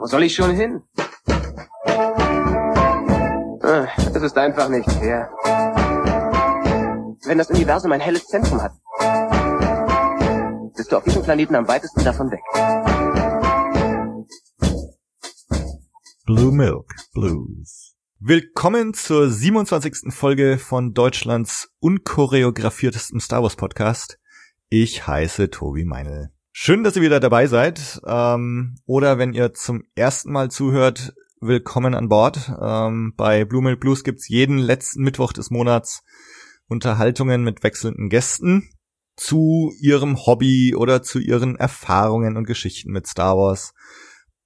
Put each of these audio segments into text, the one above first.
Wo soll ich schon hin? Ah, Es ist einfach nicht fair. Wenn das Universum ein helles Zentrum hat, bist du auf diesem Planeten am weitesten davon weg. Blue Milk Blues. Willkommen zur 27. Folge von Deutschlands unchoreografiertestem Star Wars Podcast. Ich heiße Tobi Meinl. Schön, dass ihr wieder dabei seid. Ähm, oder wenn ihr zum ersten Mal zuhört, willkommen an Bord. Ähm, bei Blue Milk Blues gibt's jeden letzten Mittwoch des Monats Unterhaltungen mit wechselnden Gästen zu ihrem Hobby oder zu ihren Erfahrungen und Geschichten mit Star Wars.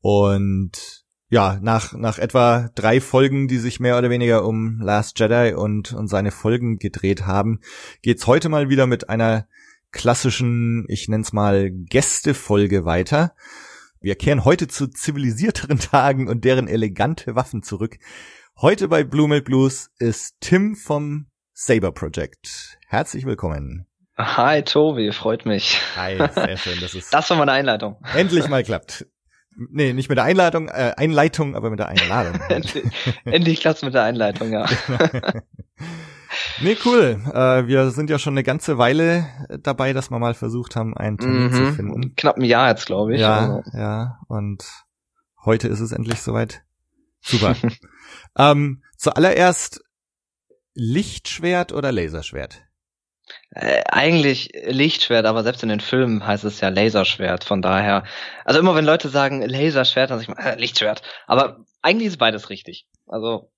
Und ja, nach, nach etwa drei Folgen, die sich mehr oder weniger um Last Jedi und, und seine Folgen gedreht haben, geht's heute mal wieder mit einer klassischen, ich nenn's mal Gästefolge weiter. Wir kehren heute zu zivilisierteren Tagen und deren elegante Waffen zurück. Heute bei Blue Milk Blues ist Tim vom Saber Project. Herzlich willkommen. Hi Tobi, freut mich. Hi, sehr schön, das ist Das war meine Einleitung. endlich mal klappt. Nee, nicht mit der Einladung, äh, Einleitung, aber mit der Einladung. endlich, endlich klappt's mit der Einleitung, ja. Nee, cool. Äh, wir sind ja schon eine ganze Weile dabei, dass wir mal versucht haben, einen Termin zu finden. Mhm. Knapp ein Jahr jetzt, glaube ich. Ja, Also, ja. Und heute ist es endlich soweit. Super. ähm, zuallererst Lichtschwert oder Laserschwert? äh, eigentlich Lichtschwert, aber selbst in den Filmen heißt es ja Laserschwert. Von daher, also immer wenn Leute sagen Laserschwert, dann sag ich mal äh, Lichtschwert. Aber eigentlich ist beides richtig. Also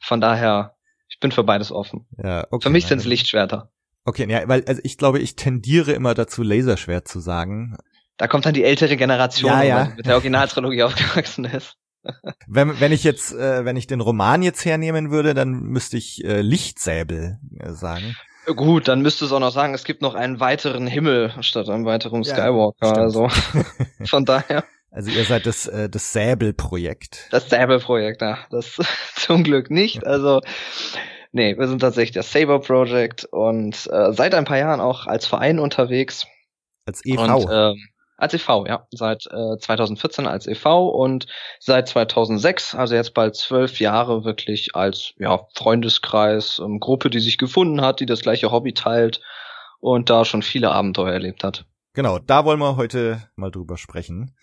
von daher, ich bin für beides offen. Ja, okay. Für mich nein, sind's Lichtschwerter. Okay, ja, weil also ich glaube, ich tendiere immer dazu, Laserschwert zu sagen. Da kommt dann die ältere Generation, Ja, die ja. mit der Originaltrilogie aufgewachsen ist. Wenn, wenn ich jetzt, äh, wenn ich den Roman jetzt hernehmen würde, dann müsste ich äh, Lichtsäbel äh, sagen. Gut, dann müsstest du auch noch sagen, es gibt noch einen weiteren Himmel statt einem weiteren Ja, Skywalker. stimmt. Also von daher, Also ihr seid das, äh, das Säbelprojekt. das Saber-Projekt, ja, das zum Glück nicht. Also nee, wir sind tatsächlich das Saber Project und äh, seit ein paar Jahren auch als Verein unterwegs. Als EV. Und, ähm, als e.V., ja. Seit äh, 2014 als e.V. und seit 2006, also jetzt bald zwölf Jahre, wirklich als ja, Freundeskreis, ähm, Gruppe, die sich gefunden hat, die das gleiche Hobby teilt und da schon viele Abenteuer erlebt hat. genau, da wollen wir heute mal drüber sprechen.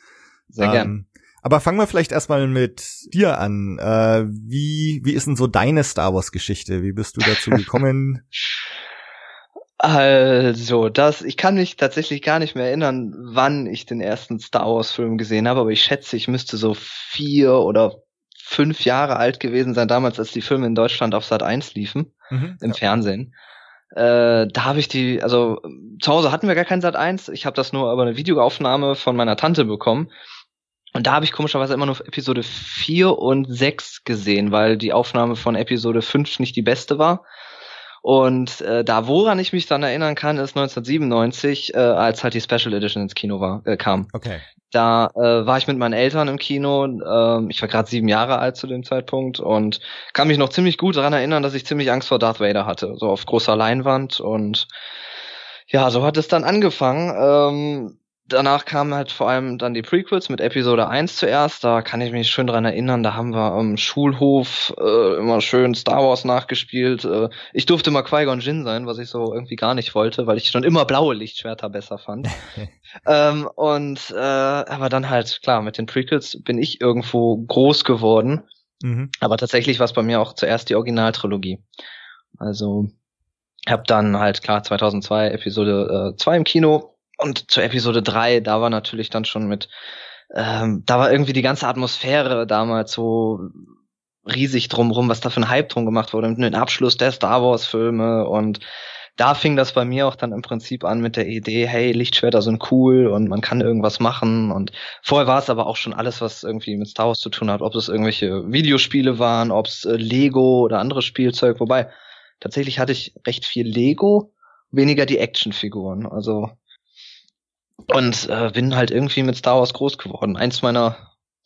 Sehr gern. Aber fangen wir vielleicht erstmal mit dir an. Äh, wie, wie ist denn so deine Star Wars Geschichte? Wie bist du dazu gekommen? Also, das, ich kann mich tatsächlich gar nicht mehr erinnern, wann ich den ersten Star Wars Film gesehen habe, aber ich schätze, ich müsste so vier oder fünf Jahre alt gewesen sein, damals, als die Filme in Deutschland auf Sat 1 liefen. Mhm. im Fernsehen. Äh, da habe ich die, also zu Hause hatten wir gar kein Sat 1. Ich habe das nur über eine Videoaufnahme von meiner Tante bekommen. Und da habe ich komischerweise immer nur Episode 4 und 6 gesehen, weil die Aufnahme von Episode 5 nicht die beste war. Und äh, da, woran ich mich dann erinnern kann, ist 1997, äh, als halt die Special Edition ins Kino war, äh, kam. Okay. Da äh, war ich mit meinen Eltern im Kino. Ähm, ich war gerade sieben Jahre alt zu dem Zeitpunkt und kann mich noch ziemlich gut daran erinnern, dass ich ziemlich Angst vor Darth Vader hatte, so auf großer Leinwand. Und ja, so hat es dann angefangen. Ähm, danach kamen halt vor allem dann die Prequels mit Episode 1 zuerst. Da kann ich mich schön dran erinnern. Da haben wir am Schulhof äh, immer schön Star Wars nachgespielt. Äh, ich durfte mal Qui-Gon Jinn sein, was ich so irgendwie gar nicht wollte, weil ich schon immer blaue Lichtschwerter besser fand. ähm, und äh, aber dann halt, klar, mit den Prequels bin ich irgendwo groß geworden. Mhm. Aber tatsächlich war es bei mir auch zuerst die Originaltrilogie. Also hab dann halt klar 2002 Episode äh, 2 im Kino und zur Episode 3, da war natürlich dann schon mit, ähm, da war irgendwie die ganze Atmosphäre damals so riesig drumrum, was da für ein Hype drum gemacht wurde, mit dem Abschluss der Star Wars Filme und da fing das bei mir auch dann im Prinzip an mit der Idee, hey, Lichtschwerter sind cool und man kann irgendwas machen. Und vorher war es aber auch schon alles, was irgendwie mit Star Wars zu tun hat, ob es irgendwelche Videospiele waren, ob es äh, Lego oder anderes Spielzeug, wobei tatsächlich hatte ich recht viel Lego, weniger die Actionfiguren, also und äh, bin halt irgendwie mit Star Wars groß geworden. Eins meiner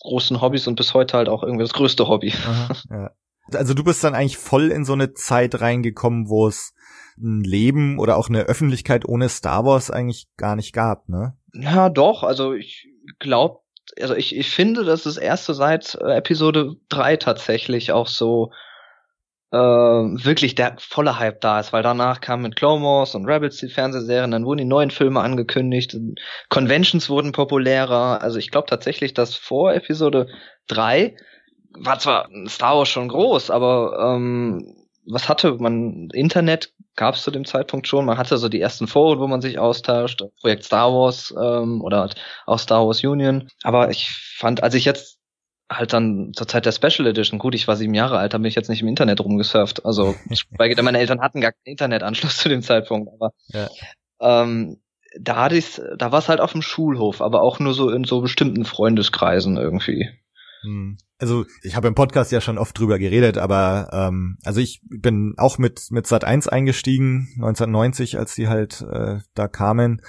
großen Hobbys und bis heute halt auch irgendwie das größte Hobby. Aha, ja. Also du bist dann eigentlich voll in so eine Zeit reingekommen, wo es ein Leben oder auch eine Öffentlichkeit ohne Star Wars eigentlich gar nicht gab, ne? Ja, doch, also ich glaube also ich, ich finde, das ist erst so seit äh, Episode 3 tatsächlich auch so äh, wirklich der volle Hype da ist, weil danach kamen mit Clone Wars und Rebels die Fernsehserien, dann wurden die neuen Filme angekündigt, Conventions wurden populärer, also ich glaube tatsächlich, dass vor Episode 3 war zwar Star Wars schon groß, aber ähm, was hatte man? Internet gab es zu dem Zeitpunkt schon. Man hatte so die ersten Foren, wo man sich austauscht, Projekt Star Wars ähm, oder auch Star Wars Union. Aber ich fand, als ich jetzt halt dann zur Zeit der Special Edition, gut, ich war sieben Jahre alt, da bin ich jetzt nicht im Internet rumgesurft. Also, weil meine Eltern hatten gar keinen Internetanschluss zu dem Zeitpunkt. Aber ja. ähm, da hatte ich's, da war es halt auf dem Schulhof, aber auch nur so in so bestimmten Freundeskreisen irgendwie. Hm. Also ich habe im Podcast ja schon oft drüber geredet, aber ähm, also ich bin auch mit mit Sat 1 eingestiegen 1990, als die halt äh, da kamen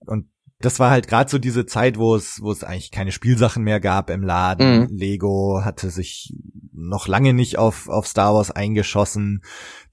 und das war halt gerade so diese Zeit, wo es, wo es eigentlich keine Spielsachen mehr gab im Laden. Mhm. Lego hatte sich noch lange nicht auf, auf Star Wars eingeschossen.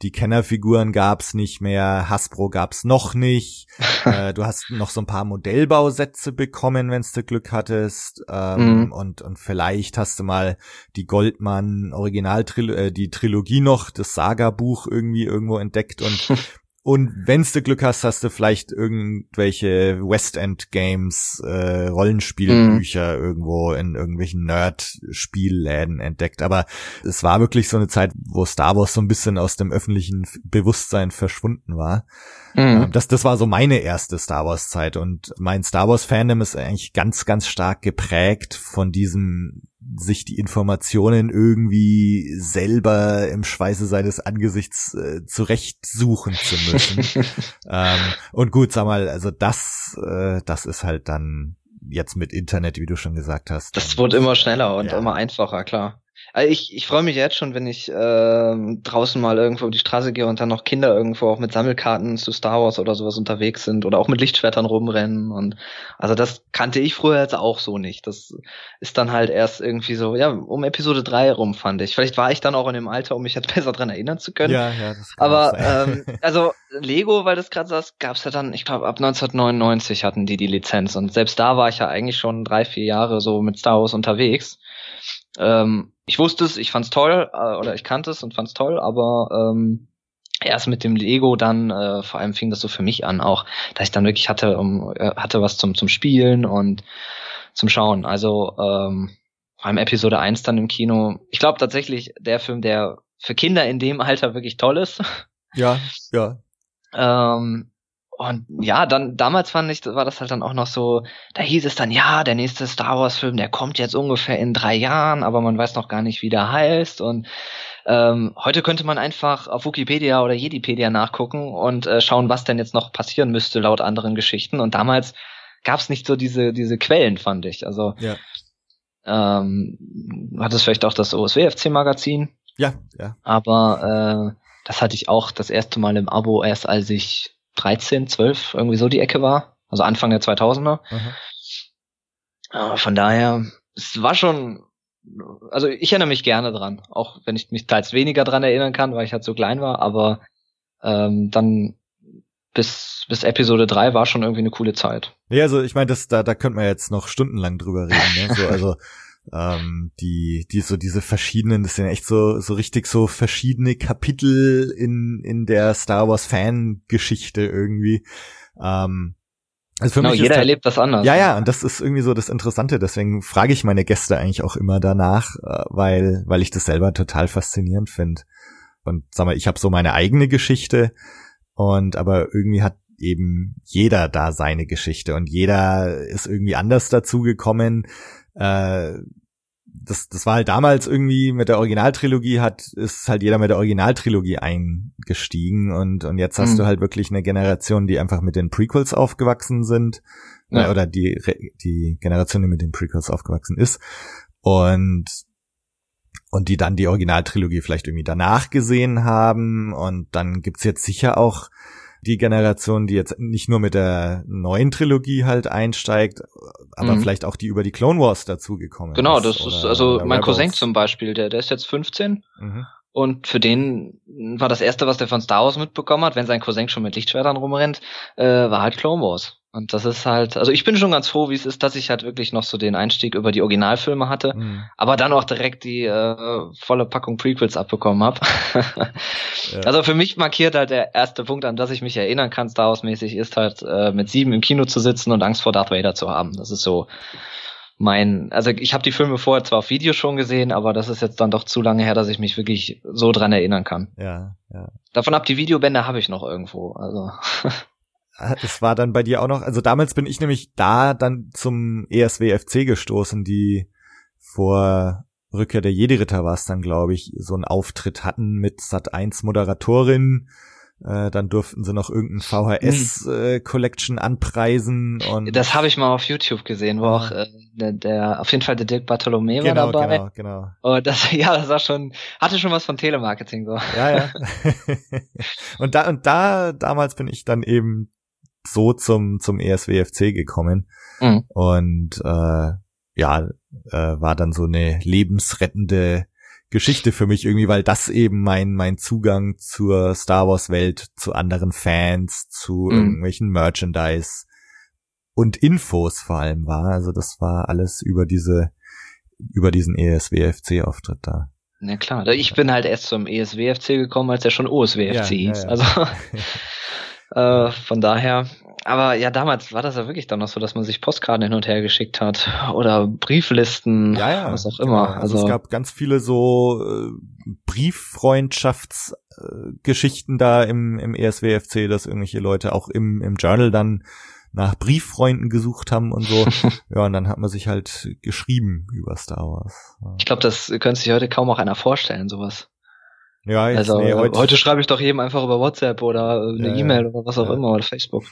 Die Kennerfiguren gab's nicht mehr. Hasbro gab's noch nicht. äh, du hast noch so ein paar Modellbausätze bekommen, wenn's du Glück hattest. Ähm, mhm. und, und vielleicht hast du mal die Goldmann Original, äh, die Trilogie noch, das Saga-Buch irgendwie irgendwo entdeckt und Und wenn's du Glück hast, hast du vielleicht irgendwelche West End Games, äh, Rollenspielbücher mm. irgendwo in irgendwelchen Nerd-Spielläden entdeckt. Aber es war wirklich so eine Zeit, wo Star Wars so ein bisschen aus dem öffentlichen Bewusstsein verschwunden war. Mm. Das, das war so meine erste Star Wars Zeit und mein Star Wars Fandom ist eigentlich ganz, ganz stark geprägt von diesem sich die Informationen irgendwie selber im Schweiße seines Angesichts äh, zurechtsuchen zu müssen. ähm, und gut, sag mal, also das, äh, das ist halt dann jetzt mit Internet, wie du schon gesagt hast. Das wird immer schneller und ja. immer einfacher, klar. Also ich, ich freue mich jetzt schon, wenn ich äh, draußen mal irgendwo auf die Straße gehe und dann noch Kinder irgendwo auch mit Sammelkarten zu Star Wars oder sowas unterwegs sind oder auch mit Lichtschwertern rumrennen. Und also das kannte ich früher jetzt auch so nicht. Das ist dann halt erst irgendwie so, ja, um Episode 3 rum fand ich. Vielleicht war ich dann auch in dem Alter, um mich jetzt besser dran erinnern zu können. Ja, ja, das kann Aber ähm, also Lego, weil das gerade sagst, gab's ja dann, ich glaube, ab 1999 hatten die die Lizenz. Und selbst da war ich ja eigentlich schon drei, vier Jahre so mit Star Wars unterwegs. Ähm, ich wusste es, ich fand's toll, äh, oder ich kannte es und fand's toll, aber ähm, erst mit dem Lego dann, äh, vor allem fing das so für mich an, auch, dass ich dann wirklich hatte, um, äh, hatte was zum, zum Spielen und zum Schauen. Also ähm, vor allem Episode 1 dann im Kino. Ich glaube tatsächlich der Film, der für Kinder in dem Alter wirklich toll ist. Ja, ja. ähm, und ja, dann damals fand ich, war das halt dann auch noch so, da hieß es dann, ja, der nächste Star Wars Film, der kommt jetzt ungefähr in drei Jahren, aber man weiß noch gar nicht, wie der heißt. Und ähm, heute könnte man einfach auf Wikipedia oder Jedipedia nachgucken und äh, schauen, was denn jetzt noch passieren müsste laut anderen Geschichten. Und damals gab es nicht so diese diese Quellen, fand ich. Also ja. ähm, hat es vielleicht auch das OSWFC Magazin. Ja, ja. Aber äh, das hatte ich auch das erste Mal im Abo erst, als ich 13, 12, irgendwie so die Ecke war. Also Anfang der 2000er. Mhm. Von daher, es war schon, also ich erinnere mich gerne dran, auch wenn ich mich teils weniger dran erinnern kann, weil ich halt so klein war, aber ähm, dann bis, bis Episode 3 war schon irgendwie eine coole Zeit. Ja, also ich meine, das da, da könnte man jetzt noch stundenlang drüber reden. Ne? So, also ähm, die, die so diese verschiedenen, das sind echt so, so richtig so verschiedene Kapitel in, in der Star Wars Fan-Geschichte irgendwie. Ähm, also für genau, mich jeder halt, erlebt das anders. Ja, ja, und das ist irgendwie so das Interessante. Deswegen frage ich meine Gäste eigentlich auch immer danach, äh, weil, weil ich das selber total faszinierend finde. Und sag mal, ich habe so meine eigene Geschichte und aber irgendwie hat eben jeder da seine Geschichte und jeder ist irgendwie anders dazu gekommen äh, das, das war halt damals irgendwie mit der Originaltrilogie hat, ist halt jeder mit der Originaltrilogie eingestiegen und, und jetzt hast mhm. du halt wirklich eine Generation, die einfach mit den Prequels aufgewachsen sind, ja. äh, oder die, die Generation, die mit den Prequels aufgewachsen ist und, und die dann die Originaltrilogie vielleicht irgendwie danach gesehen haben und dann gibt's jetzt sicher auch die Generation, die jetzt nicht nur mit der neuen Trilogie halt einsteigt, aber mhm. vielleicht auch die über die Clone Wars dazugekommen genau, ist. Genau, das ist also mein Rebels. Cousin zum Beispiel, der, der ist jetzt 15 mhm. und für den war das erste, was der von Star Wars mitbekommen hat, wenn sein Cousin schon mit Lichtschwertern rumrennt, äh, war halt Clone Wars. Und das ist halt, also ich bin schon ganz froh, wie es ist, dass ich halt wirklich noch so den Einstieg über die Originalfilme hatte, mhm. aber dann auch direkt die äh, volle Packung Prequels abbekommen habe. ja. Also für mich markiert halt der erste Punkt, an das ich mich erinnern kann, Star Wars mäßig, ist halt äh, mit sieben im Kino zu sitzen und Angst vor Darth Vader zu haben. Das ist so mein, also ich habe die Filme vorher zwar auf Video schon gesehen, aber das ist jetzt dann doch zu lange her, dass ich mich wirklich so dran erinnern kann. Ja, ja. Davon ab die Videobänder habe ich noch irgendwo, also. es war dann bei dir auch noch, also damals bin ich nämlich da dann zum ESWFC gestoßen, die vor Rückkehr der Jedi-Ritter war es dann, glaube ich, so einen Auftritt hatten mit Sat 1 Moderatorin. Äh, dann durften sie noch irgendein VHS äh, Collection anpreisen und das habe ich mal auf YouTube gesehen, wo auch äh, der, der auf jeden Fall der Dirk Bartolomé genau, war dabei. Genau, genau. Und das ja, das war schon hatte schon was von Telemarketing so. Ja, ja. und da und da damals bin ich dann eben so zum, zum ESWFC gekommen. Mhm. Und äh, ja, äh, war dann so eine lebensrettende Geschichte für mich irgendwie, weil das eben mein, mein Zugang zur Star Wars Welt, zu anderen Fans, zu mhm. irgendwelchen Merchandise und Infos vor allem war. Also das war alles über diese, über diesen ESWFC Auftritt da. Na klar, ich bin halt erst zum ESWFC gekommen, als er schon OSWFC ja, hieß. Ja, ja. Also Äh, von daher, aber ja, damals war das ja wirklich dann noch so, dass man sich Postkarten hin und her geschickt hat oder Brieflisten, ja, ja, was auch immer. Genau. Also, also, es gab ganz viele so äh, Brieffreundschaftsgeschichten äh, da im, im ESWFC, dass irgendwelche Leute auch im, im Journal dann nach Brieffreunden gesucht haben und so. ja, und dann hat man sich halt geschrieben über Star Wars. Ich glaube, das könnte sich heute kaum auch einer vorstellen, sowas. Ja, jetzt, also nee, heute, heute schreibe ich doch jedem einfach über WhatsApp oder eine ja, E-Mail oder was auch ja. immer oder Facebook.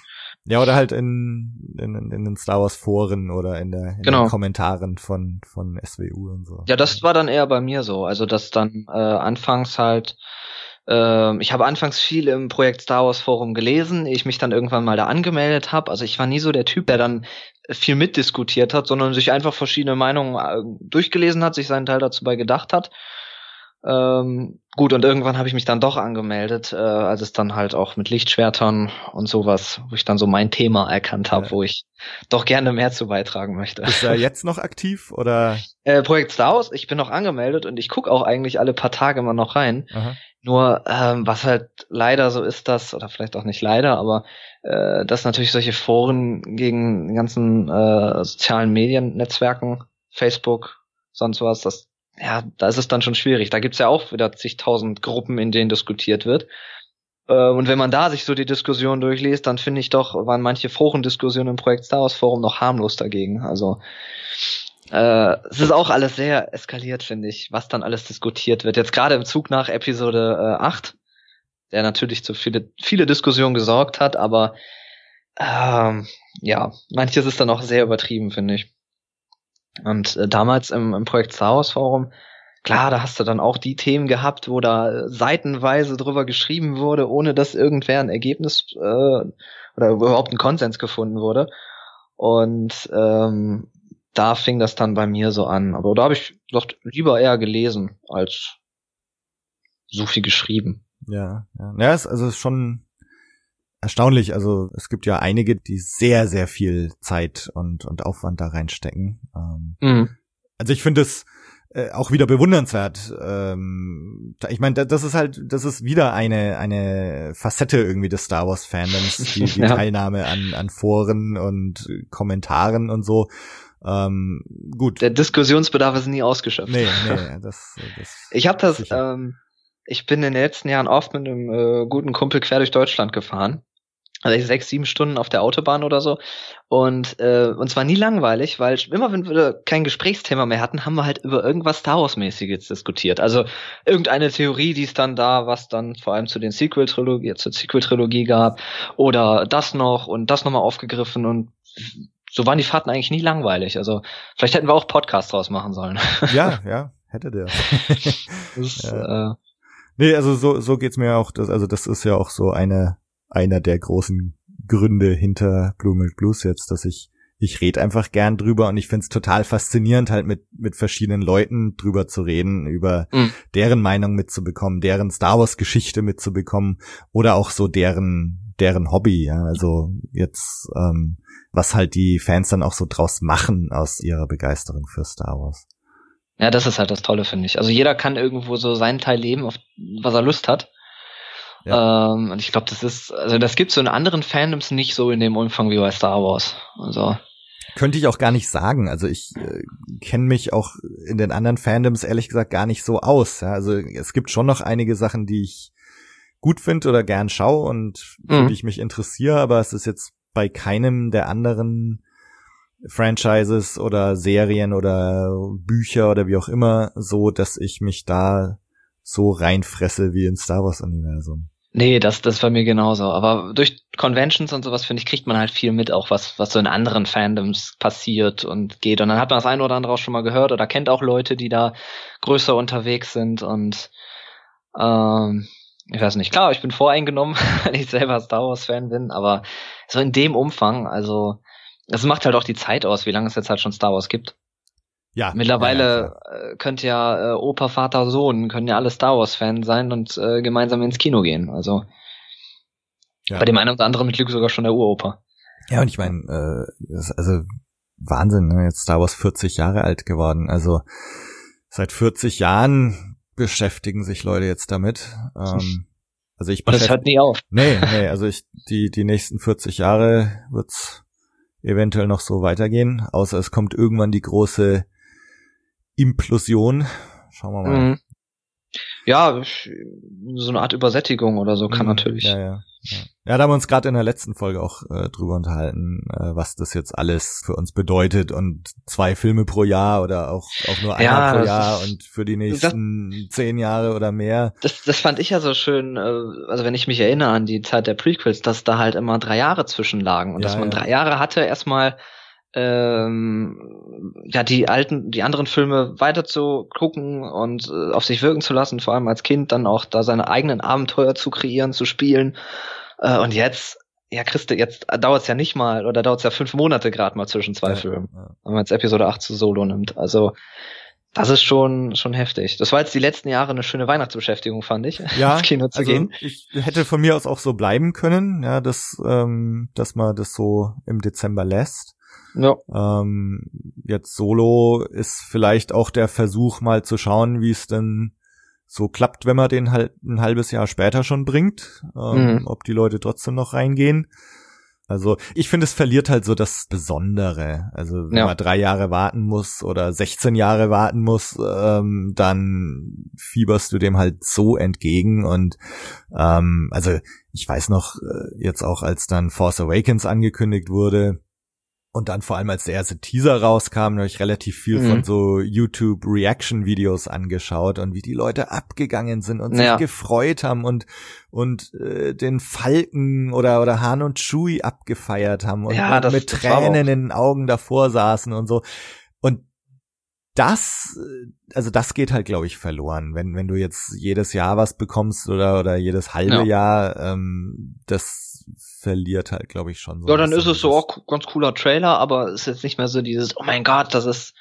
Ja, oder halt in, in, in den Star Wars Foren oder in, der, in genau. den Kommentaren von, von SWU und so. Ja, das war dann eher bei mir so. Also, dass dann äh, anfangs halt, äh, ich habe anfangs viel im Projekt Star Wars Forum gelesen, ich mich dann irgendwann mal da angemeldet habe. Also ich war nie so der Typ, der dann viel mitdiskutiert hat, sondern sich einfach verschiedene Meinungen äh, durchgelesen hat, sich seinen Teil dazu bei gedacht hat ähm, gut, und irgendwann habe ich mich dann doch angemeldet, äh, als es dann halt auch mit Lichtschwertern und sowas, wo ich dann so mein Thema erkannt habe, ja. wo ich doch gerne mehr zu beitragen möchte. Ist er jetzt noch aktiv oder? Äh, Projekt Star Wars, ich bin noch angemeldet und ich gucke auch eigentlich alle paar Tage immer noch rein. Aha. Nur ähm, was halt leider so ist, dass, oder vielleicht auch nicht leider, aber äh, dass natürlich solche Foren gegen den ganzen äh, sozialen Mediennetzwerken, Facebook, sonst was, dass ja, da ist es dann schon schwierig. Da gibt's ja auch wieder zigtausend Gruppen, in denen diskutiert wird. Äh, und wenn man da sich so die Diskussion durchliest, dann finde ich doch, waren manche Forendiskussionen im Projekt Star Wars Forum noch harmlos dagegen. Also äh, es ist auch alles sehr eskaliert, finde ich, was dann alles diskutiert wird. Jetzt gerade im Zug nach Episode äh, 8, der natürlich zu viele, viele Diskussionen gesorgt hat, aber ähm, ja, manches ist dann auch sehr übertrieben, finde ich. Und äh, damals im, im Projekt Star Wars Forum, klar, da hast du dann auch die Themen gehabt, wo da seitenweise drüber geschrieben wurde, ohne dass irgendwer ein Ergebnis äh, oder überhaupt ein Konsens gefunden wurde. Und ähm, da fing das dann bei mir so an. Aber da habe ich doch lieber eher gelesen als so viel geschrieben. Ja, ja. Ja, es, also es ist schon erstaunlich. Also es gibt ja einige, die sehr, sehr viel Zeit und, und Aufwand da reinstecken. Ähm, mhm. Also ich finde es äh, auch wieder bewundernswert. Ähm, ich meine, das ist halt, das ist wieder eine eine Facette irgendwie des Star Wars Fandoms, die, die ja. Teilnahme an an Foren und Kommentaren und so. Ähm, gut. Der Diskussionsbedarf ist nie ausgeschöpft. Nee, nee, das, das Ich habe das, ähm, ich bin in den letzten Jahren oft mit einem äh, guten Kumpel quer durch Deutschland gefahren also sechs, sieben Stunden auf der Autobahn oder so. Und äh, uns war nie langweilig, weil immer wenn wir kein Gesprächsthema mehr hatten, haben wir halt über irgendwas Star Wars-mäßiges diskutiert. Also irgendeine Theorie, die es dann da, was dann vor allem zu den Sequel-Trilogie, zur Sequel-Trilogie gab, oder das noch und das nochmal aufgegriffen und so waren die Fahrten eigentlich nie langweilig. Also vielleicht hätten wir auch Podcasts draus machen sollen. Ja, ja, hätte der. das, ja. äh, nee, also so, so geht's mir auch. Das, also das ist ja auch so eine einer der großen Gründe hinter Blue Milk Blues jetzt, dass ich ich rede einfach gern drüber und ich find's total faszinierend, halt mit, mit verschiedenen Leuten drüber zu reden, über mhm. deren Meinung mitzubekommen, deren Star Wars Geschichte mitzubekommen oder auch so deren, deren Hobby, ja. Also jetzt, ähm, was halt die Fans dann auch so draus machen aus ihrer Begeisterung für Star Wars. Ja, das ist halt das Tolle, finde ich. Also jeder kann irgendwo so seinen Teil leben, auf was er Lust hat. Ja. Ähm, und ich glaube, das ist, also das gibt so in anderen Fandoms nicht so in dem Umfang wie bei Star Wars. Also könnte ich auch gar nicht sagen. Also ich äh, kenne mich auch in den anderen Fandoms ehrlich gesagt gar nicht so aus. Ja? Also es gibt schon noch einige Sachen, die ich gut finde oder gern schaue und für mhm. die ich mich interessiere, aber es ist jetzt bei keinem der anderen Franchises oder Serien oder Bücher oder wie auch immer so, dass ich mich da so reinfresse wie in Star Wars Universum. Nee, das, das war mir genauso. Aber durch Conventions und sowas, finde ich, kriegt man halt viel mit, auch was, was so in anderen Fandoms passiert und geht. Und dann hat man das eine oder andere auch schon mal gehört oder kennt auch Leute, die da größer unterwegs sind und ähm, ich weiß nicht, klar, ich bin voreingenommen, weil ich selber Star Wars-Fan bin, aber so in dem Umfang, also es macht halt auch die Zeit aus, wie lange es jetzt halt schon Star Wars gibt. Ja. Mittlerweile ja, ja, äh, könnte ja äh, Opa, Vater, Sohn, können ja alle Star Wars-Fan sein und äh, gemeinsam ins Kino gehen. Also ja. bei dem einen oder anderen mit Glück sogar schon der Uropa. Ja, und ich meine, äh, also Wahnsinn, ne? jetzt Star Wars 40 Jahre alt geworden. Also seit 40 Jahren beschäftigen sich Leute jetzt damit. Ähm, also ich das hört nie auf. Nee, nee, also ich die die nächsten 40 Jahre wird's eventuell noch so weitergehen, außer es kommt irgendwann die große Implosion. Schauen wir mal. Mhm. Ja, so eine Art Übersättigung oder so kann mhm, natürlich. Ja, ja. Ja. ja, da haben wir uns gerade in der letzten Folge auch äh, drüber unterhalten, äh, was das jetzt alles für uns bedeutet und zwei Filme pro Jahr oder auch, auch nur einer ja, pro Jahr ist, und für die nächsten das, zehn Jahre oder mehr. Das, das fand ich ja so schön, äh, also wenn ich mich erinnere an die Zeit der Prequels, dass da halt immer drei Jahre zwischenlagen und ja, dass man ja. drei Jahre hatte, erstmal ähm, ja die alten, die anderen Filme weiter zu gucken und äh, auf sich wirken zu lassen, vor allem als Kind dann auch da seine eigenen Abenteuer zu kreieren, zu spielen. Äh, und jetzt, ja Christe, jetzt dauert es ja nicht mal oder dauert es ja fünf Monate gerade mal zwischen zwei ja, Filmen, ja. wenn man jetzt Episode 8 zu Solo nimmt. Also das ist schon schon heftig. Das war jetzt die letzten Jahre eine schöne Weihnachtsbeschäftigung, fand ich, ja, ins Kino zu also gehen. Ich hätte von mir aus auch so bleiben können, ja, dass ähm, dass man das so im Dezember lässt. Ja. Ähm, jetzt Solo ist vielleicht auch der Versuch, mal zu schauen, wie es denn so klappt, wenn man den halt ein halbes Jahr später schon bringt, ähm, mhm. ob die Leute trotzdem noch reingehen. Also ich finde, es verliert halt so das Besondere. Also wenn ja. man drei Jahre warten muss oder 16 Jahre warten muss, ähm, dann fieberst du dem halt so entgegen. Und ähm, also ich weiß noch, äh, jetzt auch als dann Force Awakens angekündigt wurde, und dann vor allem, als der erste Teaser rauskam, habe ich relativ viel mhm. von so YouTube-Reaction-Videos angeschaut und wie die Leute abgegangen sind und ja. sich gefreut haben und und äh, den Falken oder oder Han und Chewie abgefeiert haben und, ja, das, mit Tränen in den Augen davor saßen und so. Das, äh, also das geht halt, glaube ich, verloren, wenn wenn du jetzt jedes Jahr was bekommst oder oder jedes halbe ja. Jahr, ähm, das verliert halt, glaube ich, schon so. Ja, dann ist es so auch ganz cooler Trailer, aber es ist jetzt nicht mehr so dieses, oh mein Gott, das ist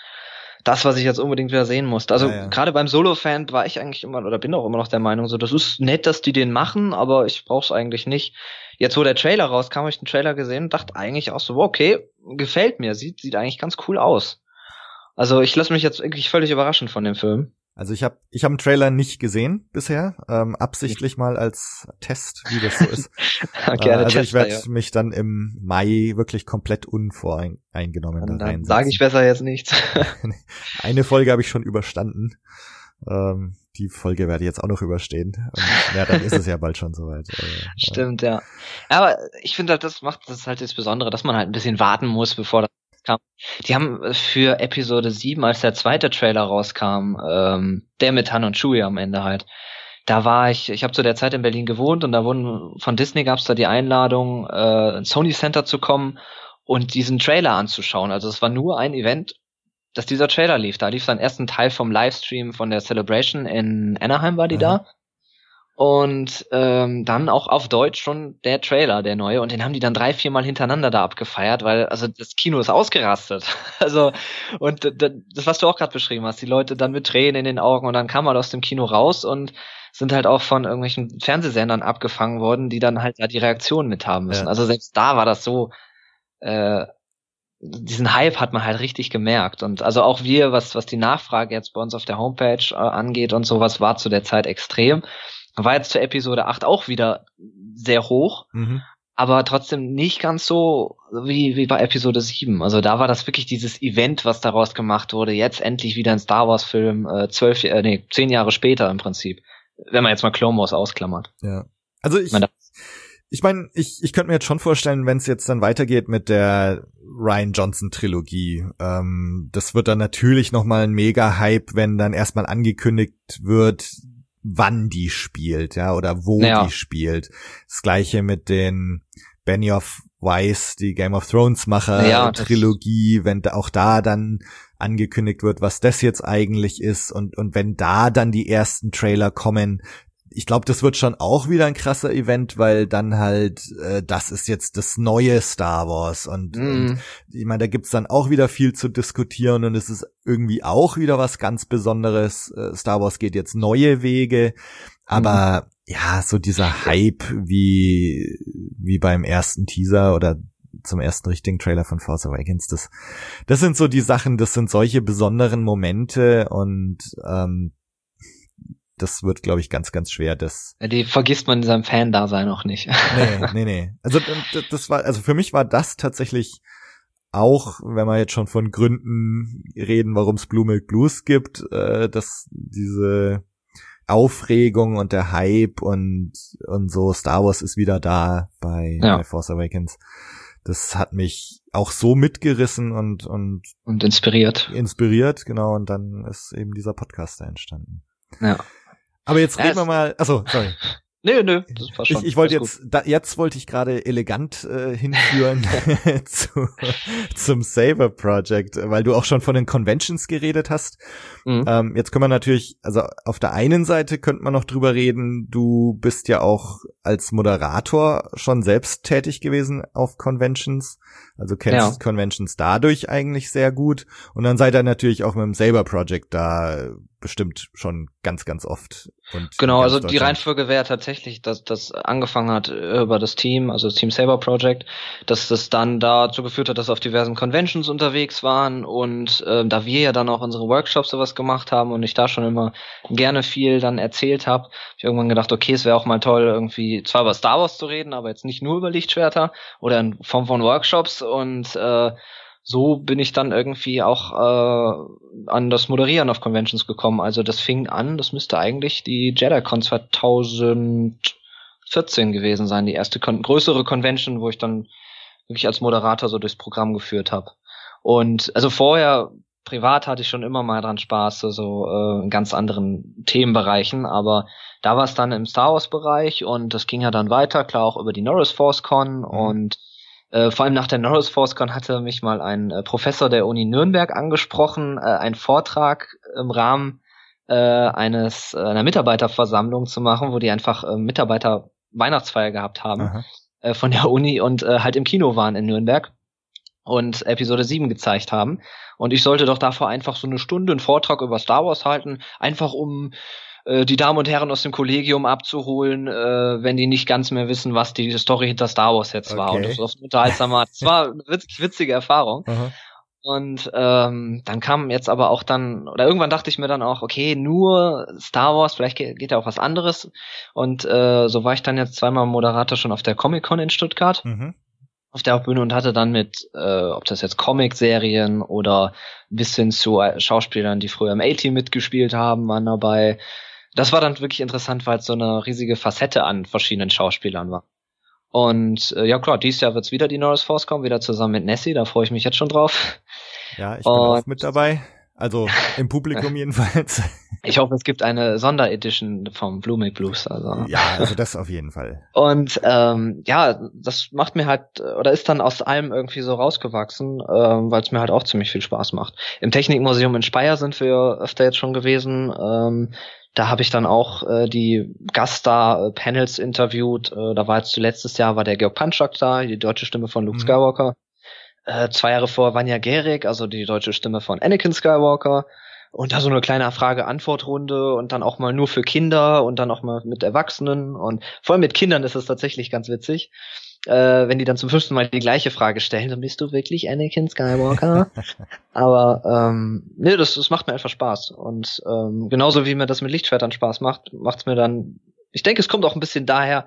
das, was ich jetzt unbedingt wieder sehen musste. Also ja, ja. gerade beim Solo-Fan war ich eigentlich immer oder bin auch immer noch der Meinung, so das ist nett, dass die den machen, aber ich brauch's eigentlich nicht. Jetzt, wo der Trailer rauskam, habe ich den Trailer gesehen und dachte eigentlich auch so, okay, gefällt mir, sieht sieht eigentlich ganz cool aus. Also ich lasse mich jetzt wirklich völlig überraschen von dem Film. Also ich habe ich hab einen Trailer nicht gesehen bisher, ähm, absichtlich mal als Test, wie das so ist. okay, äh, also ich werde ja. mich dann im Mai wirklich komplett unvoreingenommen da rein. Sage ich besser jetzt nichts. Eine Folge habe ich schon überstanden. Ähm, die Folge werde ich jetzt auch noch überstehen. Und, ja, dann ist es ja bald schon soweit. Äh, Stimmt, ja. Aber ich finde halt, das macht das halt das Besondere, dass man halt ein bisschen warten muss, bevor das kam. Die haben äh, für Episode 7, als der zweite Trailer rauskam, ähm, der mit Han und Chewie am Ende halt, da war ich, ich habe zu der Zeit in Berlin gewohnt und da wurden von Disney gab es da die Einladung, äh, ins Sony Center zu kommen und diesen Trailer anzuschauen. Also es war nur ein Event, dass dieser Trailer lief. Da lief dann erst ein Teil vom Livestream von der Celebration in Anaheim war die mhm. da. Und ähm, dann auch auf Deutsch schon der Trailer, der neue. Und den haben die dann drei, vier Mal hintereinander da abgefeiert, weil also das Kino ist ausgerastet. Also und das, was du auch gerade beschrieben hast, die Leute dann mit Tränen in den Augen und dann kam man aus dem Kino raus und sind halt auch von irgendwelchen Fernsehsendern abgefangen worden, die dann halt da die Reaktion mit haben müssen. Ja. Also selbst da war das so, äh, diesen Hype hat man halt richtig gemerkt. Und also auch wir, was, was die Nachfrage jetzt bei uns auf der Homepage äh, angeht und sowas, war zu der Zeit extrem. War jetzt zur Episode 8 auch wieder sehr hoch, mhm. aber trotzdem nicht ganz so wie, wie bei Episode 7. Also da war das wirklich dieses Event, was daraus gemacht wurde. Jetzt endlich wieder ein Star Wars Film, äh, zwölf, äh, nee, zehn Jahre später im Prinzip. Wenn man jetzt mal Clone Wars ausklammert. Ja. Also ich, ich meine, ich, ich könnte mir jetzt schon vorstellen, wenn es jetzt dann weitergeht mit der Ryan Johnson Trilogie. Ähm, das wird dann natürlich nochmal ein Mega-Hype, wenn dann erstmal angekündigt wird, wann die spielt, ja, oder wo ja. die spielt. Das gleiche mit den Benioff Weiss, die Game of Thrones Macher ja, Trilogie, wenn auch da dann angekündigt wird, was das jetzt eigentlich ist und und wenn da dann die ersten Trailer kommen, ich glaube, das wird schon auch wieder ein krasser Event, weil dann halt, äh, das ist jetzt das neue Star Wars und, mm. und ich meine, da gibt's dann auch wieder viel zu diskutieren und es ist irgendwie auch wieder was ganz Besonderes. Äh, Star Wars geht jetzt neue Wege, aber mm. ja, so dieser Hype wie, wie beim ersten Teaser oder zum ersten richtigen Trailer von Force Awakens, das, das sind so die Sachen, das sind solche besonderen Momente und ähm, das wird, glaube ich, ganz, ganz schwer. Das die vergisst man in seinem Fan-Dasein auch nicht. nee, nee, nee. Also das war, also für mich war das tatsächlich auch, wenn wir jetzt schon von Gründen reden, warum es Blue Milk Blues gibt, äh, dass diese Aufregung und der Hype und und so Star Wars ist wieder da bei, ja. bei Force Awakens. Das hat mich auch so mitgerissen und und und inspiriert. Inspiriert, genau. Und dann ist eben dieser Podcast da entstanden. Ja. Aber jetzt reden wir mal. Achso, sorry. Nö, nö, das war schon. Ich, ich wollte jetzt, da, jetzt wollte ich gerade elegant äh, hinführen zu, zum Saber Project, weil du auch schon von den Conventions geredet hast. Mhm. Ähm, jetzt können wir natürlich, also auf der einen Seite könnte man noch drüber reden, du bist ja auch als Moderator schon selbst tätig gewesen auf Conventions, also kennst ja. Conventions dadurch eigentlich sehr gut. Und dann seid ihr natürlich auch mit dem Saber Project da bestimmt schon ganz, ganz oft. Und genau, also die Reihenfolge wäre tatsächlich, dass das angefangen hat über das Team, also das Team Saber Project, dass das dann dazu geführt hat, dass wir auf diversen Conventions unterwegs waren und äh, da wir ja dann auch unsere Workshops sowas gemacht haben und ich da schon immer gerne viel dann erzählt habe, hab ich irgendwann gedacht, okay, es wäre auch mal toll, irgendwie zwar über Star Wars zu reden, aber jetzt nicht nur über Lichtschwerter oder in Form von Workshops und äh, so bin ich dann irgendwie auch äh, an das Moderieren auf Conventions gekommen. Also das fing an, das müsste eigentlich die JediCon 2014 gewesen sein, die erste Kon größere Convention, wo ich dann wirklich als Moderator so durchs Programm geführt habe. Und also vorher privat hatte ich schon immer mal dran Spaß, so äh, in ganz anderen Themenbereichen, aber da war es dann im Star Wars Bereich und das ging ja dann weiter, klar auch über die Norris Force Con mhm. und äh, vor allem nach der Norris ForceCon hatte mich mal ein äh, Professor der Uni Nürnberg angesprochen, äh, einen Vortrag im Rahmen äh, eines äh, einer Mitarbeiterversammlung zu machen, wo die einfach äh, Mitarbeiter Weihnachtsfeier gehabt haben äh, von der Uni und äh, halt im Kino waren in Nürnberg und Episode 7 gezeigt haben. Und ich sollte doch davor einfach so eine Stunde einen Vortrag über Star Wars halten, einfach um äh, die Damen und Herren aus dem Kollegium abzuholen, äh, wenn die nicht ganz mehr wissen, was die Story hinter Star Wars jetzt okay. war. Und das auf unterhaltsamer Das war eine witzig, witzige Erfahrung. Aha. Und ähm, dann kam jetzt aber auch dann, oder irgendwann dachte ich mir dann auch, okay, nur Star Wars, vielleicht geht, geht ja auch was anderes. Und äh, so war ich dann jetzt zweimal Moderator schon auf der Comic-Con in Stuttgart. Mhm. Auf der Bühne und hatte dann mit, äh, ob das jetzt Comic-Serien oder bis hin zu Schauspielern, die früher im A-Team mitgespielt haben, waren dabei das war dann wirklich interessant, weil es so eine riesige Facette an verschiedenen Schauspielern war. Und äh, ja klar, dieses Jahr wird's wieder die Norris Force kommen, wieder zusammen mit Nessie, da freue ich mich jetzt schon drauf. Ja, ich bin auch mit dabei. Also im Publikum jedenfalls. Ich hoffe, es gibt eine Sonderedition vom Blue Make Blues. Also. Ja, also das auf jeden Fall. Und ähm, ja, das macht mir halt, oder ist dann aus allem irgendwie so rausgewachsen, ähm, weil es mir halt auch ziemlich viel Spaß macht. Im Technikmuseum in Speyer sind wir öfter jetzt schon gewesen. Ähm, Da habe ich dann auch äh, die Gaststar-Panels interviewt. Äh, da war jetzt letztes Jahr war der Georg Panchak da, die deutsche Stimme von Luke mhm. Skywalker. Äh, zwei Jahre vor Vanya Gerig, also die deutsche Stimme von Anakin Skywalker. Und da so eine kleine Frage-Antwort-Runde und dann auch mal nur für Kinder und dann auch mal mit Erwachsenen. Und vor allem mit Kindern ist es tatsächlich ganz witzig äh, wenn die dann zum fünften Mal die gleiche Frage stellen, dann bist du wirklich Anakin Skywalker. Aber ähm, nee, das, das macht mir einfach Spaß. Und ähm, genauso wie mir das mit Lichtschwertern Spaß macht, macht's mir dann. Ich denke, es kommt auch ein bisschen daher,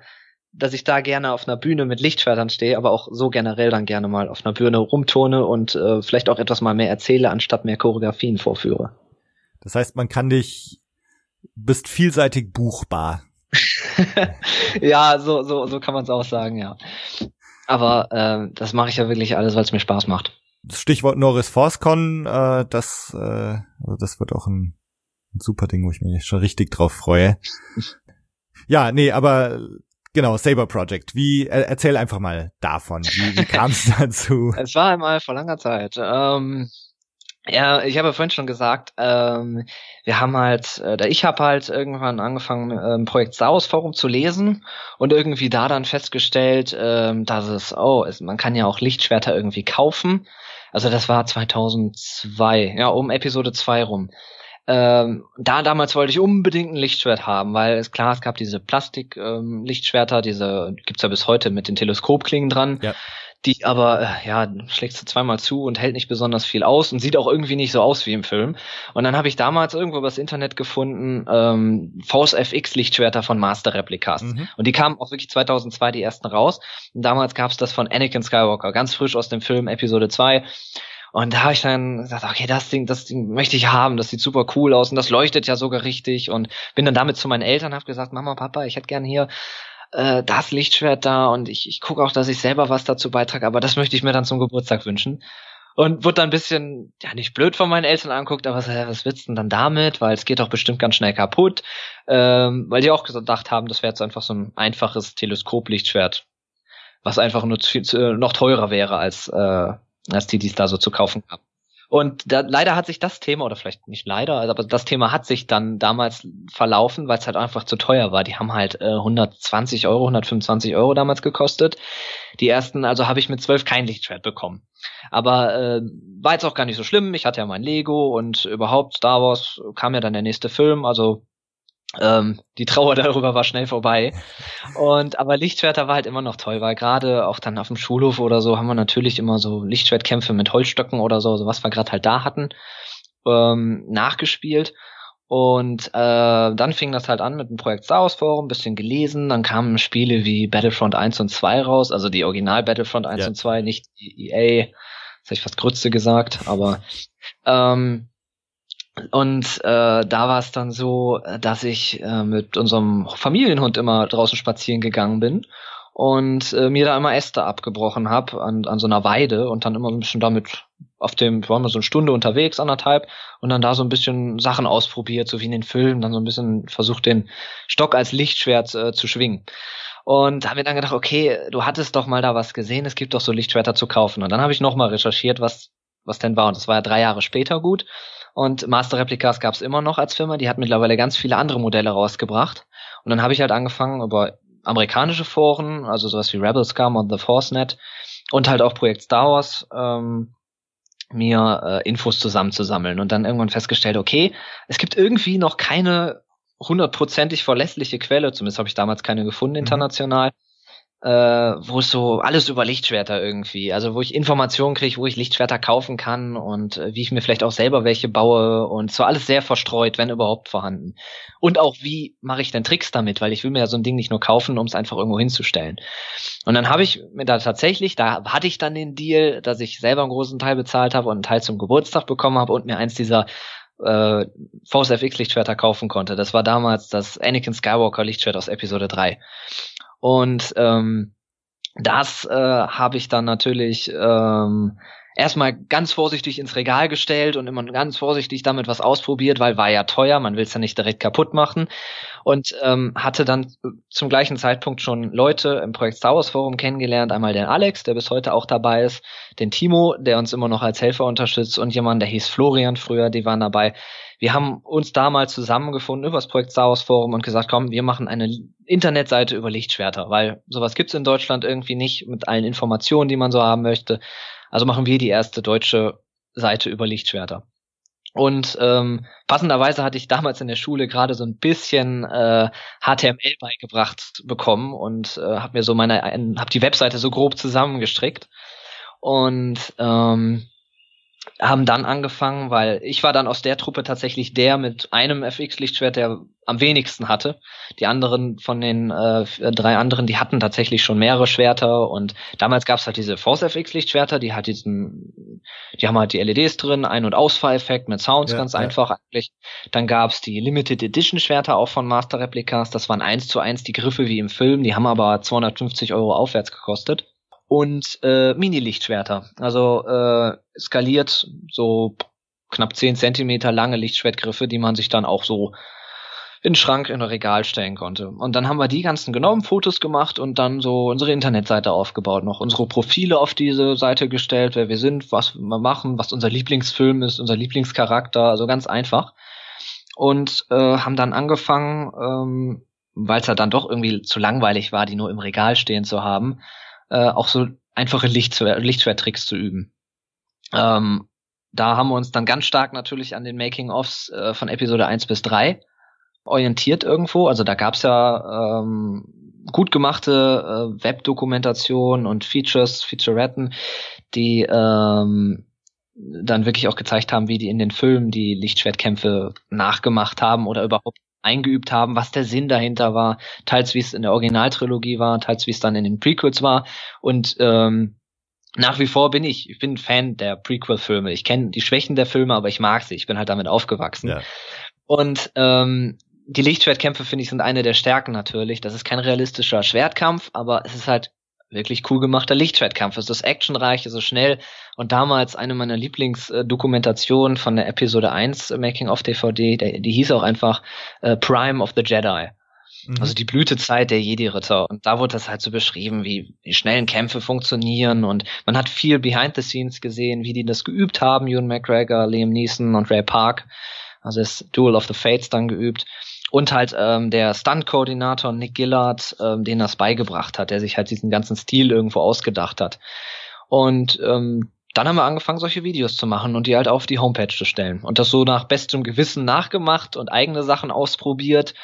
dass ich da gerne auf einer Bühne mit Lichtschwertern stehe, aber auch so generell dann gerne mal auf einer Bühne rumtone und äh, vielleicht auch etwas mal mehr erzähle, anstatt mehr Choreografien vorführe. Das heißt, man kann dich bist vielseitig buchbar. ja, so, so, so kann man es auch sagen, ja. Aber äh, das mache ich ja wirklich alles, weil es mir Spaß macht. Stichwort Norris ForceCon, äh, das, äh, also das wird auch ein, ein super Ding, wo ich mich schon richtig drauf freue. ja, nee, aber Genau, Saber Project. Wie erzähl einfach mal davon. Wie, wie kam es dazu? Es war einmal vor langer Zeit. Ähm, ja, ich habe ja vorhin schon gesagt, ähm, wir haben halt, äh, ich habe halt irgendwann angefangen, ähm, Projekt Wars Forum zu lesen und irgendwie da dann festgestellt, ähm, dass es, oh, es, man kann ja auch Lichtschwerter irgendwie kaufen. Also das war 2002, ja, um Episode 2 rum. Ähm, da damals wollte ich unbedingt ein Lichtschwert haben, weil es klar, es gab diese Plastik-Lichtschwerter, ähm, diese gibt's ja bis heute mit den Teleskopklingen dran. Ja die aber, äh, ja, schlägst du zweimal zu und hält nicht besonders viel aus und sieht auch irgendwie nicht so aus wie im Film. Und dann habe ich damals irgendwo übers Internet gefunden, ähm, FX Lichtschwerter von Master Replicas. Mhm. Und die kamen auch wirklich 2002 die ersten raus. Und damals gab's das von Anakin Skywalker, ganz frisch aus dem Film Episode 2. Und da habe ich dann gesagt, okay, das Ding, das Ding möchte ich haben, das sieht super cool aus und das leuchtet ja sogar richtig. Und bin dann damit zu meinen Eltern, habe gesagt, Mama, Papa, ich hätte gerne hier äh, das Lichtschwert da und ich, ich gucke auch, dass ich selber was dazu beitrage, aber das möchte ich mir dann zum Geburtstag wünschen. Und wurde dann ein bisschen, ja, nicht blöd von meinen Eltern anguckt, aber was, was willst du denn dann damit? Weil es geht doch bestimmt ganz schnell kaputt. Ähm, weil die auch gedacht haben, das wäre jetzt einfach so ein einfaches Teleskoplichtschwert, was einfach nur zu, zu, noch teurer wäre als, äh, als die, die es da so zu kaufen haben. Und da, leider hat sich das Thema, oder vielleicht nicht leider, aber das Thema hat sich dann damals verlaufen, weil es halt einfach zu teuer war. Die haben halt äh, 120 Euro, 125 Euro damals gekostet. Die ersten, also habe ich mit zwölf kein Lichtschwert bekommen. Aber äh, war jetzt auch gar nicht so schlimm. Ich hatte ja mein Lego und überhaupt Star Wars kam ja dann der nächste Film. Also ähm, die Trauer darüber war schnell vorbei. Und aber Lichtschwerter war halt immer noch toll, weil gerade auch dann auf dem Schulhof oder so haben wir natürlich immer so Lichtschwertkämpfe mit Holzstöcken oder so, so was wir gerade halt da hatten, ähm, nachgespielt. Und äh, dann fing das halt an mit dem Projekt Star Wars Forum, bisschen gelesen, dann kamen Spiele wie Battlefront 1 und 2 raus, also die Original Battlefront 1 ja. und 2, nicht die EA, das habe ich fast Grütze gesagt, aber ähm, und äh, da war es dann so, dass ich äh, mit unserem Familienhund immer draußen spazieren gegangen bin und äh, mir da immer Äste abgebrochen habe an, an so einer Weide und dann immer ein bisschen damit auf dem, wir waren mal so eine Stunde unterwegs, anderthalb, und dann da so ein bisschen Sachen ausprobiert, so wie in den Filmen, dann so ein bisschen versucht, den Stock als Lichtschwert äh, zu schwingen. Und da haben wir dann gedacht, okay, du hattest doch mal da was gesehen, es gibt doch so Lichtschwerter zu kaufen. Und dann habe ich nochmal recherchiert, was, was denn war. Und das war ja drei Jahre später gut. Und Master Replicas gab es immer noch als Firma, die hat mittlerweile ganz viele andere Modelle rausgebracht. Und dann habe ich halt angefangen über amerikanische Foren, also sowas wie Rebel Scum und The Forcenet und halt auch Projekt Star Wars, ähm, mir äh, Infos zusammenzusammeln und dann irgendwann festgestellt, okay, es gibt irgendwie noch keine hundertprozentig verlässliche Quelle, zumindest habe ich damals keine gefunden mhm. Äh, wo es so alles über Lichtschwerter irgendwie, also wo ich Informationen kriege, wo ich Lichtschwerter kaufen kann und äh, wie ich mir vielleicht auch selber welche baue und so alles sehr verstreut, wenn überhaupt vorhanden. Und auch wie mache ich denn Tricks damit, weil ich will mir ja so ein Ding nicht nur kaufen, um es einfach irgendwo hinzustellen. Und dann habe ich mir da tatsächlich, da hatte ich dann den Deal, dass ich selber einen großen Teil bezahlt habe und einen Teil zum Geburtstag bekommen habe und mir eins dieser äh, Force FX Lichtschwerter kaufen konnte. Das war damals das Anakin Skywalker Lichtschwert aus Episode 3. Und ähm, das äh, habe ich dann natürlich ähm, erstmal ganz vorsichtig ins Regal gestellt und immer ganz vorsichtig damit was ausprobiert, weil war ja teuer, man will es ja nicht direkt kaputt machen. Und ähm, hatte dann zum gleichen Zeitpunkt schon Leute im Projekt Star Wars Forum kennengelernt. Einmal den Alex, der bis heute auch dabei ist, den Timo, der uns immer noch als Helfer unterstützt und jemand, der hieß Florian früher, die waren dabei. Wir haben uns damals zusammengefunden über das Projekt Star Wars Forum und gesagt, komm, wir machen eine Internetseite über Lichtschwerter, weil sowas gibt's in Deutschland irgendwie nicht mit allen Informationen, die man so haben möchte. Also machen wir die erste deutsche Seite über Lichtschwerter. Und ähm, passenderweise hatte ich damals in der Schule gerade so ein bisschen äh, HTML beigebracht bekommen und äh, habe mir so meine, habe die Webseite so grob zusammengestrickt und ähm, haben dann angefangen, weil ich war dann aus der Truppe tatsächlich der mit einem FX-Lichtschwert, der am wenigsten hatte. Die anderen von den äh, drei anderen, die hatten tatsächlich schon mehrere Schwerter und damals gab es halt diese Force FX-Lichtschwerter, die hat diesen, die haben halt die LEDs drin, Ein- und Ausfahreffekt mit Sounds, ja, ganz ja. einfach eigentlich. Dann gab's die Limited Edition Schwerter auch von Master Replicas, das waren eins zu eins die Griffe wie im Film, die haben aber 250 Euro aufwärts gekostet und äh, Mini-Lichtschwerter. Also äh, skaliert so knapp 10 Zentimeter lange Lichtschwertgriffe, die man sich dann auch so in den Schrank, in ein Regal stellen konnte. Und dann haben wir die ganzen genommen, Fotos gemacht und dann so unsere Internetseite aufgebaut, noch unsere Profile auf diese Seite gestellt, wer wir sind, was wir machen, was unser Lieblingsfilm ist, unser Lieblingscharakter, also ganz einfach. Und äh, haben dann angefangen, ähm, weil es ja dann doch irgendwie zu langweilig war, die nur im Regal stehen zu haben, äh, auch so einfache Lichtschwer Lichtschwertricks zu üben. Ähm, da haben wir uns dann ganz stark natürlich an den Making-ofs äh, von Episode 1 bis 3 orientiert irgendwo. Also da gab's ja ähm, gut gemachte äh, Webdokumentation und Features, Featuretten, die ähm, dann wirklich auch gezeigt haben, wie die in den Filmen die Lichtschwertkämpfe nachgemacht haben oder überhaupt eingeübt haben, was der Sinn dahinter war, teils wie es in der Originaltrilogie war, teils wie es dann in den Prequels war und ähm, nach wie vor bin ich, ich bin Fan der Prequel-Filme. Ich kenne die Schwächen der Filme, aber ich mag sie. Ich bin halt damit aufgewachsen. Ja. Und ähm, die Lichtschwertkämpfe finde ich sind eine der Stärken natürlich. Das ist kein realistischer Schwertkampf, aber es ist halt wirklich cool gemachter Lichtschwertkampf. Es ist actionreich, es ist schnell und damals eine meiner Lieblingsdokumentationen von der Episode 1 Making of DVD, die, die hieß auch einfach äh, Prime of the Jedi. Mhm. Also die Blütezeit der Jedi-Ritter. Und da wurde das halt so beschrieben, wie die schnellen Kämpfe funktionieren. Und man hat viel behind the scenes gesehen, wie die das geübt haben, Ewan McGregor, Liam Neeson und Ray Park. Also das Duel of the Fates dann geübt und halt ähm, der Stunt-Koordinator Nick Gillard, ähm, den das beigebracht hat, der sich halt diesen ganzen Stil irgendwo ausgedacht hat. Und ähm, dann haben wir angefangen, solche Videos zu machen und die halt auf die Homepage zu stellen. Und das so nach bestem Gewissen nachgemacht und eigene Sachen ausprobiert.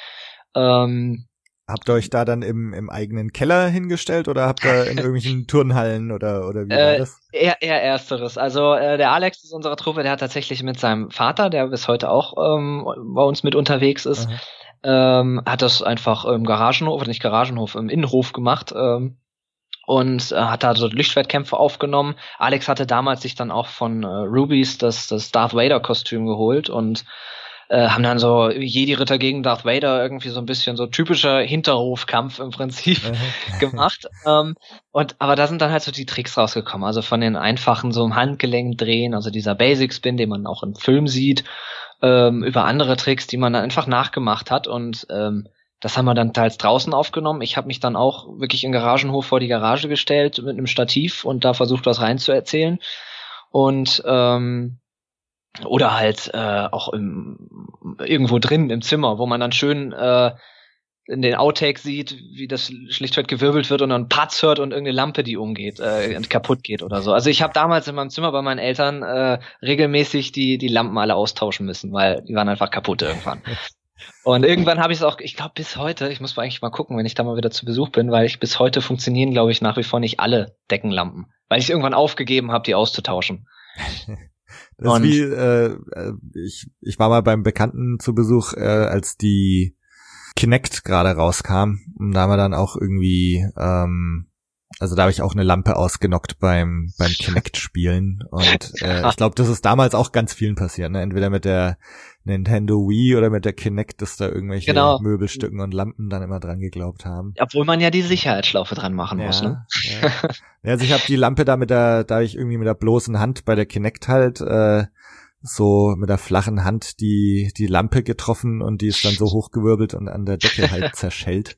Ähm, Habt ihr euch da dann im, im eigenen Keller hingestellt oder habt ihr in irgendwelchen Turnhallen oder, oder wie war äh, das? Eher, eher ersteres. Also äh, der Alex ist unserer Truppe, der hat tatsächlich mit seinem Vater, der bis heute auch ähm, bei uns mit unterwegs ist, ähm, hat das einfach im Garagenhof, nicht Garagenhof, im Innenhof gemacht. Ähm, und äh, hat da so Lichtschwertkämpfe aufgenommen. Alex hatte damals sich dann auch von äh, Rubies das, das Darth Vader Kostüm geholt und äh, haben dann so Jedi-Ritter gegen Darth Vader irgendwie so ein bisschen so typischer Hinterhofkampf im Prinzip gemacht. Ähm, und aber da sind dann halt so die Tricks rausgekommen. Also von den einfachen so im Handgelenk drehen, also dieser Basic Spin, den man auch im Film sieht, ähm, über andere Tricks, die man dann einfach nachgemacht hat und ähm, das haben wir dann teils draußen aufgenommen. Ich habe mich dann auch wirklich im Garagenhof vor die Garage gestellt mit einem Stativ und da versucht, was reinzuerzählen. Und ähm, oder halt äh, auch im, irgendwo drin im Zimmer, wo man dann schön äh, in den Outtake sieht, wie das schlichtweg gewirbelt wird und dann Patz hört und irgendeine Lampe, die umgeht, äh, kaputt geht oder so. Also ich habe damals in meinem Zimmer bei meinen Eltern äh, regelmäßig die die Lampen alle austauschen müssen, weil die waren einfach kaputt irgendwann. Und irgendwann habe ich es auch, ich glaube bis heute, ich muss eigentlich mal gucken, wenn ich da mal wieder zu Besuch bin, weil ich bis heute funktionieren, glaube ich, nach wie vor nicht alle Deckenlampen, weil ich irgendwann aufgegeben habe, die auszutauschen. Das ist wie, äh, ich, ich war mal beim Bekannten zu Besuch, äh, als die Kinect gerade rauskam. Und da haben wir dann auch irgendwie ähm, Also da habe ich auch eine Lampe ausgenockt beim beim Kinect-Spielen und äh, ich glaube, das ist damals auch ganz vielen passiert. Ne? Entweder mit der Nintendo Wii oder mit der Kinect, dass da irgendwelche genau. Möbelstücken und Lampen dann immer dran geglaubt haben. Obwohl man ja die Sicherheitsschlaufe dran machen ja, muss. Ne? Ja. also ich habe die Lampe da mit der, da ich irgendwie mit der bloßen Hand bei der Kinect halt äh, so mit der flachen Hand die die Lampe getroffen und die ist dann so hochgewirbelt und an der Decke halt zerschellt.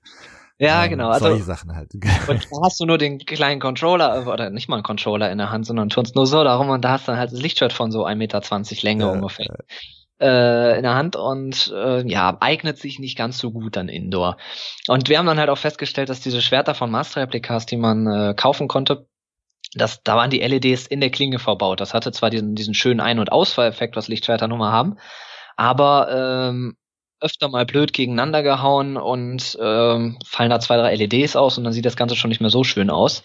Ja, ähm, genau. Also, solche Sachen halt. Und da hast du nur den kleinen Controller, oder nicht mal einen Controller in der Hand, sondern turnst nur so darum und da hast du dann halt das Lichtschwert von so 1,20 Meter Länge ja, ungefähr. Äh, in der Hand und äh, ja, eignet sich nicht ganz so gut dann Indoor. Und wir haben dann halt auch festgestellt, dass diese Schwerter von Master Replikas, die man äh, kaufen konnte, das, da waren die LEDs in der Klinge verbaut. Das hatte zwar diesen, diesen schönen Ein- und Ausfalleffekt, was Lichtschwerter nun mal haben, aber ähm, öfter mal blöd gegeneinander gehauen und ähm, fallen da zwei, drei LEDs aus und dann sieht das Ganze schon nicht mehr so schön aus.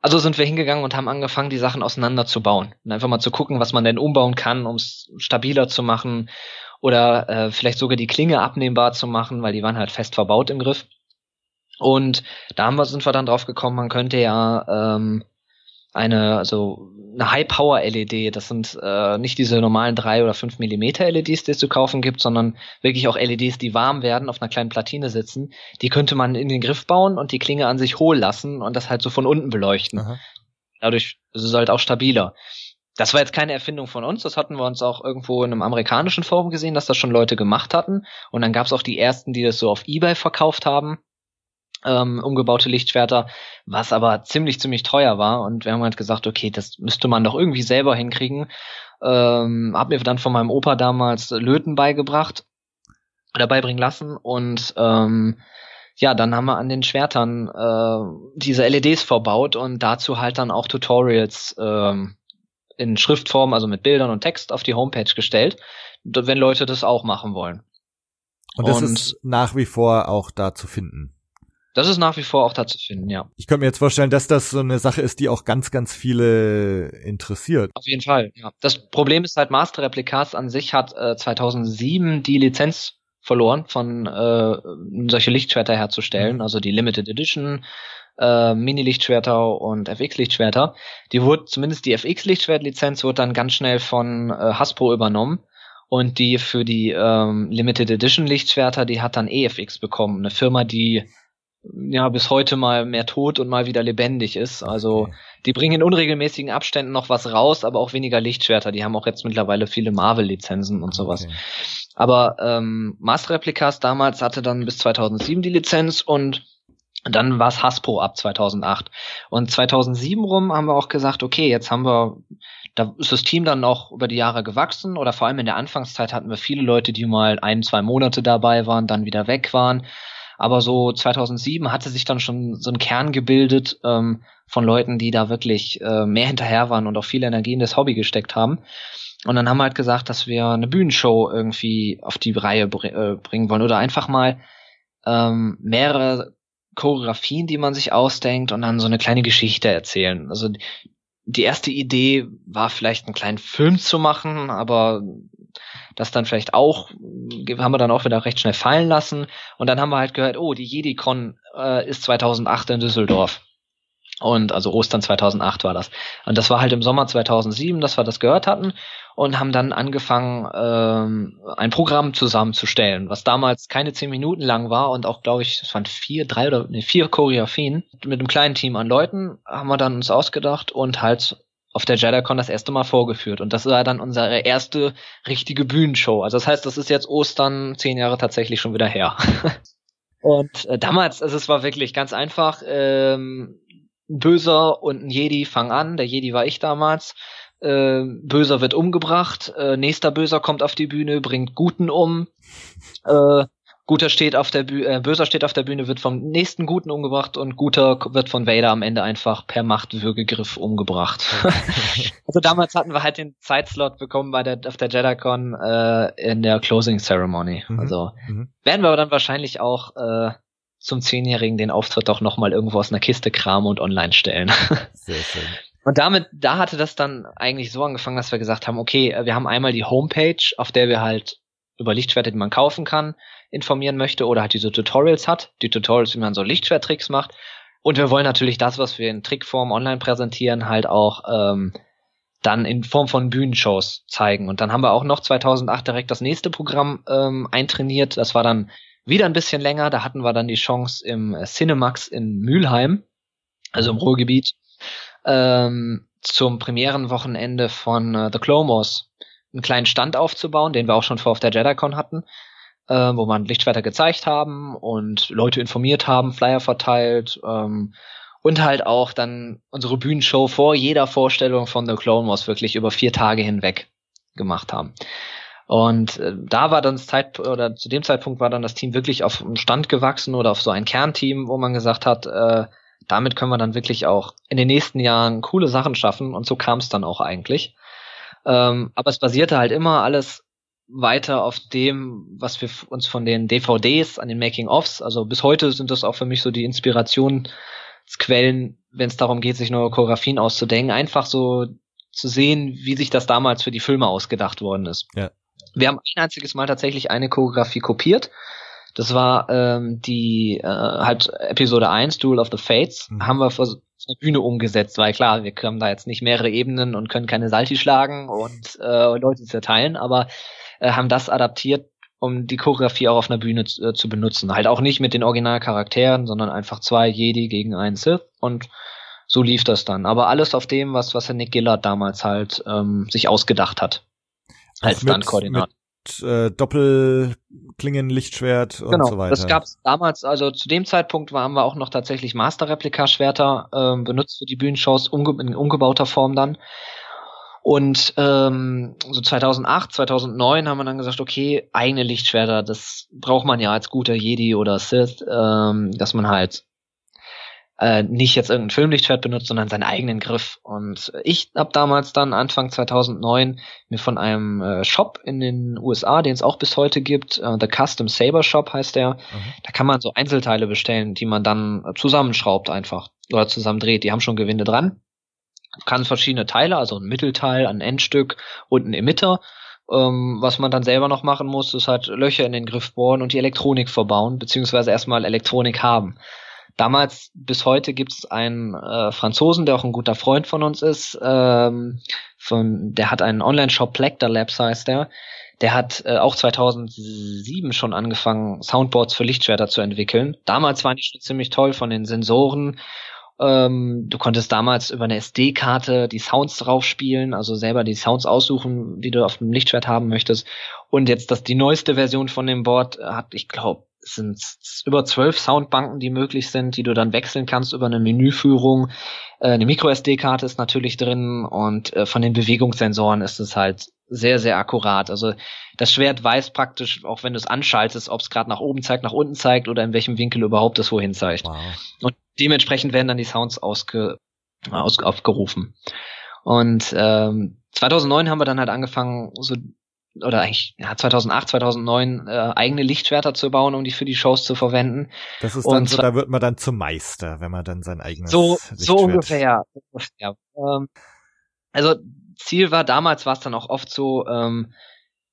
Also sind wir hingegangen und haben angefangen, die Sachen auseinanderzubauen und einfach mal zu gucken, was man denn umbauen kann, um es stabiler zu machen oder äh, vielleicht sogar die Klinge abnehmbar zu machen, weil die waren halt fest verbaut im Griff. Und da haben wir, sind wir dann drauf gekommen, man könnte ja ähm, eine, also eine High-Power-LED. Das sind äh, nicht diese normalen drei oder fünf Millimeter LEDs, die es zu kaufen gibt, sondern wirklich auch LEDs, die warm werden, auf einer kleinen Platine sitzen. Die könnte man in den Griff bauen und die Klinge an sich hohl lassen und das halt so von unten beleuchten. Aha. Dadurch ist es halt auch stabiler. Das war jetzt keine Erfindung von uns, das hatten wir uns auch irgendwo in einem amerikanischen Forum gesehen, dass das schon Leute gemacht hatten. Und dann gab es auch die ersten, die das so auf Ebay verkauft haben ähm, umgebaute Lichtschwerter, was aber ziemlich, ziemlich teuer war. Und wir haben halt gesagt, okay, das müsste man doch irgendwie selber hinkriegen. Ähm, hab mir dann von meinem Opa damals Löten beigebracht oder beibringen lassen und ähm, ja, dann haben wir an den Schwertern äh, diese LEDs verbaut und dazu halt dann auch Tutorials ähm, in Schriftform, also mit Bildern und Text auf die Homepage gestellt, wenn Leute das auch machen wollen. Und das und ist nach wie vor auch da zu finden. Das ist nach wie vor auch da zu finden, ja. Ich könnte mir jetzt vorstellen, dass das so eine Sache ist, die auch ganz, ganz viele interessiert. Auf jeden Fall, ja. Das Problem ist halt, Master Replikas an sich hat äh, 2007 die Lizenz verloren, von äh, solche Lichtschwerter herzustellen, mhm. also die Limited Edition, äh, Mini-Lichtschwerter und FX-Lichtschwerter. Die wurde, zumindest die FX-Lichtschwert-Lizenz wurde dann ganz schnell von äh, Hasbro übernommen. Und die für die ähm, Limited Edition Lichtschwerter, die hat dann EFX bekommen, eine Firma, die ja bis heute mal mehr tot und mal wieder lebendig ist. Also okay. die bringen in unregelmäßigen Abständen noch was raus, aber auch weniger Lichtschwerter. Die haben auch jetzt mittlerweile viele Marvel-Lizenzen und sowas. Okay. Aber ähm, Master Replicas damals hatte dann bis 2007 die Lizenz und dann war es Hasbro ab 2008. Und 2007 rum haben wir auch gesagt, okay, jetzt haben wir, da ist das Team dann auch über die Jahre gewachsen oder vor allem in der Anfangszeit hatten wir viele Leute, die mal ein, zwei Monate dabei waren, dann wieder weg waren. Aber so 2007 hatte sich dann schon so ein Kern gebildet ähm, von Leuten, die da wirklich äh, mehr hinterher waren und auch viel Energie in das Hobby gesteckt haben. Und dann haben wir halt gesagt, dass wir eine Bühnenshow irgendwie auf die Reihe br äh, bringen wollen oder einfach mal ähm, mehrere Choreografien, die man sich ausdenkt und dann so eine kleine Geschichte erzählen. Also die erste Idee war vielleicht einen kleinen Film zu machen, aber das dann vielleicht auch, haben wir dann auch wieder recht schnell fallen lassen. Und dann haben wir halt gehört, oh, die JediCon äh, ist 2008 in Düsseldorf. Und also Ostern 2008 war das. Und das war halt im Sommer 2007, dass wir das gehört hatten und haben dann angefangen, ähm, ein Programm zusammenzustellen, was damals keine zehn Minuten lang war und auch, glaube ich, es waren vier, drei oder nee, vier Choreografien. Mit einem kleinen Team an Leuten haben wir dann uns ausgedacht und halt auf der JediCon das erste Mal vorgeführt. Und das war dann unsere erste richtige Bühnenshow. Also das heißt, das ist jetzt Ostern zehn Jahre tatsächlich schon wieder her. und äh, damals, also es war wirklich ganz einfach. Ähm, ein Böser und ein Jedi fangen an. Der Jedi war ich damals. Äh, Böser wird umgebracht. Äh, nächster Böser kommt auf die Bühne, bringt Guten um. Äh, Guter steht auf der Bühne, äh, Böser steht auf der Bühne, wird vom nächsten Guten umgebracht und Guter wird von Vader am Ende einfach per Machtwürgegriff umgebracht. also damals hatten wir halt den Zeitslot bekommen bei der auf der JediCon äh, in der Closing Ceremony. Mhm. Also mhm. werden wir aber dann wahrscheinlich auch äh, zum Zehnjährigen den Auftritt auch nochmal irgendwo aus einer Kiste kramen und online stellen. Sehr schön. Und damit, da hatte das dann eigentlich so angefangen, dass wir gesagt haben, okay, wir haben einmal die Homepage, auf der wir halt über Lichtschwerter, die man kaufen kann, informieren möchte oder halt diese Tutorials hat, die Tutorials, wie man so Lichtschwerttricks macht. Und wir wollen natürlich das, was wir in Trickform online präsentieren, halt auch ähm, dann in Form von Bühnenshows zeigen. Und dann haben wir auch noch 2008 direkt das nächste Programm ähm, eintrainiert. Das war dann wieder ein bisschen länger. Da hatten wir dann die Chance im Cinemax in Mülheim, also im Ruhrgebiet, ähm, zum Premierenwochenende von äh, The Wars einen kleinen Stand aufzubauen, den wir auch schon vor auf der JediCon hatten, äh, wo man Lichtschwerter gezeigt haben und Leute informiert haben, Flyer verteilt ähm, und halt auch dann unsere Bühnenshow vor jeder Vorstellung von The Clone Wars wirklich über vier Tage hinweg gemacht haben. Und äh, da war dann das Zeit oder zu dem Zeitpunkt war dann das Team wirklich auf einen Stand gewachsen oder auf so ein Kernteam, wo man gesagt hat, äh, damit können wir dann wirklich auch in den nächsten Jahren coole Sachen schaffen und so kam es dann auch eigentlich. Ähm, aber es basierte halt immer alles weiter auf dem, was wir uns von den DVDs an den Making-ofs, also bis heute sind das auch für mich so die Inspirationsquellen, wenn es darum geht, sich neue Choreografien auszudenken, einfach so zu sehen, wie sich das damals für die Filme ausgedacht worden ist. Ja. Wir haben ein einziges Mal tatsächlich eine Choreografie kopiert. Das war ähm, die äh, halt Episode 1, Duel of the Fates, mhm. haben wir für der Bühne umgesetzt, weil klar, wir können da jetzt nicht mehrere Ebenen und können keine Salti schlagen und äh, Leute zerteilen, aber äh, haben das adaptiert, um die Choreografie auch auf einer Bühne zu, äh, zu benutzen. Halt auch nicht mit den Originalcharakteren, sondern einfach zwei Jedi gegen einen Sith und so lief das dann. Aber alles auf dem, was, was Herr Nick Gillard damals halt ähm, sich ausgedacht hat. Als Stunt-Koordinator äh, Doppelklingen, Lichtschwert und genau, so weiter. Das gab's damals, also zu dem Zeitpunkt haben wir auch noch tatsächlich Master-Replika-Schwerter ähm, benutzt für die Bühnenshows, umge in umgebauter Form dann. Und ähm, so 2008, 2009 haben wir dann gesagt, okay, eigene Lichtschwerter, das braucht man ja als guter Jedi oder Sith, ähm, dass man halt äh, nicht jetzt irgendein Filmlichtschwert benutzt, sondern seinen eigenen Griff. Und ich habe damals dann Anfang 2009 mir von einem äh, Shop in den USA, den es auch bis heute gibt, äh, The Custom Saber Shop heißt der, mhm. da kann man so Einzelteile bestellen, die man dann zusammenschraubt einfach oder zusammendreht. Die haben schon Gewinde dran. Kann verschiedene Teile, also ein Mittelteil, ein Endstück und ein Emitter. Ähm, was man dann selber noch machen muss, ist halt Löcher in den Griff bohren und die Elektronik verbauen, beziehungsweise erstmal Elektronik haben. Damals bis heute gibt es einen äh, Franzosen, der auch ein guter Freund von uns ist. Ähm, von, der hat einen Online-Shop, Plector Labs heißt der. Der hat äh, auch 2007 schon angefangen, Soundboards für Lichtschwerter zu entwickeln. Damals waren die schon ziemlich toll von den Sensoren. Ähm, du konntest damals über eine SD-Karte die Sounds drauf spielen, also selber die Sounds aussuchen, die du auf dem Lichtschwert haben möchtest. Und jetzt das die neueste Version von dem Board hat, ich glaube, sind über zwölf Soundbanken, die möglich sind, die du dann wechseln kannst über eine Menüführung. Äh, eine Micro-SD-Karte ist natürlich drin und äh, von den Bewegungssensoren ist es halt sehr, sehr akkurat. Also das Schwert weiß praktisch, auch wenn du es anschaltest, ob es gerade nach oben zeigt, nach unten zeigt oder in welchem Winkel überhaupt es wohin zeigt. Wow. Und dementsprechend werden dann die Sounds ausge, aus, aufgerufen. Und ähm, 2009 haben wir dann halt angefangen, so oder eigentlich ja, 2008, 2009 äh, eigene Lichtschwerter zu bauen, um die für die Shows zu verwenden. Das ist dann und so, da wird man dann zum Meister, wenn man dann sein eigenes so so ungefähr ja. ja. Ähm, also Ziel war damals war es dann auch oft so ähm,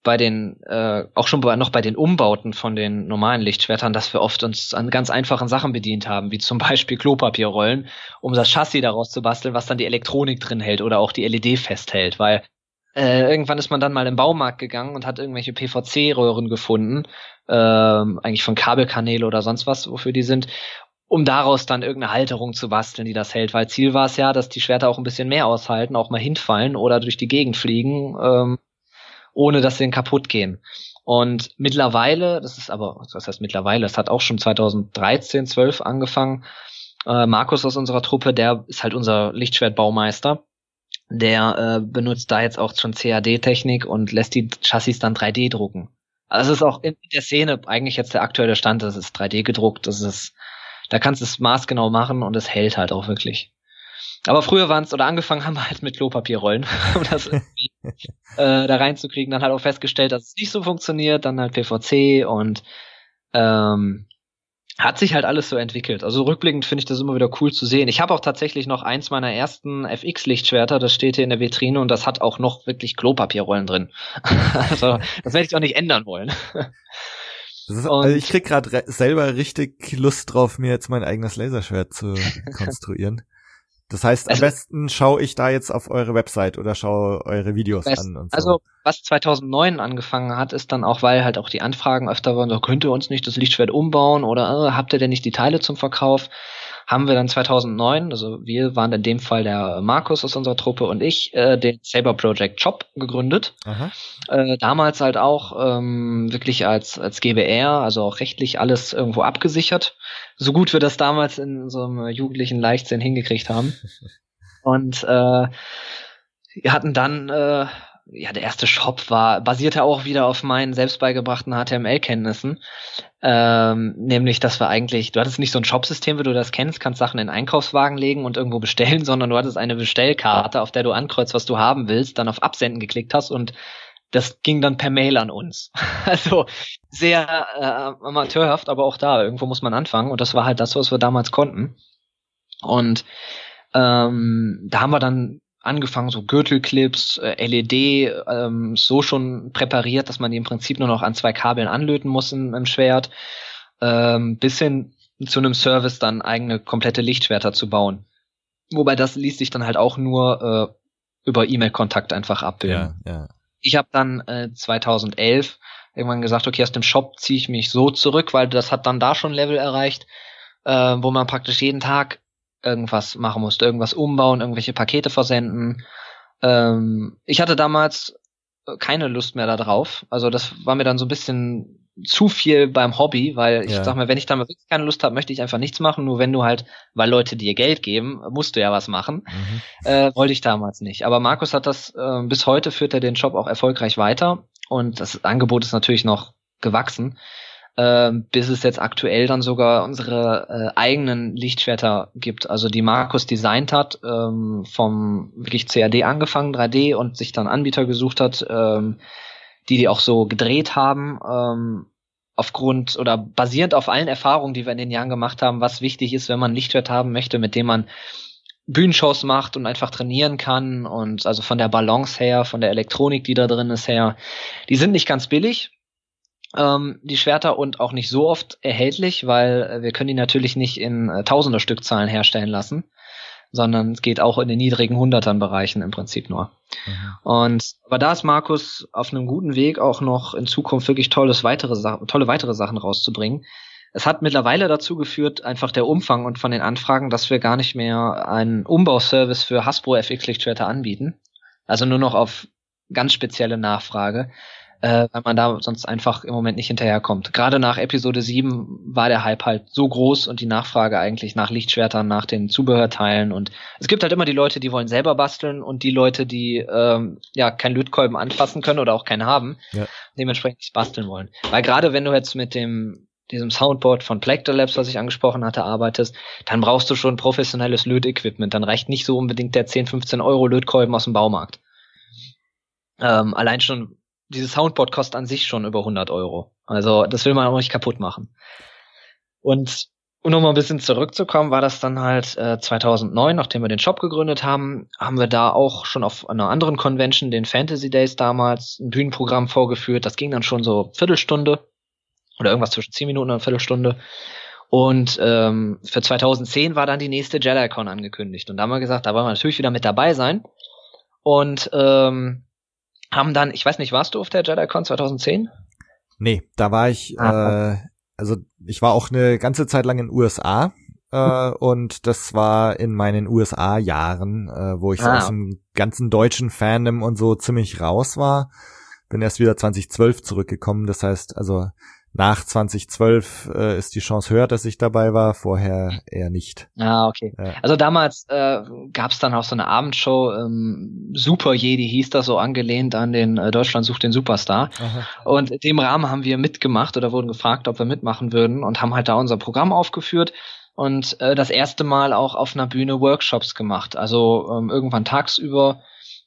bei den äh, auch schon bei, noch bei den Umbauten von den normalen Lichtschwertern, dass wir oft uns an ganz einfachen Sachen bedient haben, wie zum Beispiel Klopapierrollen, um das Chassis daraus zu basteln, was dann die Elektronik drin hält oder auch die LED festhält, weil äh, irgendwann ist man dann mal im Baumarkt gegangen und hat irgendwelche PVC-Röhren gefunden, ähm, eigentlich von Kabelkanäle oder sonst was, wofür die sind, um daraus dann irgendeine Halterung zu basteln, die das hält. Weil Ziel war es ja, dass die Schwerter auch ein bisschen mehr aushalten, auch mal hinfallen oder durch die Gegend fliegen, ähm, ohne dass sie kaputt gehen. Und mittlerweile, das ist aber, was heißt mittlerweile, das hat auch schon 2013, 12 angefangen. Äh, Markus aus unserer Truppe, der ist halt unser Lichtschwertbaumeister der äh, benutzt da jetzt auch schon CAD-Technik und lässt die Chassis dann 3D drucken. Also es ist auch in der Szene eigentlich jetzt der aktuelle Stand, das ist 3D gedruckt, das ist, da kannst du es maßgenau machen und es hält halt auch wirklich. Aber früher waren es, oder angefangen haben wir halt mit Klopapierrollen, um das irgendwie äh, da reinzukriegen. Dann halt auch festgestellt, dass es nicht so funktioniert, dann halt PVC und ähm, hat sich halt alles so entwickelt. Also rückblickend finde ich das immer wieder cool zu sehen. Ich habe auch tatsächlich noch eins meiner ersten FX-Lichtschwerter, das steht hier in der Vitrine und das hat auch noch wirklich Klopapierrollen drin. also das werde ich auch nicht ändern wollen. Ist, also ich krieg gerade selber richtig Lust drauf, mir jetzt mein eigenes Laserschwert zu konstruieren. Das heißt, am also, besten schaue ich da jetzt auf eure Website oder schaue eure Videos best, an und so. Also, was 2009 angefangen hat, ist dann auch, weil halt auch die Anfragen öfter waren, so, könnt ihr uns nicht das Lichtschwert umbauen oder äh, habt ihr denn nicht die Teile zum Verkauf? Haben wir dann 2009, also wir waren in dem Fall der Markus aus unserer Truppe und ich, äh, den Saber Project Shop gegründet. Äh, damals halt auch ähm, wirklich als, als GBR, also auch rechtlich alles irgendwo abgesichert. So gut wir das damals in so einem jugendlichen Leichtsinn hingekriegt haben. Und äh, wir hatten dann äh, ja, der erste Shop war, basierte auch wieder auf meinen selbst beigebrachten HTML-Kenntnissen. Ähm, nämlich, dass wir eigentlich, du hattest nicht so ein Shopsystem, wie du das kennst, kannst Sachen in Einkaufswagen legen und irgendwo bestellen, sondern du hattest eine Bestellkarte, auf der du ankreuzt, was du haben willst, dann auf Absenden geklickt hast und das ging dann per Mail an uns. Also sehr äh, amateurhaft, aber auch da, irgendwo muss man anfangen und das war halt das, was wir damals konnten. Und ähm, da haben wir dann angefangen, so Gürtelclips, äh, LED, ähm, so schon präpariert, dass man die im Prinzip nur noch an zwei Kabeln anlöten muss im, im Schwert, ähm, bis hin zu einem Service dann eigene komplette Lichtschwerter zu bauen. Wobei das ließ sich dann halt auch nur äh, über E-Mail-Kontakt einfach abbilden. Ja, ja. Ich habe dann äh, 2011 irgendwann gesagt, okay, aus dem Shop ziehe ich mich so zurück, weil das hat dann da schon Level erreicht, äh, wo man praktisch jeden Tag irgendwas machen musste, irgendwas umbauen, irgendwelche Pakete versenden. Ähm, ich hatte damals keine Lust mehr darauf. Also das war mir dann so ein bisschen zu viel beim Hobby, weil ich ja. sag mal, wenn ich da mal wirklich keine Lust habe, möchte ich einfach nichts machen. Nur wenn du halt, weil Leute dir Geld geben, musst du ja was machen. Mhm. Äh, wollte ich damals nicht. Aber Markus hat das, äh, bis heute führt er den Job auch erfolgreich weiter. Und das Angebot ist natürlich noch gewachsen äh, bis es jetzt aktuell dann sogar unsere äh, eigenen Lichtschwerter gibt, also die Markus designt hat, ähm, vom wirklich CAD angefangen, 3D und sich dann Anbieter gesucht hat, ähm, die die auch so gedreht haben, ähm, aufgrund oder basierend auf allen Erfahrungen, die wir in den Jahren gemacht haben, was wichtig ist, wenn man ein Lichtschwert haben möchte, mit dem man Bühnenshows macht und einfach trainieren kann und also von der Balance her, von der Elektronik, die da drin ist her, die sind nicht ganz billig, ähm, die Schwerter und auch nicht so oft erhältlich, weil äh, wir können die natürlich nicht in äh, Tausender Stückzahlen herstellen lassen, sondern es geht auch in den niedrigen Hundertern Bereichen im Prinzip nur. Mhm. Und aber da ist Markus auf einem guten Weg auch noch in Zukunft wirklich tolles weitere tolle weitere Sachen rauszubringen. Es hat mittlerweile dazu geführt, einfach der Umfang und von den Anfragen, dass wir gar nicht mehr einen Umbauservice für Hasbro FX Lichtschwerter anbieten. Also nur noch auf ganz spezielle Nachfrage äh, weil man da sonst einfach im Moment nicht hinterherkommt. Gerade nach Episode 7 war der Hype halt so groß und die Nachfrage eigentlich nach Lichtschwertern, nach den Zubehörteilen und es gibt halt immer die Leute, die wollen selber basteln und die Leute, die ähm, ja keinen Lötkolben anfassen können oder auch keinen haben, ja. dementsprechend nicht basteln wollen. Weil gerade wenn du jetzt mit dem diesem Soundboard von Plektor Labs, was ich angesprochen hatte, arbeitest, dann brauchst du schon professionelles Lötequipment. Dann reicht nicht so unbedingt der 10, 15 Euro Lötkolben aus dem Baumarkt. Ähm, allein schon, dieses Soundboard kostet an sich schon über 100 Euro. Also das will man auch nicht kaputt machen. Und um nochmal ein bisschen zurückzukommen, war das dann halt äh, 2009, nachdem wir den Shop gegründet haben, haben wir da auch schon auf einer anderen Convention, den Fantasy Days damals, ein Bühnenprogramm vorgeführt. Das ging dann schon so Viertelstunde oder irgendwas zwischen 10 Minuten und Viertelstunde. Und ähm, für 2010 war dann die nächste JediCon angekündigt. Und da haben wir gesagt, da wollen wir natürlich wieder mit dabei sein. Und ähm, haben dann, ich weiß nicht, warst du auf der JediCon 2010? Nee, da war ich, ah, äh, also ich war auch eine ganze Zeit lang in den USA äh, und das war in meinen USA-Jahren, äh, wo ich ah. so aus dem ganzen deutschen Fandom und so ziemlich raus war. Bin erst wieder 2012 zurückgekommen, das heißt, also nach 2012 äh, ist die Chance höher, dass ich dabei war, vorher eher nicht. Ah, okay. Ja. Also damals äh, gab es dann auch so eine Abendshow, ähm, Super Jedi hieß das so angelehnt an den äh, Deutschland sucht den Superstar. Aha. Und in dem Rahmen haben wir mitgemacht oder wurden gefragt, ob wir mitmachen würden und haben halt da unser Programm aufgeführt und äh, das erste Mal auch auf einer Bühne Workshops gemacht. Also ähm, irgendwann tagsüber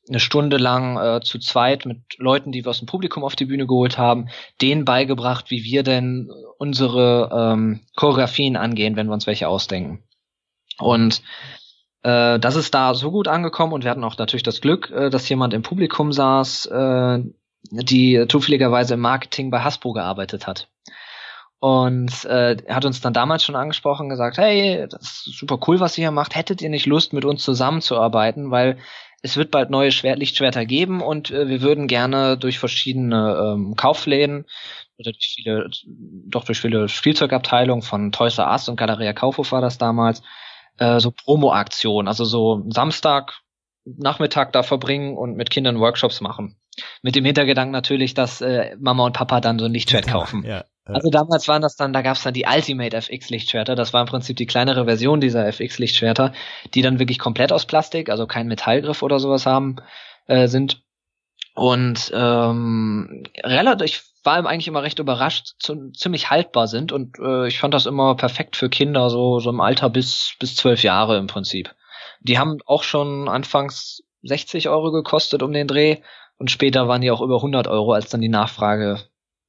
eine Stunde lang äh, zu zweit mit Leuten, die wir aus dem Publikum auf die Bühne geholt haben, denen beigebracht, wie wir denn unsere ähm, Choreografien angehen, wenn wir uns welche ausdenken. Und äh, das ist da so gut angekommen und wir hatten auch natürlich das Glück, äh, dass jemand im Publikum saß, äh, die zufälligerweise im Marketing bei Hasbro gearbeitet hat. und äh, er hat uns dann damals schon angesprochen, gesagt, hey, das ist super cool, was ihr hier macht. Hättet ihr nicht Lust, mit uns zusammenzuarbeiten? Weil es wird bald neue Schwert Lichtschwerter geben und äh, wir würden gerne durch verschiedene ähm, Kaufläden oder durch viele, doch durch viele Spielzeugabteilungen von Toys R Us und Galeria Kaufhof war das damals, äh, so Promo-Aktionen, also so Samstag, Nachmittag da verbringen und mit Kindern Workshops machen. Mit dem Hintergedanken natürlich, dass äh, Mama und Papa dann so ein Lichtschwert kaufen. Ja, also damals waren das dann, da gab's dann die Ultimate FX Lichtschwerter. Das war im Prinzip die kleinere Version dieser FX Lichtschwerter, die dann wirklich komplett aus Plastik, also kein Metallgriff oder sowas haben, äh, sind. Und ähm, relativ, ich war ihm eigentlich immer recht überrascht, zu, ziemlich haltbar sind und äh, ich fand das immer perfekt für Kinder, so, so im Alter bis, bis zwölf Jahre im Prinzip. Die haben auch schon anfangs 60 Euro gekostet um den Dreh und später waren die auch über 100 Euro, als dann die Nachfrage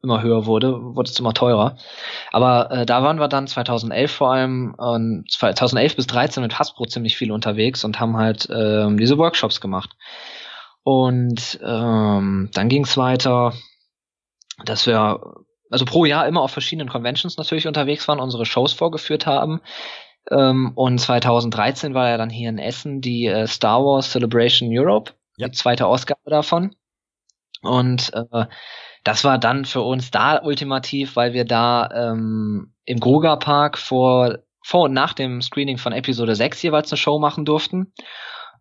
immer höher wurde, wurde es immer teurer. Aber äh, da waren wir dann 2011 vor allem, äh, 2011 bis 13 mit Hasbro ziemlich viel unterwegs und haben halt äh, diese Workshops gemacht. Und ähm, dann ging es weiter, dass wir also pro Jahr immer auf verschiedenen Conventions natürlich unterwegs waren, unsere Shows vorgeführt haben. Ähm, und 2013 war ja dann hier in Essen die äh, Star Wars Celebration Europe, ja. die zweite Ausgabe davon. Und äh, das war dann für uns da ultimativ, weil wir da ähm, im Gruger Park vor, vor und nach dem Screening von Episode 6 jeweils eine Show machen durften,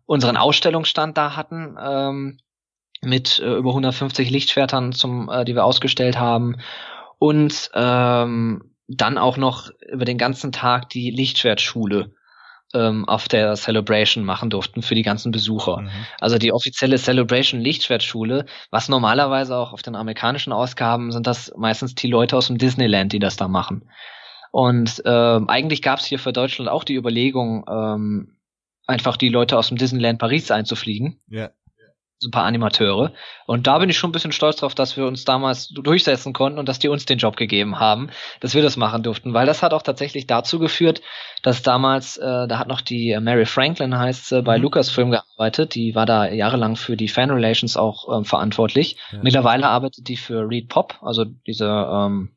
unseren Ausstellungsstand da hatten ähm, mit äh, über 150 Lichtschwertern, zum, äh, die wir ausgestellt haben. Und ähm, dann auch noch über den ganzen Tag die Lichtschwertschule ähm, auf der Celebration machen durften für die ganzen Besucher. Mhm. Also die offizielle Celebration Lichtschwertschule, was normalerweise auch auf den amerikanischen Ausgaben sind das meistens die Leute aus dem Disneyland, die das da machen. Und äh, eigentlich gab es hier für Deutschland auch die Überlegung, ähm, einfach die Leute aus dem Disneyland Paris einzufliegen. Ja so ein paar Animateure. Und da bin ich schon ein bisschen stolz drauf, dass wir uns damals durchsetzen konnten und dass die uns den Job gegeben haben, dass wir das machen durften. Weil das hat auch tatsächlich dazu geführt, dass damals, äh, da hat noch die Mary Franklin heißt sie, bei mhm. Lucasfilm gearbeitet. Die war da jahrelang für die Fan Relations auch ähm, verantwortlich. Ja. Mittlerweile arbeitet die für Read Pop, also diese ähm,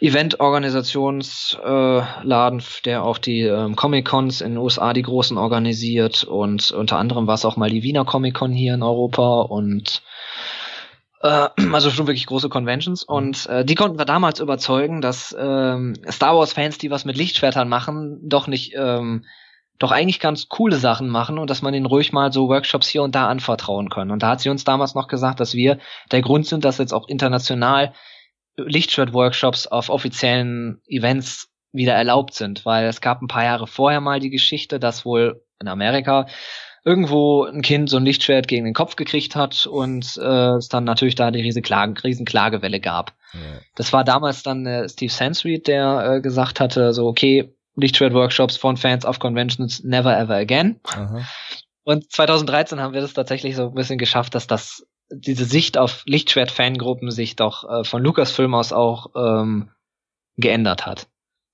Event-Organisationsladen, äh, der auch die ähm, Comic-Cons in den USA die großen organisiert und unter anderem war es auch mal die Wiener Comic-Con hier in Europa und äh, also schon wirklich große Conventions mhm. und äh, die konnten wir damals überzeugen, dass ähm, Star Wars-Fans, die was mit Lichtschwertern machen, doch nicht ähm, doch eigentlich ganz coole Sachen machen und dass man ihnen ruhig mal so Workshops hier und da anvertrauen kann. Und da hat sie uns damals noch gesagt, dass wir der Grund sind, dass jetzt auch international Lichtschwert-Workshops auf offiziellen Events wieder erlaubt sind, weil es gab ein paar Jahre vorher mal die Geschichte, dass wohl in Amerika irgendwo ein Kind so ein Lichtschwert gegen den Kopf gekriegt hat und äh, es dann natürlich da die riesen, Klagen, riesen Klagewelle gab. Ja. Das war damals dann äh, Steve Sansweet, der äh, gesagt hatte, so okay, Lichtschwert-Workshops von Fans auf Conventions never ever again. Aha. Und 2013 haben wir das tatsächlich so ein bisschen geschafft, dass das diese Sicht auf Lichtschwert-Fangruppen sich doch äh, von Lucasfilm aus auch ähm, geändert hat.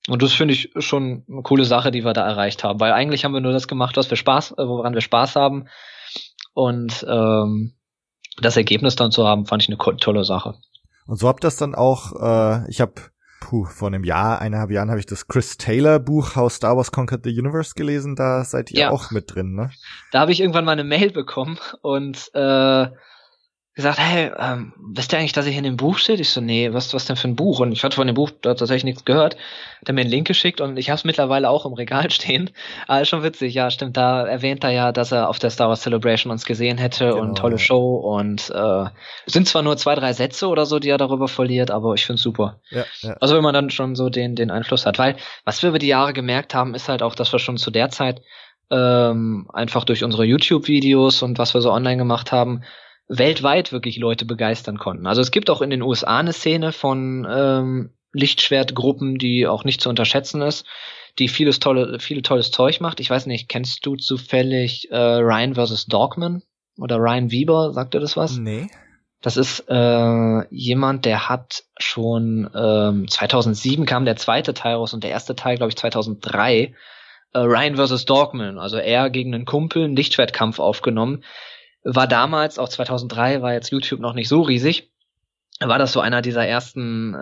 Und das finde ich schon eine coole Sache, die wir da erreicht haben, weil eigentlich haben wir nur das gemacht, was wir Spaß, äh, woran wir Spaß haben. Und ähm, das Ergebnis dann zu haben, fand ich eine tolle Sache. Und so habt das dann auch, äh, ich habe puh, vor einem Jahr, eineinhalb Jahren habe ich das Chris Taylor Buch How Star Wars Conquered the Universe gelesen, da seid ihr ja. auch mit drin, ne? Da habe ich irgendwann mal eine Mail bekommen und äh, gesagt, hey, ähm, wisst ihr eigentlich, dass ich in dem Buch steht? Ich so, nee, was, was denn für ein Buch? Und ich hatte von dem Buch da tatsächlich nichts gehört. Hat er mir einen Link geschickt und ich habe es mittlerweile auch im Regal stehen. Aber ist schon witzig, ja, stimmt. Da erwähnt er ja, dass er auf der Star Wars Celebration uns gesehen hätte genau. und tolle Show und äh, sind zwar nur zwei, drei Sätze oder so, die er darüber verliert, aber ich find's super. Ja, ja. Also wenn man dann schon so den, den Einfluss hat. Weil was wir über die Jahre gemerkt haben, ist halt auch, dass wir schon zu der Zeit ähm, einfach durch unsere YouTube-Videos und was wir so online gemacht haben, weltweit wirklich Leute begeistern konnten. Also es gibt auch in den USA eine Szene von ähm, Lichtschwertgruppen, die auch nicht zu unterschätzen ist, die vieles tolle, viel tolles Zeug macht. Ich weiß nicht, kennst du zufällig äh, Ryan vs. Dogman oder Ryan Wieber? Sagt dir das was? Nee. Das ist äh, jemand, der hat schon ähm, 2007 kam der zweite Teil raus und der erste Teil, glaube ich, 2003. Äh, Ryan vs. Dogman, also er gegen einen Kumpel, einen Lichtschwertkampf aufgenommen war damals, auch 2003, war jetzt YouTube noch nicht so riesig. war das so einer dieser ersten äh,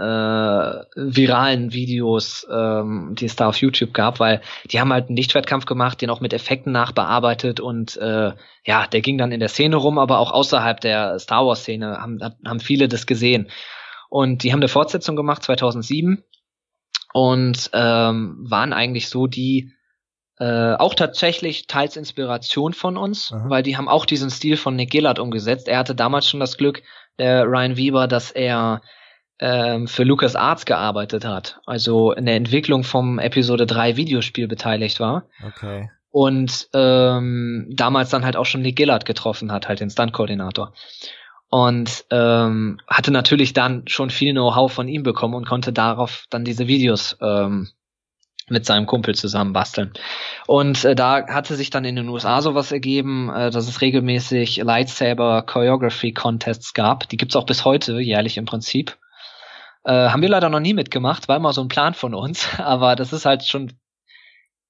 viralen Videos, ähm, die es da auf YouTube gab, weil die haben halt einen Lichtschwertkampf gemacht, den auch mit Effekten nachbearbeitet und äh, ja, der ging dann in der Szene rum, aber auch außerhalb der Star Wars Szene haben, haben viele das gesehen. Und die haben eine Fortsetzung gemacht 2007 und ähm, waren eigentlich so die äh, auch tatsächlich teils Inspiration von uns, Aha. weil die haben auch diesen Stil von Nick Gillard umgesetzt. Er hatte damals schon das Glück, der Ryan Weber, dass er ähm, für Lucas Arts gearbeitet hat, also in der Entwicklung vom Episode 3 Videospiel beteiligt war. Okay. Und ähm, damals dann halt auch schon Nick Gillard getroffen hat, halt den Stunt-Koordinator. Und ähm, hatte natürlich dann schon viel Know-how von ihm bekommen und konnte darauf dann diese Videos ähm, mit seinem Kumpel zusammen basteln. Und äh, da hatte sich dann in den USA sowas ergeben, äh, dass es regelmäßig Lightsaber Choreography Contests gab. Die gibt's auch bis heute, jährlich im Prinzip. Äh, haben wir leider noch nie mitgemacht, war immer so ein Plan von uns, aber das ist halt schon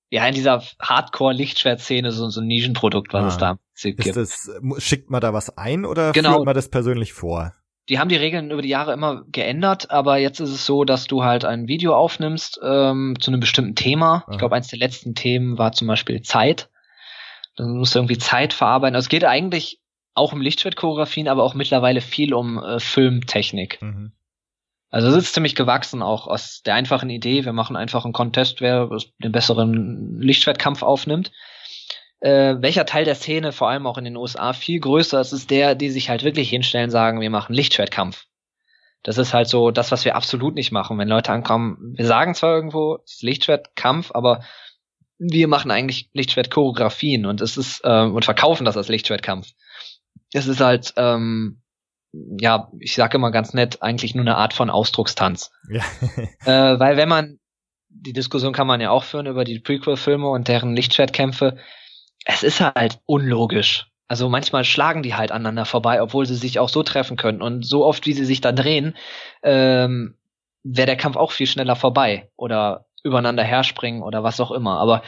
ja in dieser Hardcore-Lichtschwert-Szene so, so ein Nischenprodukt, was ah. es da gibt. Das, schickt man da was ein oder genau. führt man das persönlich vor? Die haben die Regeln über die Jahre immer geändert, aber jetzt ist es so, dass du halt ein Video aufnimmst ähm, zu einem bestimmten Thema. Aha. Ich glaube, eins der letzten Themen war zum Beispiel Zeit. Dann musst du irgendwie Zeit verarbeiten. Also es geht eigentlich auch um Lichtschwertchoreografien, aber auch mittlerweile viel um äh, Filmtechnik. Mhm. Also es ist ziemlich gewachsen auch aus der einfachen Idee, wir machen einfach einen Contest, wer den besseren Lichtschwertkampf aufnimmt äh, welcher Teil der Szene, vor allem auch in den USA, viel größer ist, ist der, die sich halt wirklich hinstellen, sagen, wir machen Lichtschwertkampf. Das ist halt so das, was wir absolut nicht machen. Wenn Leute ankommen, wir sagen zwar irgendwo, es ist Lichtschwertkampf, aber wir machen eigentlich Lichtschwertchoreografien und es ist ähm, und verkaufen das als Lichtschwertkampf. Es ist halt, ähm, ja, ich sage immer ganz nett, eigentlich nur eine Art von Ausdruckstanz. Ja. äh, weil wenn man die Diskussion kann man ja auch führen über die Prequel-Filme und deren Lichtschwertkämpfe es ist halt unlogisch. Also manchmal schlagen die halt aneinander vorbei, obwohl sie sich auch so treffen können. Und so oft, wie sie sich dann drehen, ähm, wäre der Kampf auch viel schneller vorbei. Oder übereinander herspringen oder was auch immer. Aber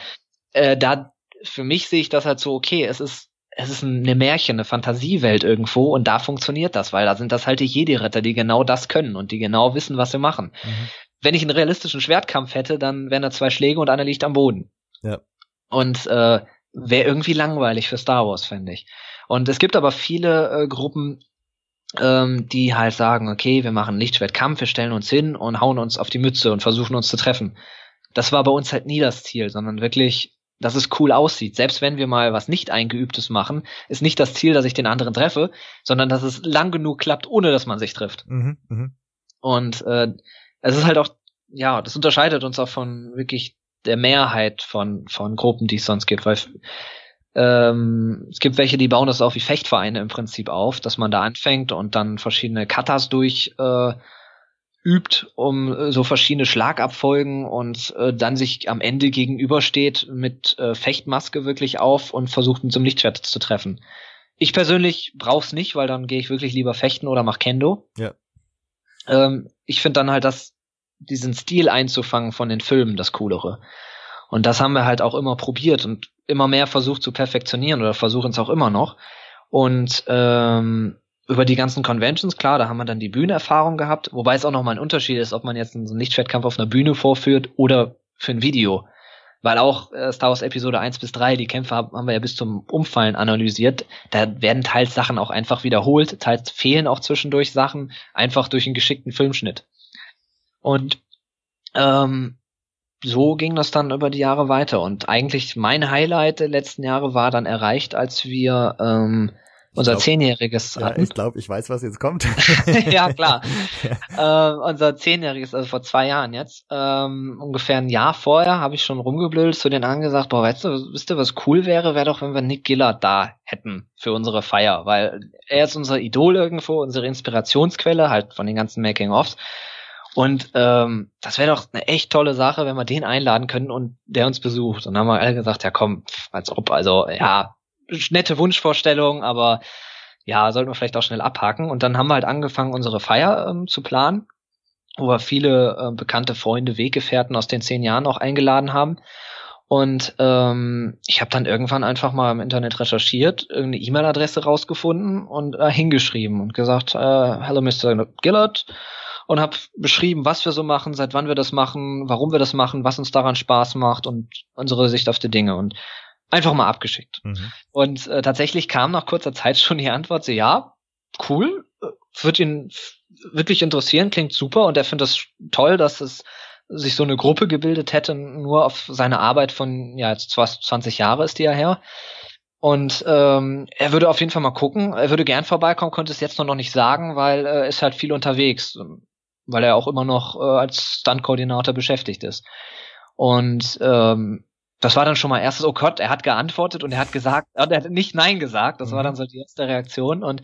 äh, da für mich sehe ich das halt so, okay, es ist es ist eine Märchen, eine Fantasiewelt irgendwo und da funktioniert das, weil da sind das halt die Jedi-Ritter, die genau das können und die genau wissen, was sie machen. Mhm. Wenn ich einen realistischen Schwertkampf hätte, dann wären da zwei Schläge und einer liegt am Boden. Ja. Und äh, wäre irgendwie langweilig für Star Wars, fände ich. Und es gibt aber viele äh, Gruppen, ähm, die halt sagen, okay, wir machen Lichtschwertkampf, wir stellen uns hin und hauen uns auf die Mütze und versuchen uns zu treffen. Das war bei uns halt nie das Ziel, sondern wirklich, dass es cool aussieht. Selbst wenn wir mal was nicht eingeübtes machen, ist nicht das Ziel, dass ich den anderen treffe, sondern dass es lang genug klappt, ohne dass man sich trifft. Mhm, mh. Und äh, es ist halt auch, ja, das unterscheidet uns auch von wirklich der Mehrheit von, von Gruppen, die es sonst gibt, weil ähm, es gibt welche, die bauen das auch wie Fechtvereine im Prinzip auf, dass man da anfängt und dann verschiedene Katas durch äh, übt, um äh, so verschiedene Schlagabfolgen und äh, dann sich am Ende gegenübersteht mit äh, Fechtmaske wirklich auf und versucht mit so einem Lichtschwert zu treffen. Ich persönlich brauch's nicht, weil dann gehe ich wirklich lieber fechten oder mach Kendo. Ja. Ähm, ich finde dann halt, dass diesen Stil einzufangen von den Filmen das Coolere. Und das haben wir halt auch immer probiert und immer mehr versucht zu perfektionieren oder versuchen es auch immer noch. Und ähm, über die ganzen Conventions, klar, da haben wir dann die Bühnenerfahrung gehabt, wobei es auch nochmal ein Unterschied ist, ob man jetzt einen Lichtschwertkampf auf einer Bühne vorführt oder für ein Video. Weil auch äh, Star Wars Episode 1 bis 3, die Kämpfe haben wir ja bis zum Umfallen analysiert. Da werden teils Sachen auch einfach wiederholt, teils fehlen auch zwischendurch Sachen, einfach durch einen geschickten Filmschnitt. Und ähm, so ging das dann über die Jahre weiter. Und eigentlich mein Highlight der letzten Jahre war dann erreicht, als wir ähm, unser glaub, zehnjähriges ja, hatten. Ich glaube, ich weiß, was jetzt kommt. ja, klar. ja. Äh, unser zehnjähriges, also vor zwei Jahren jetzt, ähm, ungefähr ein Jahr vorher, habe ich schon rumgeblödet zu den anderen gesagt, boah, weißt du, wisst ihr, was cool wäre, wäre doch, wenn wir Nick Gillard da hätten für unsere Feier, weil er ist unser Idol irgendwo, unsere Inspirationsquelle, halt von den ganzen Making-ofs. Und ähm, das wäre doch eine echt tolle Sache, wenn wir den einladen können und der uns besucht. Und dann haben wir alle gesagt, ja komm, als ob, also ja, nette Wunschvorstellung, aber ja, sollten wir vielleicht auch schnell abhaken. Und dann haben wir halt angefangen, unsere Feier ähm, zu planen, wo wir viele äh, bekannte Freunde, Weggefährten aus den zehn Jahren auch eingeladen haben. Und ähm, ich habe dann irgendwann einfach mal im Internet recherchiert, irgendeine E-Mail-Adresse rausgefunden und äh, hingeschrieben und gesagt, äh, Hello Mr. Gillard und habe beschrieben, was wir so machen, seit wann wir das machen, warum wir das machen, was uns daran Spaß macht und unsere Sicht auf die Dinge und einfach mal abgeschickt. Mhm. Und äh, tatsächlich kam nach kurzer Zeit schon die Antwort, so ja, cool, äh, wird ihn wirklich interessieren, klingt super und er findet das toll, dass es sich so eine Gruppe gebildet hätte, nur auf seine Arbeit von, ja, jetzt 20 Jahre ist die ja her. Und ähm, er würde auf jeden Fall mal gucken. Er würde gern vorbeikommen, konnte es jetzt noch nicht sagen, weil er äh, ist halt viel unterwegs, weil er auch immer noch äh, als Stunt-Koordinator beschäftigt ist. Und ähm, das war dann schon mal erstes, oh Gott, er hat geantwortet und er hat gesagt, er hat nicht Nein gesagt. Das mhm. war dann so die erste Reaktion. Und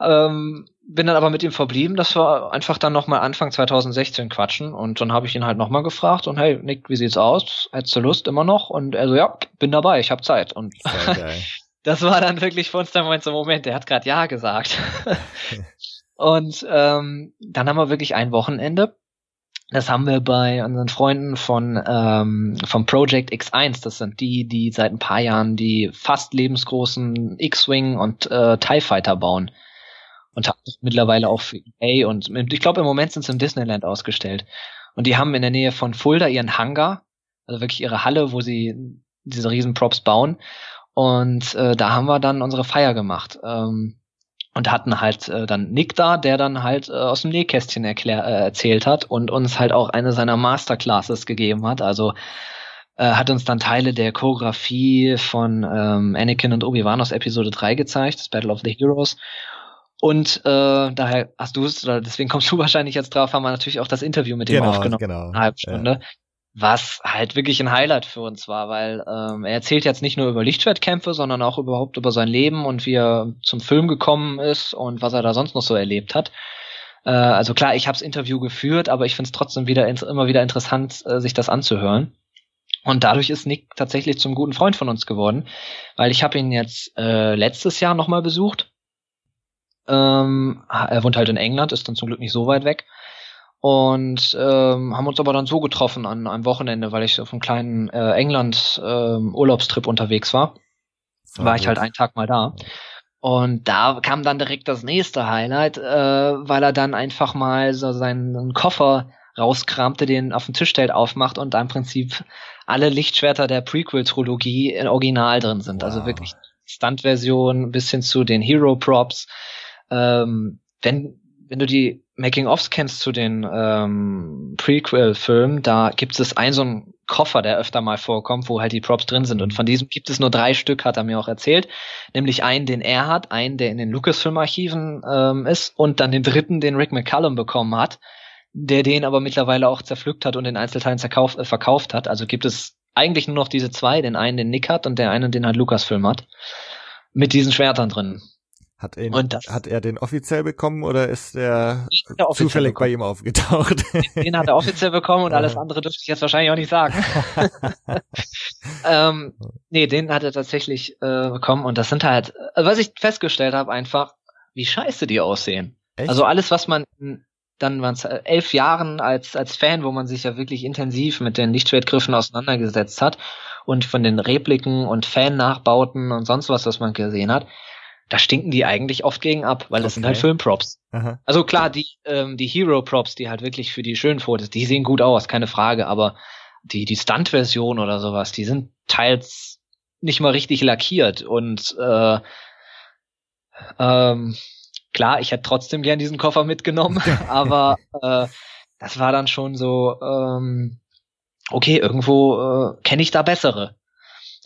ähm, bin dann aber mit ihm verblieben, dass wir einfach dann nochmal Anfang 2016 quatschen und dann habe ich ihn halt nochmal gefragt und hey, Nick, wie sieht's aus? Hättest du Lust immer noch? Und er so, ja, bin dabei, ich habe Zeit. Und das war dann wirklich für uns der Moment so, Moment, der hat gerade Ja gesagt. und ähm, dann haben wir wirklich ein Wochenende. Das haben wir bei unseren Freunden von ähm, vom Project X1. Das sind die, die seit ein paar Jahren die fast lebensgroßen X-Wing und äh, TIE Fighter bauen und haben mittlerweile auch für EA und ich glaube im Moment sind sie im Disneyland ausgestellt. Und die haben in der Nähe von Fulda ihren Hangar, also wirklich ihre Halle, wo sie diese riesen Props bauen. Und äh, da haben wir dann unsere Feier gemacht. Ähm, und hatten halt äh, dann Nick da, der dann halt äh, aus dem Nähkästchen erklär, äh, erzählt hat und uns halt auch eine seiner Masterclasses gegeben hat. Also äh, hat uns dann Teile der Choreografie von ähm, Anakin und Obi-Wan aus Episode 3 gezeigt, das Battle of the Heroes. Und äh, daher hast du es, oder deswegen kommst du wahrscheinlich jetzt drauf, haben wir natürlich auch das Interview mit ihm genau, aufgenommen. Genau. Eine halbe Stunde. Ja. Was halt wirklich ein Highlight für uns war, weil ähm, er erzählt jetzt nicht nur über Lichtschwertkämpfe, sondern auch überhaupt über sein Leben und wie er zum Film gekommen ist und was er da sonst noch so erlebt hat. Äh, also klar, ich habe das Interview geführt, aber ich finde es trotzdem wieder immer wieder interessant, äh, sich das anzuhören. Und dadurch ist Nick tatsächlich zum guten Freund von uns geworden, weil ich habe ihn jetzt äh, letztes Jahr nochmal besucht ähm, er wohnt halt in England, ist dann zum Glück nicht so weit weg. Und ähm, haben uns aber dann so getroffen an einem Wochenende, weil ich auf einem kleinen äh, England ähm, Urlaubstrip unterwegs war. Ah, war ich halt einen Tag mal da. Und da kam dann direkt das nächste Highlight, äh, weil er dann einfach mal so seinen Koffer rauskramte, den auf den Tisch stellt, aufmacht und da im Prinzip alle Lichtschwerter der Prequel-Trilogie in Original drin sind. Also wow. Also wirklich Stunt-Version bis hin zu den Hero-Props ähm, wenn, wenn du die Making-ofs kennst zu den ähm, Prequel-Filmen, da gibt es einen so einen Koffer, der öfter mal vorkommt, wo halt die Props drin sind. Und von diesem gibt es nur drei Stück, hat er mir auch erzählt. Nämlich einen, den er hat, einen, der in den Lucasfilm-Archiven ähm, ist und dann den dritten, den Rick McCallum bekommen hat, der den aber mittlerweile auch zerpflückt hat und in Einzelteilen zerkauf, äh, verkauft hat. Also gibt es eigentlich nur noch diese zwei, den einen, den Nick hat und der eine, den halt Lucasfilm hat. Mit diesen Schwertern drin. Hat, ihn, hat er den offiziell bekommen oder ist er zufällig bekommen. bei ihm aufgetaucht? Den hat er offiziell bekommen und alles andere dürfte ich jetzt wahrscheinlich auch nicht sagen. ähm, nee, den hat er tatsächlich äh, bekommen und das sind halt, also was ich festgestellt habe, einfach, wie scheiße die aussehen. Echt? Also alles, was man dann waren es äh, elf Jahren als, als Fan, wo man sich ja wirklich intensiv mit den Lichtschwertgriffen auseinandergesetzt hat und von den Repliken und Fan-Nachbauten und sonst was, was man gesehen hat, da stinken die eigentlich oft gegen ab, weil das okay. sind halt Filmprops. Aha. Also klar, die, ähm, die Hero-Props, die halt wirklich für die schönen Fotos, die sehen gut aus, keine Frage, aber die, die Stunt-Version oder sowas, die sind teils nicht mal richtig lackiert und äh, ähm, klar, ich hätte trotzdem gern diesen Koffer mitgenommen, aber äh, das war dann schon so, ähm, okay, irgendwo äh, kenne ich da bessere.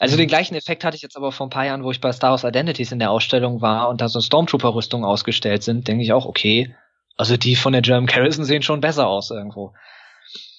Also den mhm. gleichen Effekt hatte ich jetzt aber vor ein paar Jahren, wo ich bei Star Wars Identities in der Ausstellung war und da so Stormtrooper-Rüstungen ausgestellt sind, denke ich auch, okay, also die von der German Garrison sehen schon besser aus irgendwo.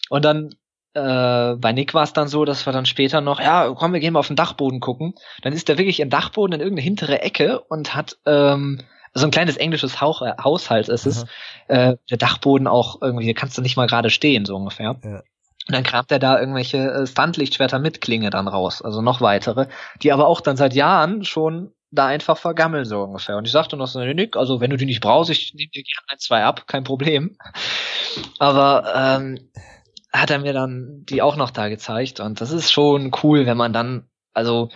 Und dann äh, bei Nick war es dann so, dass wir dann später noch, ja, komm, wir gehen mal auf den Dachboden gucken. Dann ist er wirklich im Dachboden in irgendeine hintere Ecke und hat ähm, so ein kleines englisches Hauch, äh, Haushalt ist es. Äh, der Dachboden auch irgendwie, kannst du nicht mal gerade stehen, so ungefähr. Ja. Und dann kramt er da irgendwelche äh, Stuntlichtschwerter mit Klinge dann raus, also noch weitere, die aber auch dann seit Jahren schon da einfach vergammeln so ungefähr. Und ich sagte noch so, Nick, also wenn du die nicht brauchst, ich nehme dir gerne ein, zwei ab, kein Problem. Aber ähm, hat er mir dann die auch noch da gezeigt und das ist schon cool, wenn man dann, also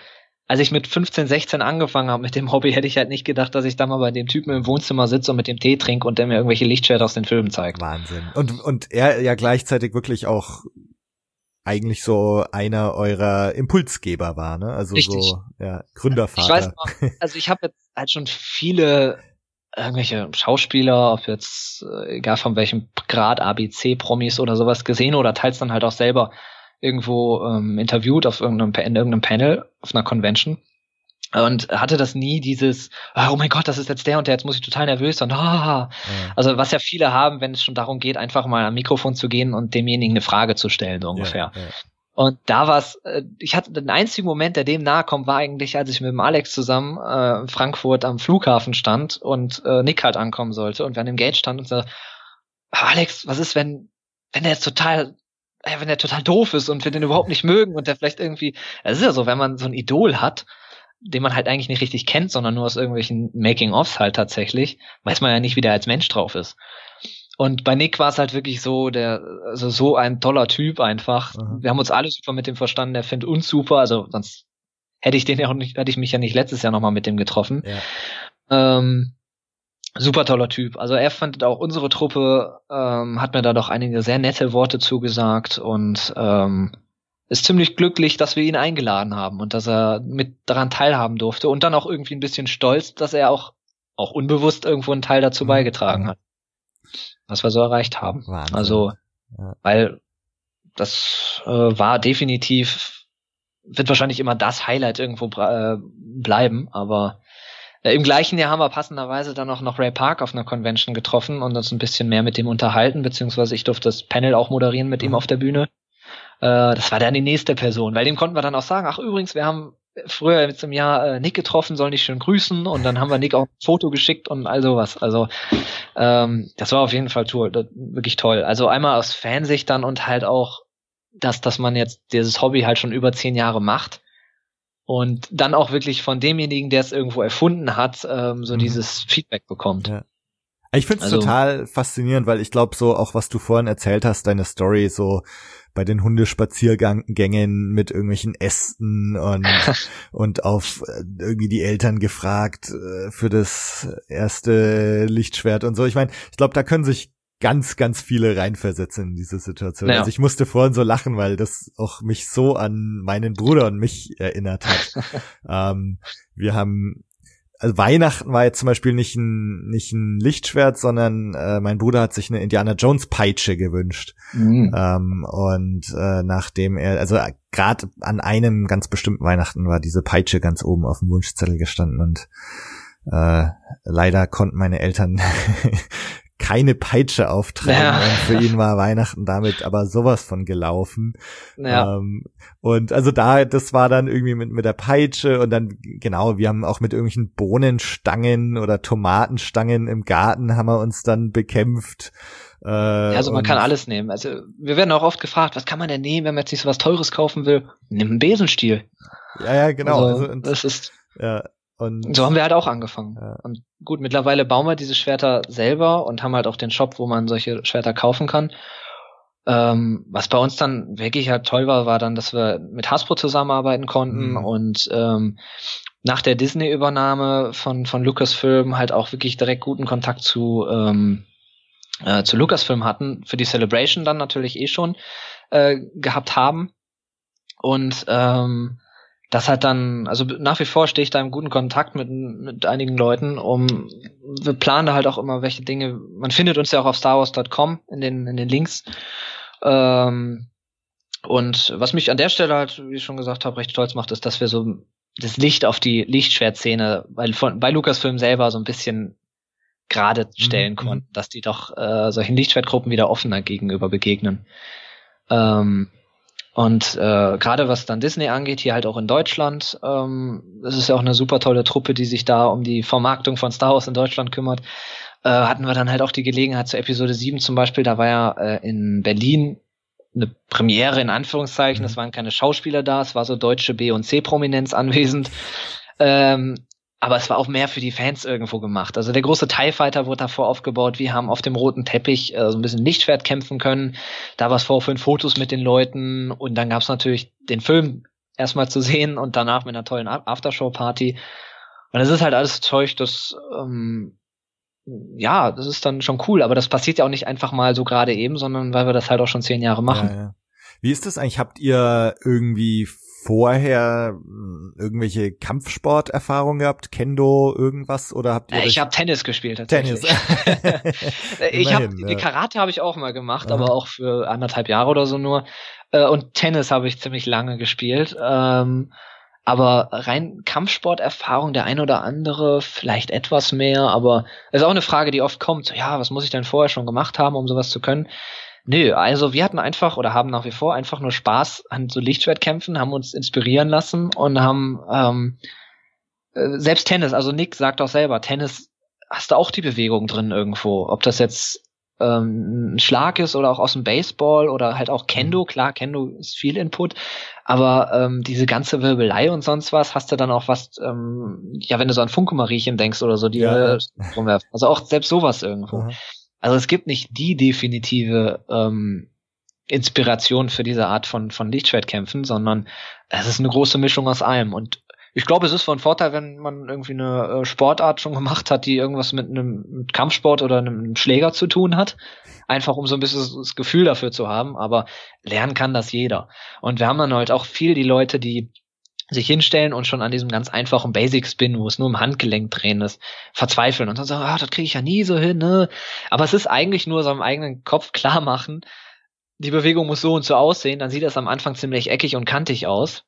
als ich mit 15, 16 angefangen habe mit dem Hobby, hätte ich halt nicht gedacht, dass ich da mal bei dem Typen im Wohnzimmer sitze und mit dem Tee trinke und der mir irgendwelche Lichtschwerter aus den Filmen zeigt. Wahnsinn. Und, und er ja gleichzeitig wirklich auch eigentlich so einer eurer Impulsgeber war, ne? Also Richtig. so ja, Gründervater. Ich weiß noch, also ich habe jetzt halt schon viele irgendwelche Schauspieler, ob jetzt äh, egal von welchem Grad ABC Promis oder sowas gesehen oder teils dann halt auch selber irgendwo ähm, interviewt auf irgendeinem in irgendeinem Panel auf einer Convention und hatte das nie dieses ah, oh mein Gott, das ist jetzt der und der, jetzt muss ich total nervös sein. Ah. Ja. Also was ja viele haben, wenn es schon darum geht, einfach mal am Mikrofon zu gehen und demjenigen eine Frage zu stellen, so ungefähr. Ja, ja. Und da war's, äh, ich hatte den einzigen Moment, der dem nahe kommt, war eigentlich, als ich mit dem Alex zusammen äh, in Frankfurt am Flughafen stand und äh, Nick halt ankommen sollte und wir an dem Gate standen und so, Alex, was ist, wenn, wenn der jetzt total, äh, wenn der total doof ist und wir den überhaupt nicht mögen und der vielleicht irgendwie, es ist ja so, wenn man so ein Idol hat, den man halt eigentlich nicht richtig kennt, sondern nur aus irgendwelchen Making-ofs halt tatsächlich, weiß man ja nicht, wie der als Mensch drauf ist. Und bei Nick war es halt wirklich so, der, also so ein toller Typ einfach. Aha. Wir haben uns alle super mit dem verstanden, der findet uns super, also sonst hätte ich den ja auch nicht, hätte ich mich ja nicht letztes Jahr nochmal mit dem getroffen. Ja. Ähm, super toller Typ. Also er fand auch unsere Truppe, ähm, hat mir da doch einige sehr nette Worte zugesagt und ähm, ist ziemlich glücklich, dass wir ihn eingeladen haben und dass er mit daran teilhaben durfte und dann auch irgendwie ein bisschen stolz, dass er auch auch unbewusst irgendwo einen Teil dazu Mhm. beigetragen hat, was wir so erreicht haben. Wahnsinn. Also, Ja. weil das äh, war definitiv, wird wahrscheinlich immer das Highlight irgendwo äh, bleiben, aber im gleichen Jahr haben wir passenderweise dann auch noch Ray Park auf einer Convention getroffen und uns ein bisschen mehr mit dem unterhalten, beziehungsweise ich durfte das Panel auch moderieren mit ihm Mhm. auf der Bühne. Äh, das war dann die nächste Person, weil dem konnten wir dann auch sagen, ach übrigens, wir haben früher jetzt im Jahr äh, Nick getroffen, soll nicht schön grüßen und dann haben wir Nick auch ein Foto geschickt und all sowas. Also ähm, das war auf jeden Fall toll, das, wirklich toll. Also einmal aus Fansicht dann und halt auch, dass, dass man jetzt dieses Hobby halt schon über zehn Jahre macht und dann auch wirklich von demjenigen, der es irgendwo erfunden hat, ähm, so Mhm. dieses Feedback bekommt. Ja. Ich finde es Also- total faszinierend, weil ich glaube so auch was du vorhin erzählt hast, deine Story so bei den Hundespaziergängen mit irgendwelchen Ästen und und auf äh, irgendwie die Eltern gefragt äh, für das erste Lichtschwert und so. Ich meine, ich glaube, da können sich ganz, ganz viele reinversetzen in diese Situation. Ja. Also ich musste vorhin so lachen, weil das auch mich so an meinen Bruder und mich erinnert hat. ähm, wir haben also Weihnachten war jetzt zum Beispiel nicht ein, nicht ein Lichtschwert, sondern äh, mein Bruder hat sich eine Indiana Jones Peitsche gewünscht. Mhm. Ähm, und äh, nachdem er, also äh, gerade an einem ganz bestimmten Weihnachten war diese Peitsche ganz oben auf dem Wunschzettel gestanden und äh, leider konnten meine Eltern keine Peitsche auftragen Ja. und für ihn war Weihnachten damit aber sowas von gelaufen. Ja. Ähm, und also da, das war dann irgendwie mit, mit der Peitsche und dann, genau, wir haben auch mit irgendwelchen Bohnenstangen oder Tomatenstangen im Garten haben wir uns dann bekämpft. Äh, Ja, also man kann alles nehmen. Also wir werden auch oft gefragt, was kann man denn nehmen, wenn man jetzt nicht so was Teures kaufen will? Nimm einen Besenstiel. Ja, ja, genau. Also, Also, das ist, ja, und so haben wir halt auch angefangen. Ja. Und gut, mittlerweile bauen wir diese Schwerter selber und haben halt auch den Shop, wo man solche Schwerter kaufen kann. Ähm, was bei uns dann wirklich halt toll war, war dann, dass wir mit Hasbro zusammenarbeiten konnten Mhm. und ähm, nach der Disney-Übernahme von, von Lucasfilm halt auch wirklich direkt guten Kontakt zu, ähm, äh, zu Lucasfilm hatten, für die Celebration dann natürlich eh schon äh, gehabt haben. Und ähm, das hat dann, also nach wie vor stehe ich da im guten Kontakt mit, mit einigen Leuten, um wir planen da halt auch immer welche Dinge. Man findet uns ja auch auf starwars.com in den, in den Links. Ähm, und was mich an der Stelle halt, wie ich schon gesagt habe, recht stolz macht, ist, dass wir so das Licht auf die Lichtschwertszene, weil von bei Lucasfilm selber so ein bisschen gerade stellen Mhm, konnten, dass die doch äh, solchen Lichtschwertgruppen wieder offener gegenüber begegnen. Ähm, und äh, gerade was dann Disney angeht, hier halt auch in Deutschland, ähm, das ist ja auch eine super tolle Truppe, die sich da um die Vermarktung von Star Wars in Deutschland kümmert, äh, hatten wir dann halt auch die Gelegenheit zur Episode 7 zum Beispiel, da war ja äh, in Berlin eine Premiere in Anführungszeichen, Mhm. es waren keine Schauspieler da, es war so deutsche B- und C-Prominenz anwesend. Ähm, aber es war auch mehr für die Fans irgendwo gemacht. Also der große TIE Fighter wurde davor aufgebaut. Wir haben auf dem roten Teppich äh, so ein bisschen Lichtschwert kämpfen können. Da war es vor fünf Fotos mit den Leuten und dann gab es natürlich den Film erstmal zu sehen und danach mit einer tollen Aftershow-Party. Und das ist halt alles Zeug, das ähm, ja, das ist dann schon cool, aber das passiert ja auch nicht einfach mal so gerade eben, sondern weil wir das halt auch schon zehn Jahre machen. Ja, ja. Wie ist das eigentlich? Habt ihr irgendwie vorher hm, irgendwelche Kampfsporterfahrungen gehabt? Kendo, irgendwas? Oder habt ihr? Äh, ich habe Tennis gespielt tatsächlich. Tennis. ich habe ja. Karate habe ich auch mal gemacht, Aha. aber auch für anderthalb Jahre oder so nur. Äh, und Tennis habe ich ziemlich lange gespielt. Ähm, aber rein Kampfsporterfahrung, der ein oder andere vielleicht etwas mehr, aber es ist auch eine Frage, die oft kommt. So, ja, was muss ich denn vorher schon gemacht haben, um sowas zu können? Nö, also wir hatten einfach oder haben nach wie vor einfach nur Spaß an so Lichtschwertkämpfen, haben uns inspirieren lassen und haben ähm, äh, selbst Tennis, also Nick sagt auch selber, Tennis hast du auch die Bewegung drin irgendwo. Ob das jetzt ähm, ein Schlag ist oder auch aus dem Baseball oder halt auch Kendo, mhm. klar, Kendo ist viel Input, aber ähm, diese ganze Wirbelei und sonst was hast du dann auch was, ähm, ja, wenn du so an Funke-Mariechen denkst oder so, die ja. rumwerfen. Also auch selbst sowas irgendwo. Mhm. Also es gibt nicht die definitive ähm, Inspiration für diese Art von, von Lichtschwertkämpfen, sondern es ist eine große Mischung aus allem. Und ich glaube, es ist von Vorteil, wenn man irgendwie eine äh, Sportart schon gemacht hat, die irgendwas mit einem Kampfsport oder einem Schläger zu tun hat. Einfach um so ein bisschen das Gefühl dafür zu haben. Aber lernen kann das jeder. Und wir haben dann halt auch viel die Leute, die sich hinstellen und schon an diesem ganz einfachen Basic Spin, wo es nur im Handgelenk drehen ist, verzweifeln und dann sagen, ah, das kriege ich ja nie so hin, ne? Aber es ist eigentlich nur so im eigenen Kopf klar machen, die Bewegung muss so und so aussehen, dann sieht das am Anfang ziemlich eckig und kantig aus.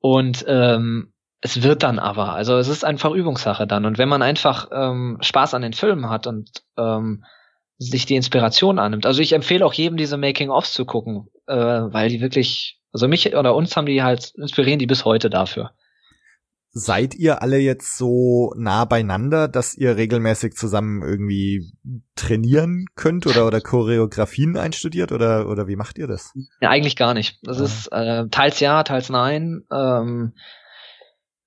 Und ähm, es wird dann aber, also es ist einfach Übungssache dann. Und wenn man einfach ähm, Spaß an den Filmen hat und ähm, sich die Inspiration annimmt. Also ich empfehle auch jedem diese Making-ofs zu gucken, äh, weil die wirklich also mich oder uns haben die halt, inspirieren die bis heute dafür. Seid ihr alle jetzt so nah beieinander, dass ihr regelmäßig zusammen irgendwie trainieren könnt oder, oder Choreografien einstudiert oder, oder wie macht ihr das? Ja, eigentlich gar nicht. Das ja. ist äh, teils ja, teils nein. Ähm,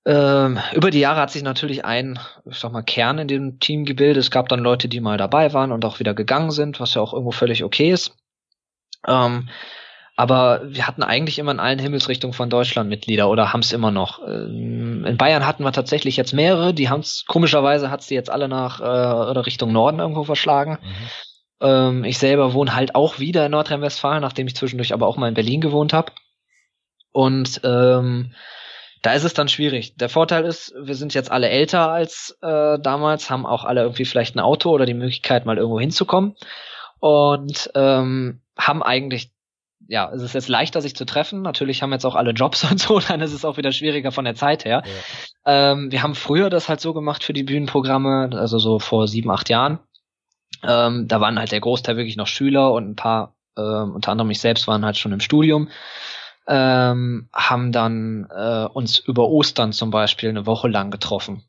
ähm, über die Jahre hat sich natürlich ein, ich sag mal, Kern in dem Team gebildet. Es gab dann Leute, die mal dabei waren und auch wieder gegangen sind, was ja auch irgendwo völlig okay ist. Ähm, aber wir hatten eigentlich immer in allen Himmelsrichtungen von Deutschland Mitglieder oder haben es immer noch. Ähm, in Bayern hatten wir tatsächlich jetzt mehrere, die haben es, komischerweise hat sie jetzt alle nach äh, oder Richtung Norden irgendwo verschlagen. Mhm. Ähm, ich selber wohne halt auch wieder in Nordrhein-Westfalen, nachdem ich zwischendurch aber auch mal in Berlin gewohnt habe. Und ähm, da ist es dann schwierig. Der Vorteil ist, wir sind jetzt alle älter als äh, damals, haben auch alle irgendwie vielleicht ein Auto oder die Möglichkeit, mal irgendwo hinzukommen. Und ähm, haben eigentlich ja, es ist jetzt leichter, sich zu treffen. Natürlich haben jetzt auch alle Jobs und so, dann ist es auch wieder schwieriger von der Zeit her. Ja. Ähm, wir haben früher das halt so gemacht für die Bühnenprogramme, also so vor sieben, acht Jahren. Ähm, da waren halt der Großteil wirklich noch Schüler und ein paar, ähm, unter anderem ich selbst, waren halt schon im Studium. Ähm, haben dann äh, uns über Ostern zum Beispiel eine Woche lang getroffen.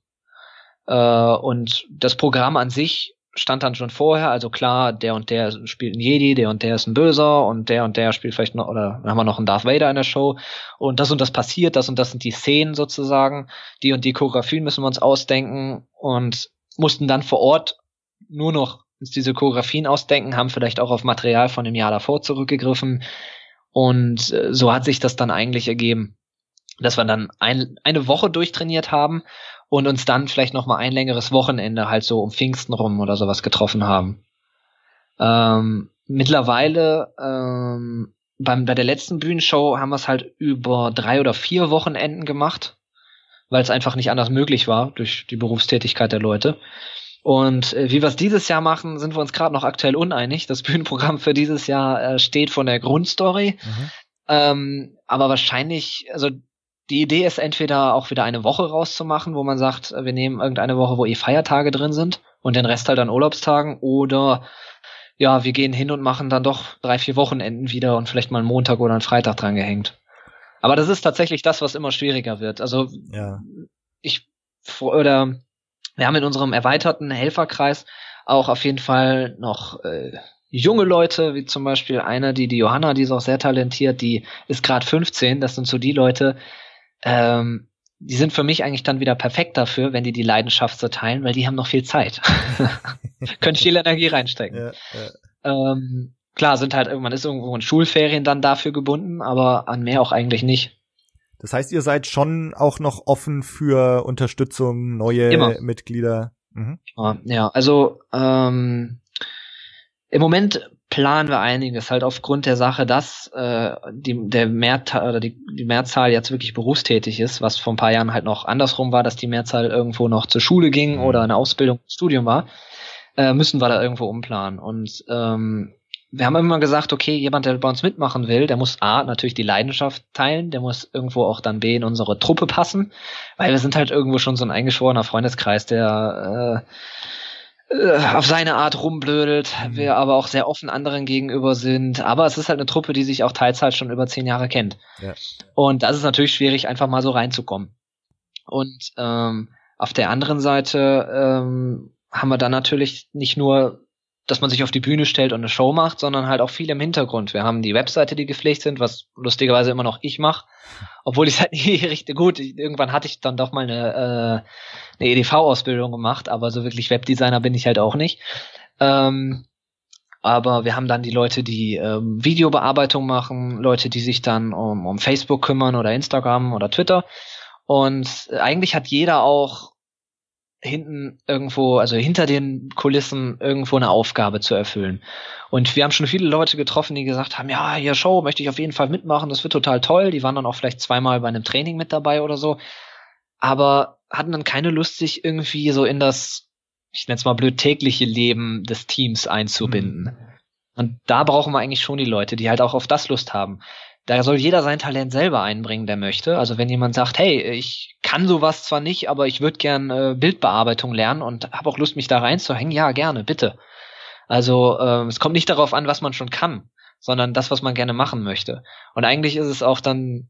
Äh, und das Programm an sich stand dann schon vorher, also klar, der und der spielt ein Jedi, der und der ist ein Böser und der und der spielt vielleicht noch, oder haben wir noch einen Darth Vader in der Show. Und das und das passiert, das und das sind die Szenen sozusagen, die und die Choreografien müssen wir uns ausdenken und mussten dann vor Ort nur noch diese Choreografien ausdenken, haben vielleicht auch auf Material von dem Jahr davor zurückgegriffen. Und äh, so hat sich das dann eigentlich ergeben, dass wir dann ein, eine Woche durchtrainiert haben und uns dann vielleicht noch mal ein längeres Wochenende halt so um Pfingsten rum oder sowas getroffen haben. Ähm, mittlerweile ähm, beim, bei der letzten Bühnenshow haben wir es halt über drei oder vier Wochenenden gemacht, weil es einfach nicht anders möglich war durch die Berufstätigkeit der Leute. Und äh, wie wir es dieses Jahr machen, sind wir uns gerade noch aktuell uneinig. Das Bühnenprogramm für dieses Jahr äh, steht von der Grundstory. Mhm. Ähm, aber wahrscheinlich, also die Idee ist entweder auch wieder eine Woche rauszumachen, wo man sagt, wir nehmen irgendeine Woche, wo eh Feiertage drin sind und den Rest halt an Urlaubstagen oder ja, wir gehen hin und machen dann doch drei, vier Wochenenden wieder und vielleicht mal einen Montag oder einen Freitag dran gehängt. Aber das ist tatsächlich das, was immer schwieriger wird. Also ja. ich oder wir haben in unserem erweiterten Helferkreis auch auf jeden Fall noch äh, junge Leute, wie zum Beispiel eine, die die Johanna, die ist auch sehr talentiert, die ist gerade 15. Das sind so die Leute, ähm, die sind für mich eigentlich dann wieder perfekt dafür, wenn die die Leidenschaft so teilen, weil die haben noch viel Zeit. Können viel Energie reinstecken. Ja, ja. Ähm, klar, sind halt irgendwann ist irgendwo in Schulferien dann dafür gebunden, aber an mehr auch eigentlich nicht. Das heißt, ihr seid schon auch noch offen für Unterstützung, neue Immer. Mitglieder. Mhm. Ja, also ähm, im Moment planen wir einiges, halt aufgrund der Sache, dass äh, die, der Mehrzahl oder die, die Mehrzahl jetzt wirklich berufstätig ist, was vor ein paar Jahren halt noch andersrum war, dass die Mehrzahl irgendwo noch zur Schule ging mhm. oder eine Ausbildung, Studium war, äh, müssen wir da irgendwo umplanen. Und ähm, wir haben immer gesagt, okay, jemand, der bei uns mitmachen will, der muss A, natürlich die Leidenschaft teilen, der muss irgendwo auch dann B, in unsere Truppe passen, weil wir sind halt irgendwo schon so ein eingeschworener Freundeskreis, der äh, äh, auf seine Art rumblödelt, mhm. wir aber auch sehr offen anderen gegenüber sind. Aber es ist halt eine Truppe, die sich auch Teilzeit schon über zehn Jahre kennt. Ja. Und das ist natürlich schwierig, einfach mal so reinzukommen. Und ähm, auf der anderen Seite ähm, haben wir dann natürlich nicht nur dass man sich auf die Bühne stellt und eine Show macht, sondern halt auch viel im Hintergrund. Wir haben die Webseite, die gepflegt sind, was lustigerweise immer noch ich mache, obwohl ich halt nie richtig gut. Irgendwann hatte ich dann doch mal eine, äh, eine EDV-Ausbildung gemacht, aber so wirklich Webdesigner bin ich halt auch nicht. Ähm, aber wir haben dann die Leute, die ähm, Videobearbeitung machen, Leute, die sich dann um, um Facebook kümmern oder Instagram oder Twitter. Und eigentlich hat jeder auch hinten irgendwo, also hinter den Kulissen irgendwo eine Aufgabe zu erfüllen. Und wir haben schon viele Leute getroffen, die gesagt haben, ja, hier Show möchte ich auf jeden Fall mitmachen, das wird total toll. Die waren dann auch vielleicht zweimal bei einem Training mit dabei oder so, aber hatten dann keine Lust, sich irgendwie so in das, ich nenne es mal blöd, tägliche Leben des Teams einzubinden. Mhm. Und da brauchen wir eigentlich schon die Leute, die halt auch auf das Lust haben da soll jeder sein Talent selber einbringen, der möchte. Also wenn jemand sagt, hey, ich kann sowas zwar nicht, aber ich würde gern äh, Bildbearbeitung lernen und habe auch Lust, mich da reinzuhängen, ja, gerne, bitte. Also äh, es kommt nicht darauf an, was man schon kann, sondern das, was man gerne machen möchte. Und eigentlich ist es auch dann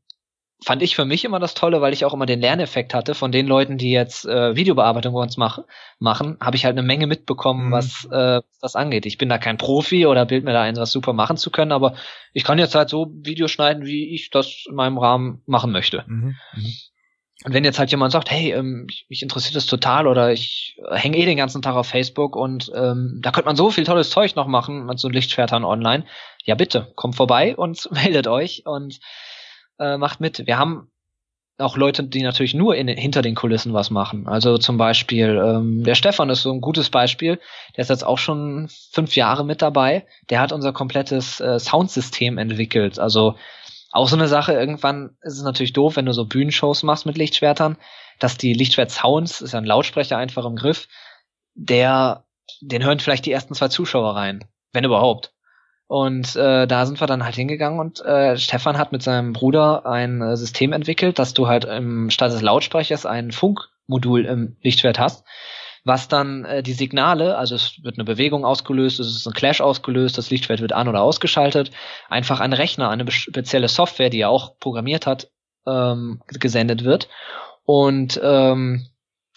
fand ich für mich immer das Tolle, weil ich auch immer den Lerneffekt hatte von den Leuten, die jetzt äh, Videobearbeitung bei uns mach, machen, habe ich halt eine Menge mitbekommen, mhm. was äh, das angeht. Ich bin da kein Profi oder bild mir da ein, was super machen zu können, aber ich kann jetzt halt so Videos schneiden, wie ich das in meinem Rahmen machen möchte. Mhm. Mhm. Und wenn jetzt halt jemand sagt, hey, ähm, mich interessiert das total oder ich hänge eh den ganzen Tag auf Facebook und ähm, da könnte man so viel tolles Zeug noch machen mit so Lichtschwertern online, ja bitte, kommt vorbei und meldet euch und äh, macht mit. Wir haben auch Leute, die natürlich nur in, hinter den Kulissen was machen. Also zum Beispiel, ähm, der Stefan ist so ein gutes Beispiel. Der ist jetzt auch schon fünf Jahre mit dabei. Der hat unser komplettes äh, Soundsystem entwickelt. Also auch so eine Sache, irgendwann ist es natürlich doof, wenn du so Bühnenshows machst mit Lichtschwertern, dass die Lichtschwert-Sounds, ist ja ein Lautsprecher einfach im Griff, der, den hören vielleicht die ersten zwei Zuschauer rein. Wenn überhaupt. Und äh, da sind wir dann halt hingegangen und äh, Stefan hat mit seinem Bruder ein äh, System entwickelt, dass du halt im statt des Lautsprechers ein Funkmodul im Lichtschwert hast, was dann äh, die Signale, also es wird eine Bewegung ausgelöst, es ist ein Clash ausgelöst, das Lichtschwert wird an oder ausgeschaltet, einfach ein Rechner, eine spezielle Software, die er auch programmiert hat, ähm, gesendet wird. Und ähm,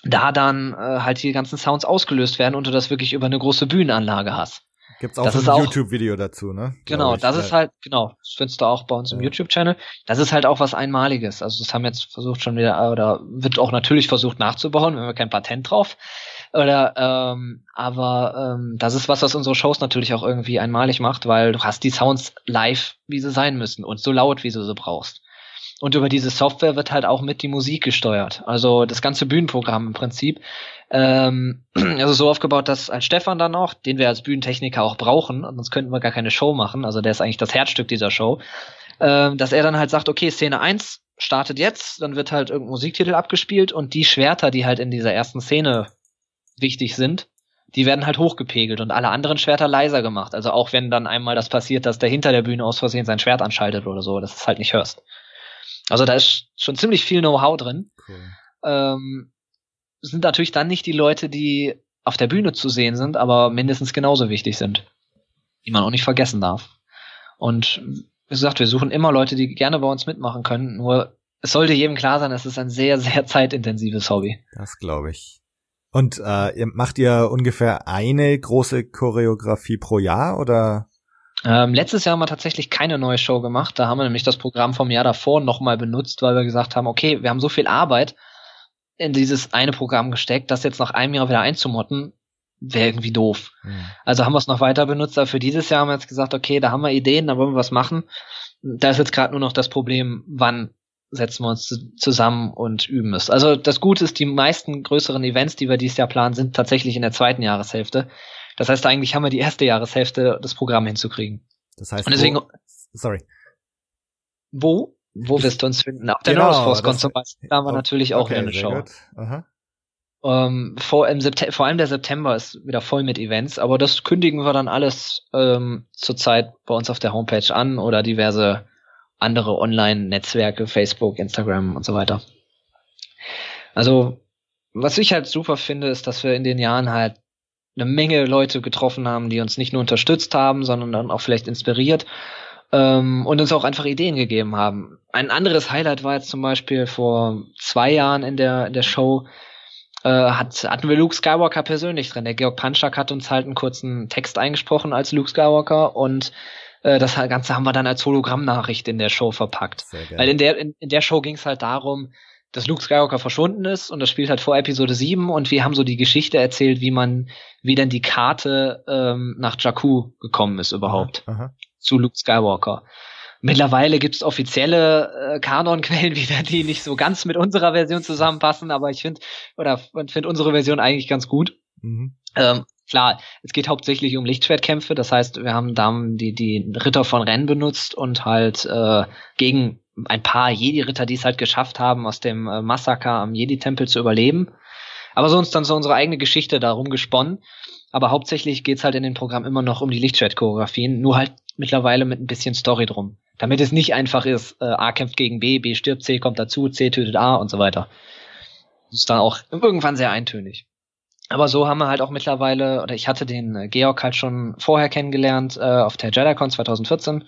da dann äh, halt die ganzen Sounds ausgelöst werden und du das wirklich über eine große Bühnenanlage hast. Gibt's auch das ein YouTube-Video dazu, ne? Genau, das ist halt, genau, das findest du auch bei uns im YouTube-Channel. Das ist halt auch was Einmaliges. Also das haben jetzt versucht schon wieder, oder wird auch natürlich versucht nachzubauen, wenn wir kein Patent drauf. Oder, ähm, aber ähm, das ist was, was unsere Shows natürlich auch irgendwie einmalig macht, weil du hast die Sounds live, wie sie sein müssen und so laut, wie du sie brauchst. Und über diese Software wird halt auch mit die Musik gesteuert. Also das ganze Bühnenprogramm im Prinzip. Ähm, also so aufgebaut, dass als Stefan dann auch, den wir als Bühnentechniker auch brauchen, sonst könnten wir gar keine Show machen, also der ist eigentlich das Herzstück dieser Show, ähm, dass er dann halt sagt, okay, Szene 1 startet jetzt, dann wird halt irgendein Musiktitel abgespielt und die Schwerter, die halt in dieser ersten Szene wichtig sind, die werden halt hochgepegelt und alle anderen Schwerter leiser gemacht. Also auch wenn dann einmal das passiert, dass der hinter der Bühne aus Versehen sein Schwert anschaltet oder so, dass es halt nicht hörst. Also da ist schon ziemlich viel Know-how drin. Cool. Ähm, sind natürlich dann nicht die Leute, die auf der Bühne zu sehen sind, aber mindestens genauso wichtig sind. Die man auch nicht vergessen darf. Und wie gesagt, wir suchen immer Leute, die gerne bei uns mitmachen können. Nur es sollte jedem klar sein, es ist ein sehr, sehr zeitintensives Hobby. Das glaube ich. Und äh, macht ihr ungefähr eine große Choreografie pro Jahr oder? Ähm, letztes Jahr haben wir tatsächlich keine neue Show gemacht. Da haben wir nämlich das Programm vom Jahr davor nochmal benutzt, weil wir gesagt haben, okay, wir haben so viel Arbeit in dieses eine Programm gesteckt, das jetzt nach einem Jahr wieder einzumotten, wäre irgendwie doof. Mhm. Also haben wir es noch weiter benutzt, aber für dieses Jahr haben wir jetzt gesagt, okay, da haben wir Ideen, da wollen wir was machen. Da ist jetzt gerade nur noch das Problem, wann setzen wir uns zusammen und üben es. Also das Gute ist, die meisten größeren Events, die wir dieses Jahr planen, sind tatsächlich in der zweiten Jahreshälfte. Das heißt, eigentlich haben wir die erste Jahreshälfte, das Programm hinzukriegen. Das heißt, und deswegen, wo, sorry. Wo? Wo wirst du uns finden? Auf der genau, Norris zum Beispiel. Da haben wir natürlich auch okay, wieder eine Show. Ähm, vor, im September, vor allem der September ist wieder voll mit Events, aber das kündigen wir dann alles ähm, zurzeit bei uns auf der Homepage an oder diverse andere Online-Netzwerke, Facebook, Instagram und so weiter. Also, was ich halt super finde, ist, dass wir in den Jahren halt eine Menge Leute getroffen haben, die uns nicht nur unterstützt haben, sondern dann auch vielleicht inspiriert ähm, und uns auch einfach Ideen gegeben haben. Ein anderes Highlight war jetzt zum Beispiel vor zwei Jahren in der, in der Show, äh, hat, hatten wir Luke Skywalker persönlich drin. Der Georg Panschak hat uns halt einen kurzen Text eingesprochen als Luke Skywalker und äh, das Ganze haben wir dann als Hologrammnachricht in der Show verpackt. Weil in der, in, in der Show ging es halt darum, dass Luke Skywalker verschwunden ist und das spielt halt vor Episode 7 und wir haben so die Geschichte erzählt, wie man, wie denn die Karte ähm, nach Jakku gekommen ist überhaupt aha, aha. zu Luke Skywalker. Mittlerweile gibt's offizielle äh, Kanonquellen wieder, die nicht so ganz mit unserer Version zusammenpassen, aber ich finde oder finde unsere Version eigentlich ganz gut. Mhm. Ähm, klar, es geht hauptsächlich um Lichtschwertkämpfe, das heißt, wir haben da die, die Ritter von Rennen benutzt und halt äh, gegen ein paar Jedi-Ritter, die es halt geschafft haben, aus dem äh, Massaker am Jedi-Tempel zu überleben. Aber sonst dann so unsere eigene Geschichte darum gesponnen. Aber hauptsächlich geht's halt in dem Programm immer noch um die Lichtschwert-Choreografien, nur halt mittlerweile mit ein bisschen Story drum. Damit es nicht einfach ist, äh, A kämpft gegen B, B stirbt, C kommt dazu, C tötet A und so weiter. Das ist dann auch irgendwann sehr eintönig. Aber so haben wir halt auch mittlerweile, oder ich hatte den äh, Georg halt schon vorher kennengelernt äh, auf der JediCon 2014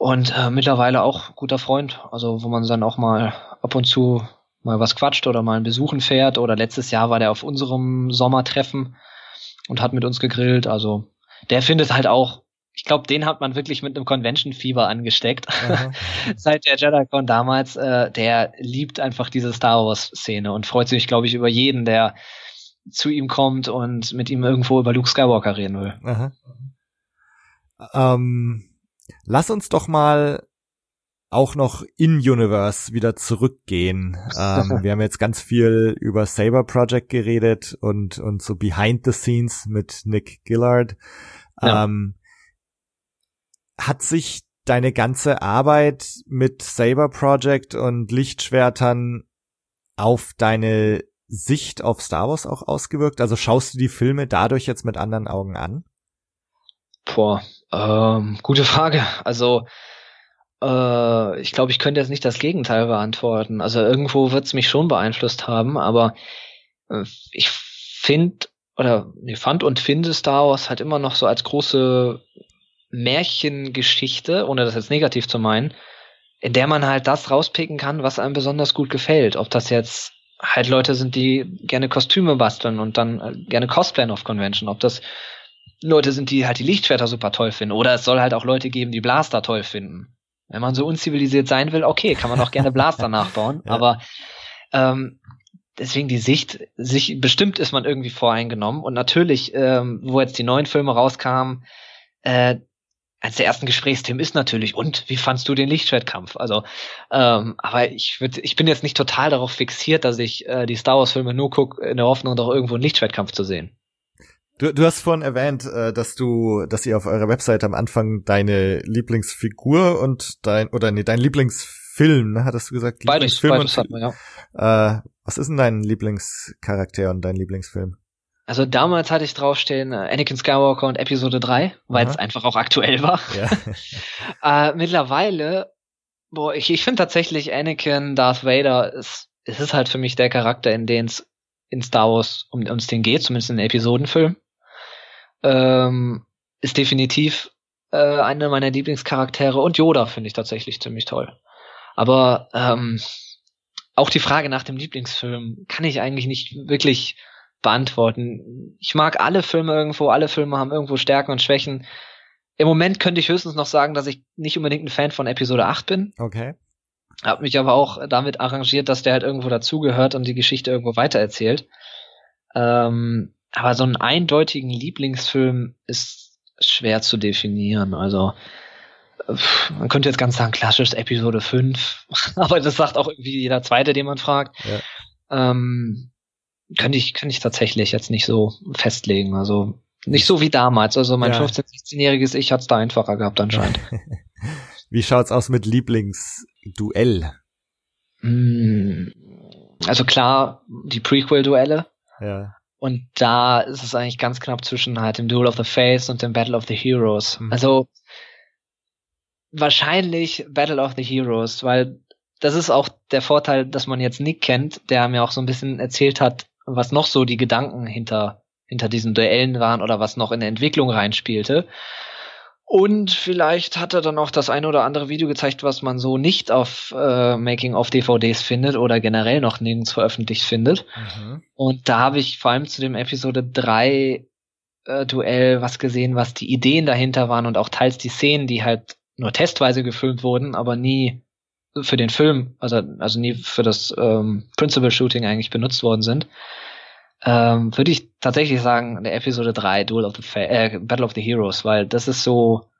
und äh, mittlerweile auch guter Freund, also wo man dann auch mal ab und zu mal was quatscht oder mal ein Besuchen fährt. Oder letztes Jahr war der auf unserem Sommertreffen und hat mit uns gegrillt. Also der findet halt auch, ich glaube, den hat man wirklich mit einem Convention-Fieber angesteckt. Seit der JediCon damals, äh, der liebt einfach diese Star Wars-Szene und freut sich, glaube ich, über jeden, der zu ihm kommt und mit ihm irgendwo über Luke Skywalker reden will. Ähm, Lass uns doch mal auch noch in Universe wieder zurückgehen. ähm, wir haben jetzt ganz viel über Saber Project geredet und und so Behind the Scenes mit Nick Gillard. Ja. Ähm, hat sich deine ganze Arbeit mit Saber Project und Lichtschwertern auf deine Sicht auf Star Wars auch ausgewirkt? Also schaust du die Filme dadurch jetzt mit anderen Augen an? Boah, ähm, gute Frage. Also äh, ich glaube, ich könnte jetzt nicht das Gegenteil beantworten. Also irgendwo wird es mich schon beeinflusst haben, aber äh, ich finde oder nee, fand und finde Star Wars halt immer noch so als große Märchengeschichte, ohne das jetzt negativ zu meinen, in der man halt das rauspicken kann, was einem besonders gut gefällt. Ob das jetzt halt Leute sind, die gerne Kostüme basteln und dann äh, gerne cosplayen auf Convention, ob das Leute sind, die halt die Lichtschwerter super toll finden. Oder es soll halt auch Leute geben, die Blaster toll finden. Wenn man so unzivilisiert sein will, okay, kann man auch gerne Blaster nachbauen. Ja. Aber ähm, deswegen die Sicht, sich bestimmt ist man irgendwie voreingenommen. Und natürlich, ähm, wo jetzt die neuen Filme rauskamen, äh, als der ersten Gesprächsthemen ist natürlich, und wie fandst du den Lichtschwertkampf? Also, ähm, aber ich würd, ich bin jetzt nicht total darauf fixiert, dass ich äh, die Star Wars Filme nur gucke, in der Hoffnung, doch irgendwo einen Lichtschwertkampf zu sehen. Du, du hast vorhin erwähnt, äh, dass du, dass ihr auf eurer Website am Anfang deine Lieblingsfigur und dein, oder nee, dein Lieblingsfilm, ne, hattest du gesagt? Beides, beides hat man, ja. Äh, was ist denn dein Lieblingscharakter und dein Lieblingsfilm? Also damals hatte ich draufstehen äh, Anakin Skywalker und Episode 3, weil es einfach auch aktuell war. Ja. äh, mittlerweile, boah, ich, ich finde tatsächlich Anakin, Darth Vader, ist, es ist halt für mich der Charakter, in den es in Star Wars um uns den geht, zumindest in den Episodenfilm ähm, ist definitiv äh, einer meiner Lieblingscharaktere und Yoda finde ich tatsächlich ziemlich toll. Aber ähm, auch die Frage nach dem Lieblingsfilm kann ich eigentlich nicht wirklich beantworten. Ich mag alle Filme irgendwo, alle Filme haben irgendwo Stärken und Schwächen. Im Moment könnte ich höchstens noch sagen, dass ich nicht unbedingt ein Fan von Episode 8 bin. Okay. Hab mich aber auch damit arrangiert, dass der halt irgendwo dazugehört und die Geschichte irgendwo weitererzählt. Ähm, aber so einen eindeutigen Lieblingsfilm ist schwer zu definieren. Also man könnte jetzt ganz sagen, klassisch Episode 5, aber das sagt auch irgendwie jeder zweite, den man fragt. Ja. Ähm, könnte ich, könnte ich tatsächlich jetzt nicht so festlegen. Also nicht so wie damals. Also mein ja. 15-, 16-jähriges Ich hat's da einfacher gehabt anscheinend. wie schaut's aus mit Lieblingsduell? Mm, also klar, die Prequel-Duelle. Ja. Und da ist es eigentlich ganz knapp zwischen halt dem Duel of the Fates und dem Battle of the Heroes. Mhm. Also wahrscheinlich Battle of the Heroes, weil das ist auch der Vorteil, dass man jetzt Nick kennt, der mir auch so ein bisschen erzählt hat, was noch so die Gedanken hinter, hinter diesen Duellen waren oder was noch in der Entwicklung reinspielte. Und vielleicht hat er dann auch das eine oder andere Video gezeigt, was man so nicht auf äh, Making-of-DVDs findet oder generell noch nirgends veröffentlicht findet. Mhm. Und da habe ich vor allem zu dem Episode 3 äh, Duell was gesehen, was die Ideen dahinter waren und auch teils die Szenen, die halt nur testweise gefilmt wurden, aber nie für den Film, also, also nie für das ähm, Principal Shooting eigentlich benutzt worden sind, ähm, würde ich tatsächlich sagen, der Episode 3, Duel of the Fa äh, Battle of the Heroes, weil das ist so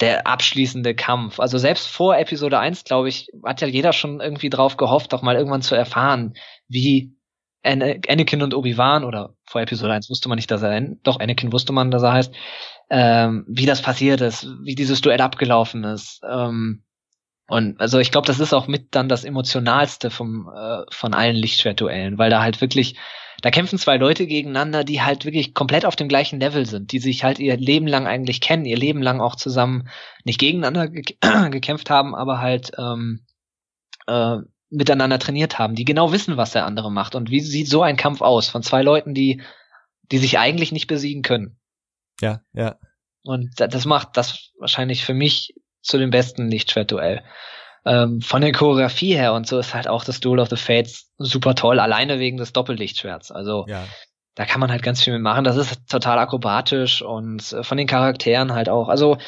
der abschließende Kampf. Also selbst vor Episode 1, glaube ich, hat ja jeder schon irgendwie drauf gehofft, auch mal irgendwann zu erfahren, wie Anakin und Obi-Wan, oder vor Episode 1 wusste man nicht, dass er, doch Anakin wusste man, dass er heißt, ähm, wie das passiert ist, wie dieses Duell abgelaufen ist. Ähm, und also ich glaube, das ist auch mit dann das emotionalste vom äh, von allen Lichtschwertduellen, weil da halt wirklich da kämpfen zwei Leute gegeneinander, die halt wirklich komplett auf dem gleichen Level sind, die sich halt ihr Leben lang eigentlich kennen, ihr Leben lang auch zusammen nicht gegeneinander ge gekämpft haben, aber halt ähm, äh, miteinander trainiert haben, die genau wissen, was der andere macht und wie sieht so ein Kampf aus von zwei Leuten, die die sich eigentlich nicht besiegen können. Ja, ja. Und das macht das wahrscheinlich für mich zu dem besten Lichtschwertduell. Ähm, von der Choreografie her und so ist halt auch das Duel of the Fates super toll, alleine wegen des Doppellichtschwerts. Also ja. da kann man halt ganz viel mitmachen. Das ist total akrobatisch und äh, von den Charakteren halt auch. Also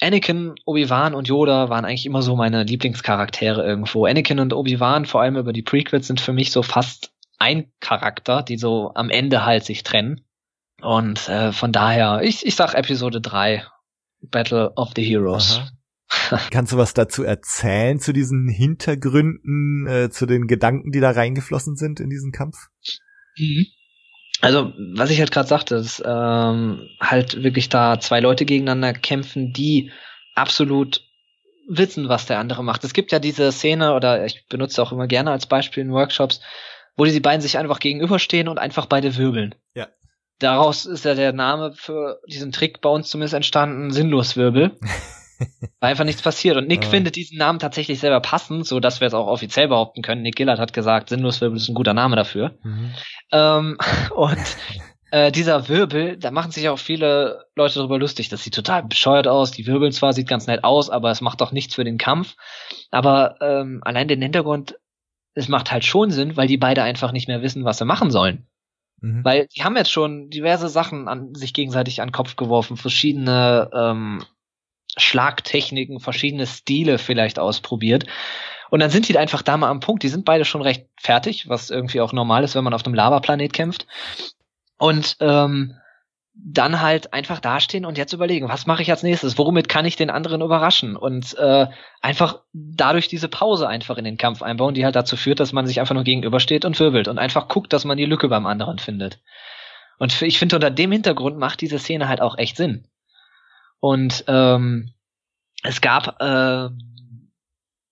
Anakin, Obi-Wan und Yoda waren eigentlich immer so meine Lieblingscharaktere irgendwo. Anakin und Obi-Wan, vor allem über die Prequels, sind für mich so fast ein Charakter, die so am Ende halt sich trennen. Und äh, von daher, ich, ich sag Episode 3, Battle of the Heroes. Aha. Kannst du was dazu erzählen, zu diesen Hintergründen, äh, zu den Gedanken, die da reingeflossen sind in diesen Kampf? Mhm. Also, was ich halt gerade sagte, ist ähm, halt wirklich da zwei Leute gegeneinander kämpfen, die absolut wissen, was der andere macht. Es gibt ja diese Szene, oder ich benutze auch immer gerne als Beispiel in Workshops, wo die beiden sich einfach gegenüberstehen und einfach beide wirbeln. Ja daraus ist ja der Name für diesen Trick bei uns zumindest entstanden, Sinnloswirbel. Weil einfach nichts passiert. Und Nick oh. findet diesen Namen tatsächlich selber passend, so dass wir es auch offiziell behaupten können. Nick Gillard hat gesagt, Sinnloswirbel ist ein guter Name dafür. Mhm. Ähm, und äh, dieser Wirbel, da machen sich auch viele Leute darüber lustig. Das sieht total bescheuert aus. Die wirbeln zwar, sieht ganz nett aus, aber es macht doch nichts für den Kampf. Aber ähm, allein den Hintergrund, es macht halt schon Sinn, weil die beide einfach nicht mehr wissen, was sie machen sollen. Mhm. Weil die haben jetzt schon diverse Sachen an sich gegenseitig an den Kopf geworfen, verschiedene ähm, Schlagtechniken, verschiedene Stile vielleicht ausprobiert. Und dann sind die einfach da mal am Punkt. Die sind beide schon recht fertig, was irgendwie auch normal ist, wenn man auf einem Lavaplanet kämpft. Und ähm, dann halt einfach dastehen und jetzt überlegen, was mache ich als nächstes? Womit kann ich den anderen überraschen? Und äh, einfach dadurch diese Pause einfach in den Kampf einbauen, die halt dazu führt, dass man sich einfach nur gegenübersteht und wirbelt und einfach guckt, dass man die Lücke beim anderen findet. Und ich finde, unter dem Hintergrund macht diese Szene halt auch echt Sinn. Und ähm, es gab äh,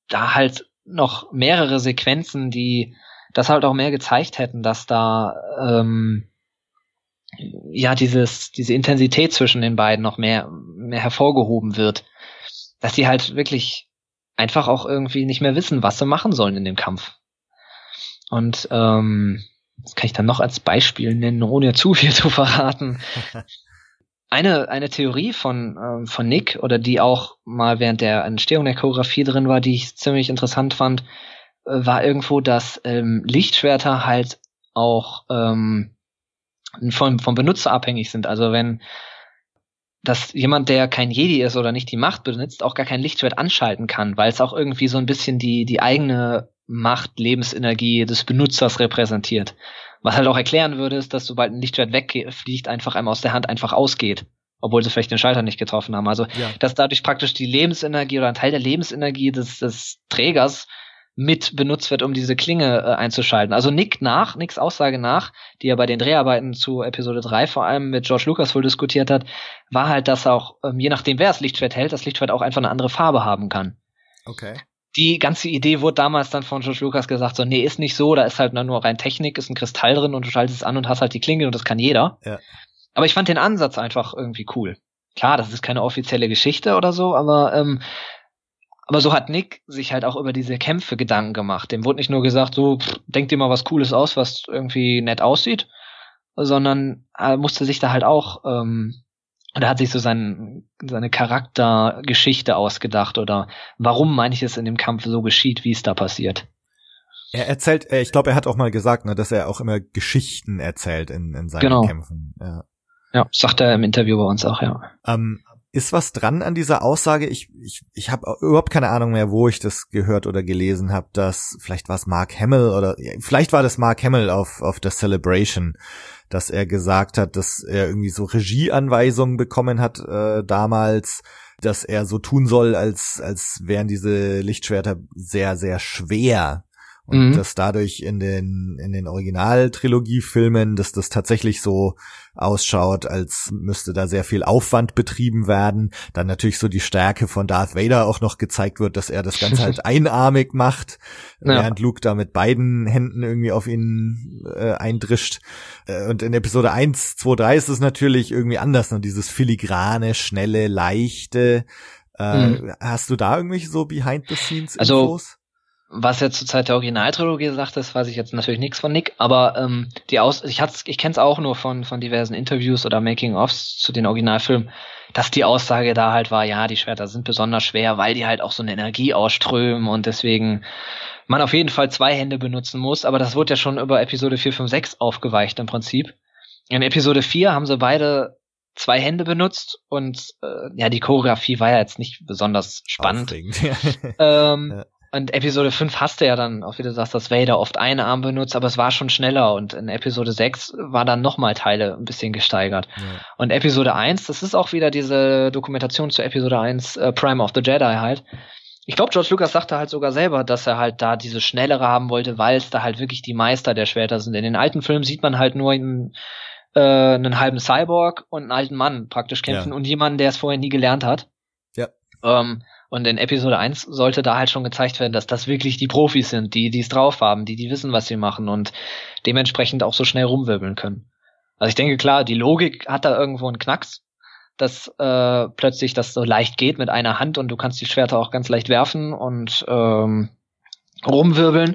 da halt noch mehrere Sequenzen, die das halt auch mehr gezeigt hätten, dass da ähm, ja, dieses, diese Intensität zwischen den beiden noch mehr, mehr hervorgehoben wird. Dass die halt wirklich einfach auch irgendwie nicht mehr wissen, was sie machen sollen in dem Kampf. Und ähm, das kann ich dann noch als Beispiel nennen, ohne zu viel zu verraten. Eine, eine Theorie von, ähm, von Nick, oder die auch mal während der Entstehung der Choreografie drin war, die ich ziemlich interessant fand, äh, war irgendwo, dass ähm, Lichtschwerter halt auch ähm, vom, vom Benutzer abhängig sind. Also wenn dass jemand, der kein Jedi ist oder nicht die Macht benutzt, auch gar kein Lichtschwert anschalten kann, weil es auch irgendwie so ein bisschen die, die eigene Macht, Lebensenergie des Benutzers repräsentiert. Was halt auch erklären würde, ist, dass sobald ein Lichtschwert wegfliegt, einfach einem aus der Hand einfach ausgeht. Obwohl sie vielleicht den Schalter nicht getroffen haben. Also, ja. dass dadurch praktisch die Lebensenergie oder ein Teil der Lebensenergie des, des Trägers mit benutzt wird, um diese Klinge äh, einzuschalten. Also Nick nach, Nicks Aussage nach, die er bei den Dreharbeiten zu Episode 3 vor allem mit George Lucas wohl diskutiert hat, war halt, dass auch, ähm, je nachdem wer das Lichtschwert hält, das Lichtschwert auch einfach eine andere Farbe haben kann. Okay. Die ganze Idee wurde damals dann von George Lucas gesagt, so, nee, ist nicht so, da ist halt nur rein Technik, ist ein Kristall drin und du schaltest es an und hast halt die Klinge und das kann jeder. Ja. Aber ich fand den Ansatz einfach irgendwie cool. Klar, das ist keine offizielle Geschichte oder so, aber ähm, aber so hat Nick sich halt auch über diese Kämpfe Gedanken gemacht. Dem wurde nicht nur gesagt, so, pff, denk dir mal was Cooles aus, was irgendwie nett aussieht, sondern er musste sich da halt auch, ähm, und er hat sich so sein, seine Charaktergeschichte ausgedacht oder warum manches in dem Kampf so geschieht, wie es da passiert. Er erzählt, äh, ich glaube, er hat auch mal gesagt, ne, dass er auch immer Geschichten erzählt in, in seinen genau. Kämpfen. Ja. ja, sagt er im Interview bei uns auch, ja. Ähm, ist was dran an dieser Aussage? Ich, ich, ich habe überhaupt keine Ahnung mehr, wo ich das gehört oder gelesen habe, dass vielleicht war es Mark Hamill oder vielleicht war das Mark Hamill auf, auf der Celebration, dass er gesagt hat, dass er irgendwie so Regieanweisungen bekommen hat äh, damals, dass er so tun soll, als, als wären diese Lichtschwerter sehr, sehr schwer und mhm. dass dadurch in den in den Originaltrilogiefilmen, dass das tatsächlich so ausschaut, als müsste da sehr viel Aufwand betrieben werden. Dann natürlich so die Stärke von Darth Vader auch noch gezeigt wird, dass er das Ganze halt einarmig macht, ja. während Luke da mit beiden Händen irgendwie auf ihn äh, eindrischt. Äh, und in Episode 1, 2, 3 ist es natürlich irgendwie anders, ne? dieses filigrane, schnelle, leichte. Äh, mhm. Hast du da irgendwelche so Behind-the-Scenes-Infos? Also was er zur Zeit der Originaltrilogie sagt, das weiß ich jetzt natürlich nichts von Nick, aber ähm, die Aus ich hat's, ich kenne es auch nur von von diversen Interviews oder Making-ofs zu den Originalfilmen, dass die Aussage da halt war, ja, die Schwerter sind besonders schwer, weil die halt auch so eine Energie ausströmen und deswegen man auf jeden Fall zwei Hände benutzen muss, aber das wurde ja schon über Episode 4, 5, 6 aufgeweicht im Prinzip. In Episode 4 haben sie beide zwei Hände benutzt und äh, ja, die Choreografie war ja jetzt nicht besonders spannend. ähm, ja. Und Episode 5 hast du ja dann, auch wie du sagst, dass Vader oft einen Arm benutzt, aber es war schon schneller und in Episode 6 war dann nochmal Teile ein bisschen gesteigert. Ja. Und Episode 1, das ist auch wieder diese Dokumentation zu Episode 1, äh, Prime of the Jedi halt. Ich glaube, George Lucas sagte halt sogar selber, dass er halt da diese schnellere haben wollte, weil es da halt wirklich die Meister der Schwerter sind. In den alten Filmen sieht man halt nur einen, äh, einen halben Cyborg und einen alten Mann praktisch kämpfen ja. und jemanden, der es vorher nie gelernt hat. Ja. Ähm, und in Episode 1 sollte da halt schon gezeigt werden, dass das wirklich die Profis sind, die es drauf haben, die die wissen, was sie machen und dementsprechend auch so schnell rumwirbeln können. Also ich denke klar, die Logik hat da irgendwo einen Knacks, dass äh, plötzlich das so leicht geht mit einer Hand und du kannst die Schwerter auch ganz leicht werfen und ähm, rumwirbeln.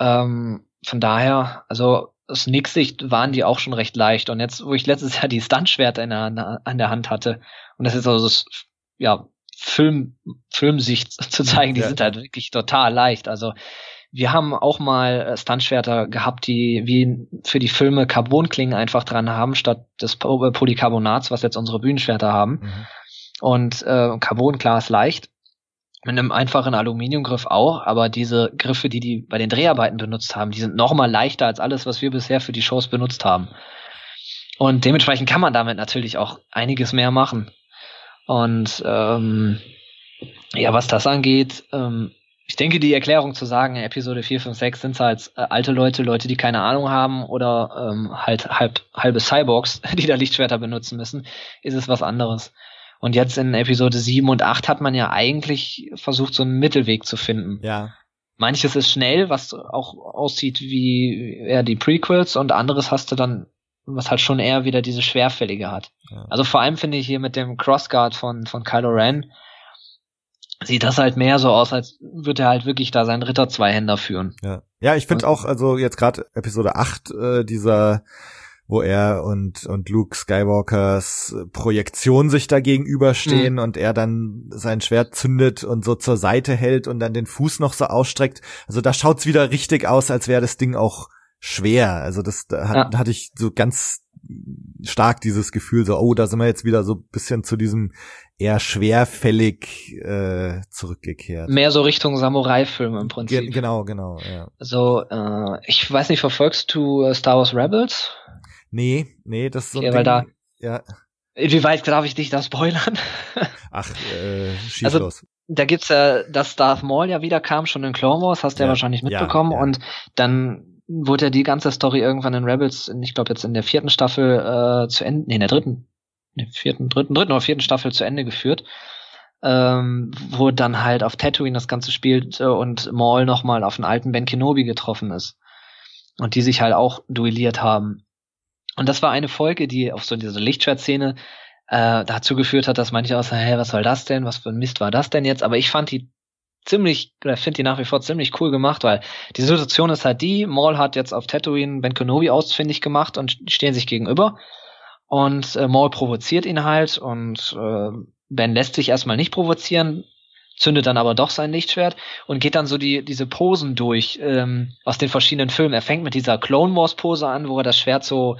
Ähm, von daher, also aus Nix-Sicht waren die auch schon recht leicht. Und jetzt, wo ich letztes Jahr die Stuntschwerter an der Hand hatte, und das ist also das, ja, Film, Filmsicht zu zeigen, die ja. sind halt wirklich total leicht. Also wir haben auch mal äh, Stuntschwerter gehabt, die wie für die Filme Carbonklingen einfach dran haben, statt des äh, Polycarbonats, was jetzt unsere Bühnenschwerter haben. Mhm. Und äh, Carbon, klar, ist leicht. Mit einem einfachen Aluminiumgriff auch, aber diese Griffe, die die bei den Dreharbeiten benutzt haben, die sind noch mal leichter als alles, was wir bisher für die Shows benutzt haben. Und dementsprechend kann man damit natürlich auch einiges mehr machen. Und ähm, ja, was das angeht, ähm, ich denke, die Erklärung zu sagen, Episode 4, 5, 6 sind halt äh, alte Leute, Leute, die keine Ahnung haben oder ähm, halt halb, halbe Cyborgs, die da Lichtschwerter benutzen müssen, ist es was anderes. Und jetzt in Episode 7 und 8 hat man ja eigentlich versucht, so einen Mittelweg zu finden. Ja. Manches ist schnell, was auch aussieht wie eher die Prequels und anderes hast du dann was halt schon eher wieder diese Schwerfällige hat. Ja. Also vor allem finde ich hier mit dem Crossguard von, von Kylo Ren, sieht das halt mehr so aus, als würde er halt wirklich da seinen Ritter Zweihänder führen. Ja, ja ich finde auch, also jetzt gerade Episode 8, äh, dieser wo er und und Luke Skywalkers Projektion sich da gegenüberstehen mhm. und er dann sein Schwert zündet und so zur Seite hält und dann den Fuß noch so ausstreckt. Also da schaut's wieder richtig aus, als wäre das Ding auch schwer. Also das da hat, ja. hatte ich so ganz stark dieses Gefühl, so, oh, da sind wir jetzt wieder so bisschen zu diesem eher schwerfällig äh, zurückgekehrt. Mehr so Richtung Samurai-Film im Prinzip. Ge genau, genau, ja. So, äh, ich weiß nicht, verfolgst du äh, Star Wars Rebels? Nee, nee, das ist so ein okay, Ding, da, ja. Inwieweit darf ich dich da spoilern? Ach, äh, schieß also, los. Da gibt's ja, dass Darth Maul ja wieder kam, schon in Clone Wars, hast du ja, ja wahrscheinlich mitbekommen. Ja, ja. Und dann wurde ja die ganze Story irgendwann in Rebels, ich glaube jetzt in der vierten Staffel äh, zu Ende, nee, in der dritten, nee, vierten, dritten, dritten oder vierten Staffel zu Ende geführt. Ähm, wo dann halt auf Tatooine das Ganze spielt äh, und Maul nochmal auf den alten Ben Kenobi getroffen ist. Und die sich halt auch duelliert haben. Und das war eine Folge, die auf so diese Lichtschwertszene äh, dazu geführt hat, dass manche auch sagen, hä, was soll das denn? Was für ein Mist war das denn jetzt? Aber ich fand die ziemlich, oder finde die nach wie vor ziemlich cool gemacht, weil die Situation ist halt die, Maul hat jetzt auf Tatooine Ben Kenobi ausfindig gemacht und stehen sich gegenüber. Und äh, Maul provoziert ihn halt und äh, Ben lässt sich erstmal nicht provozieren, zündet dann aber doch sein Lichtschwert und geht dann so die diese Posen durch ähm, aus den verschiedenen Filmen. Er fängt mit dieser Clone Wars Pose an, wo er das Schwert so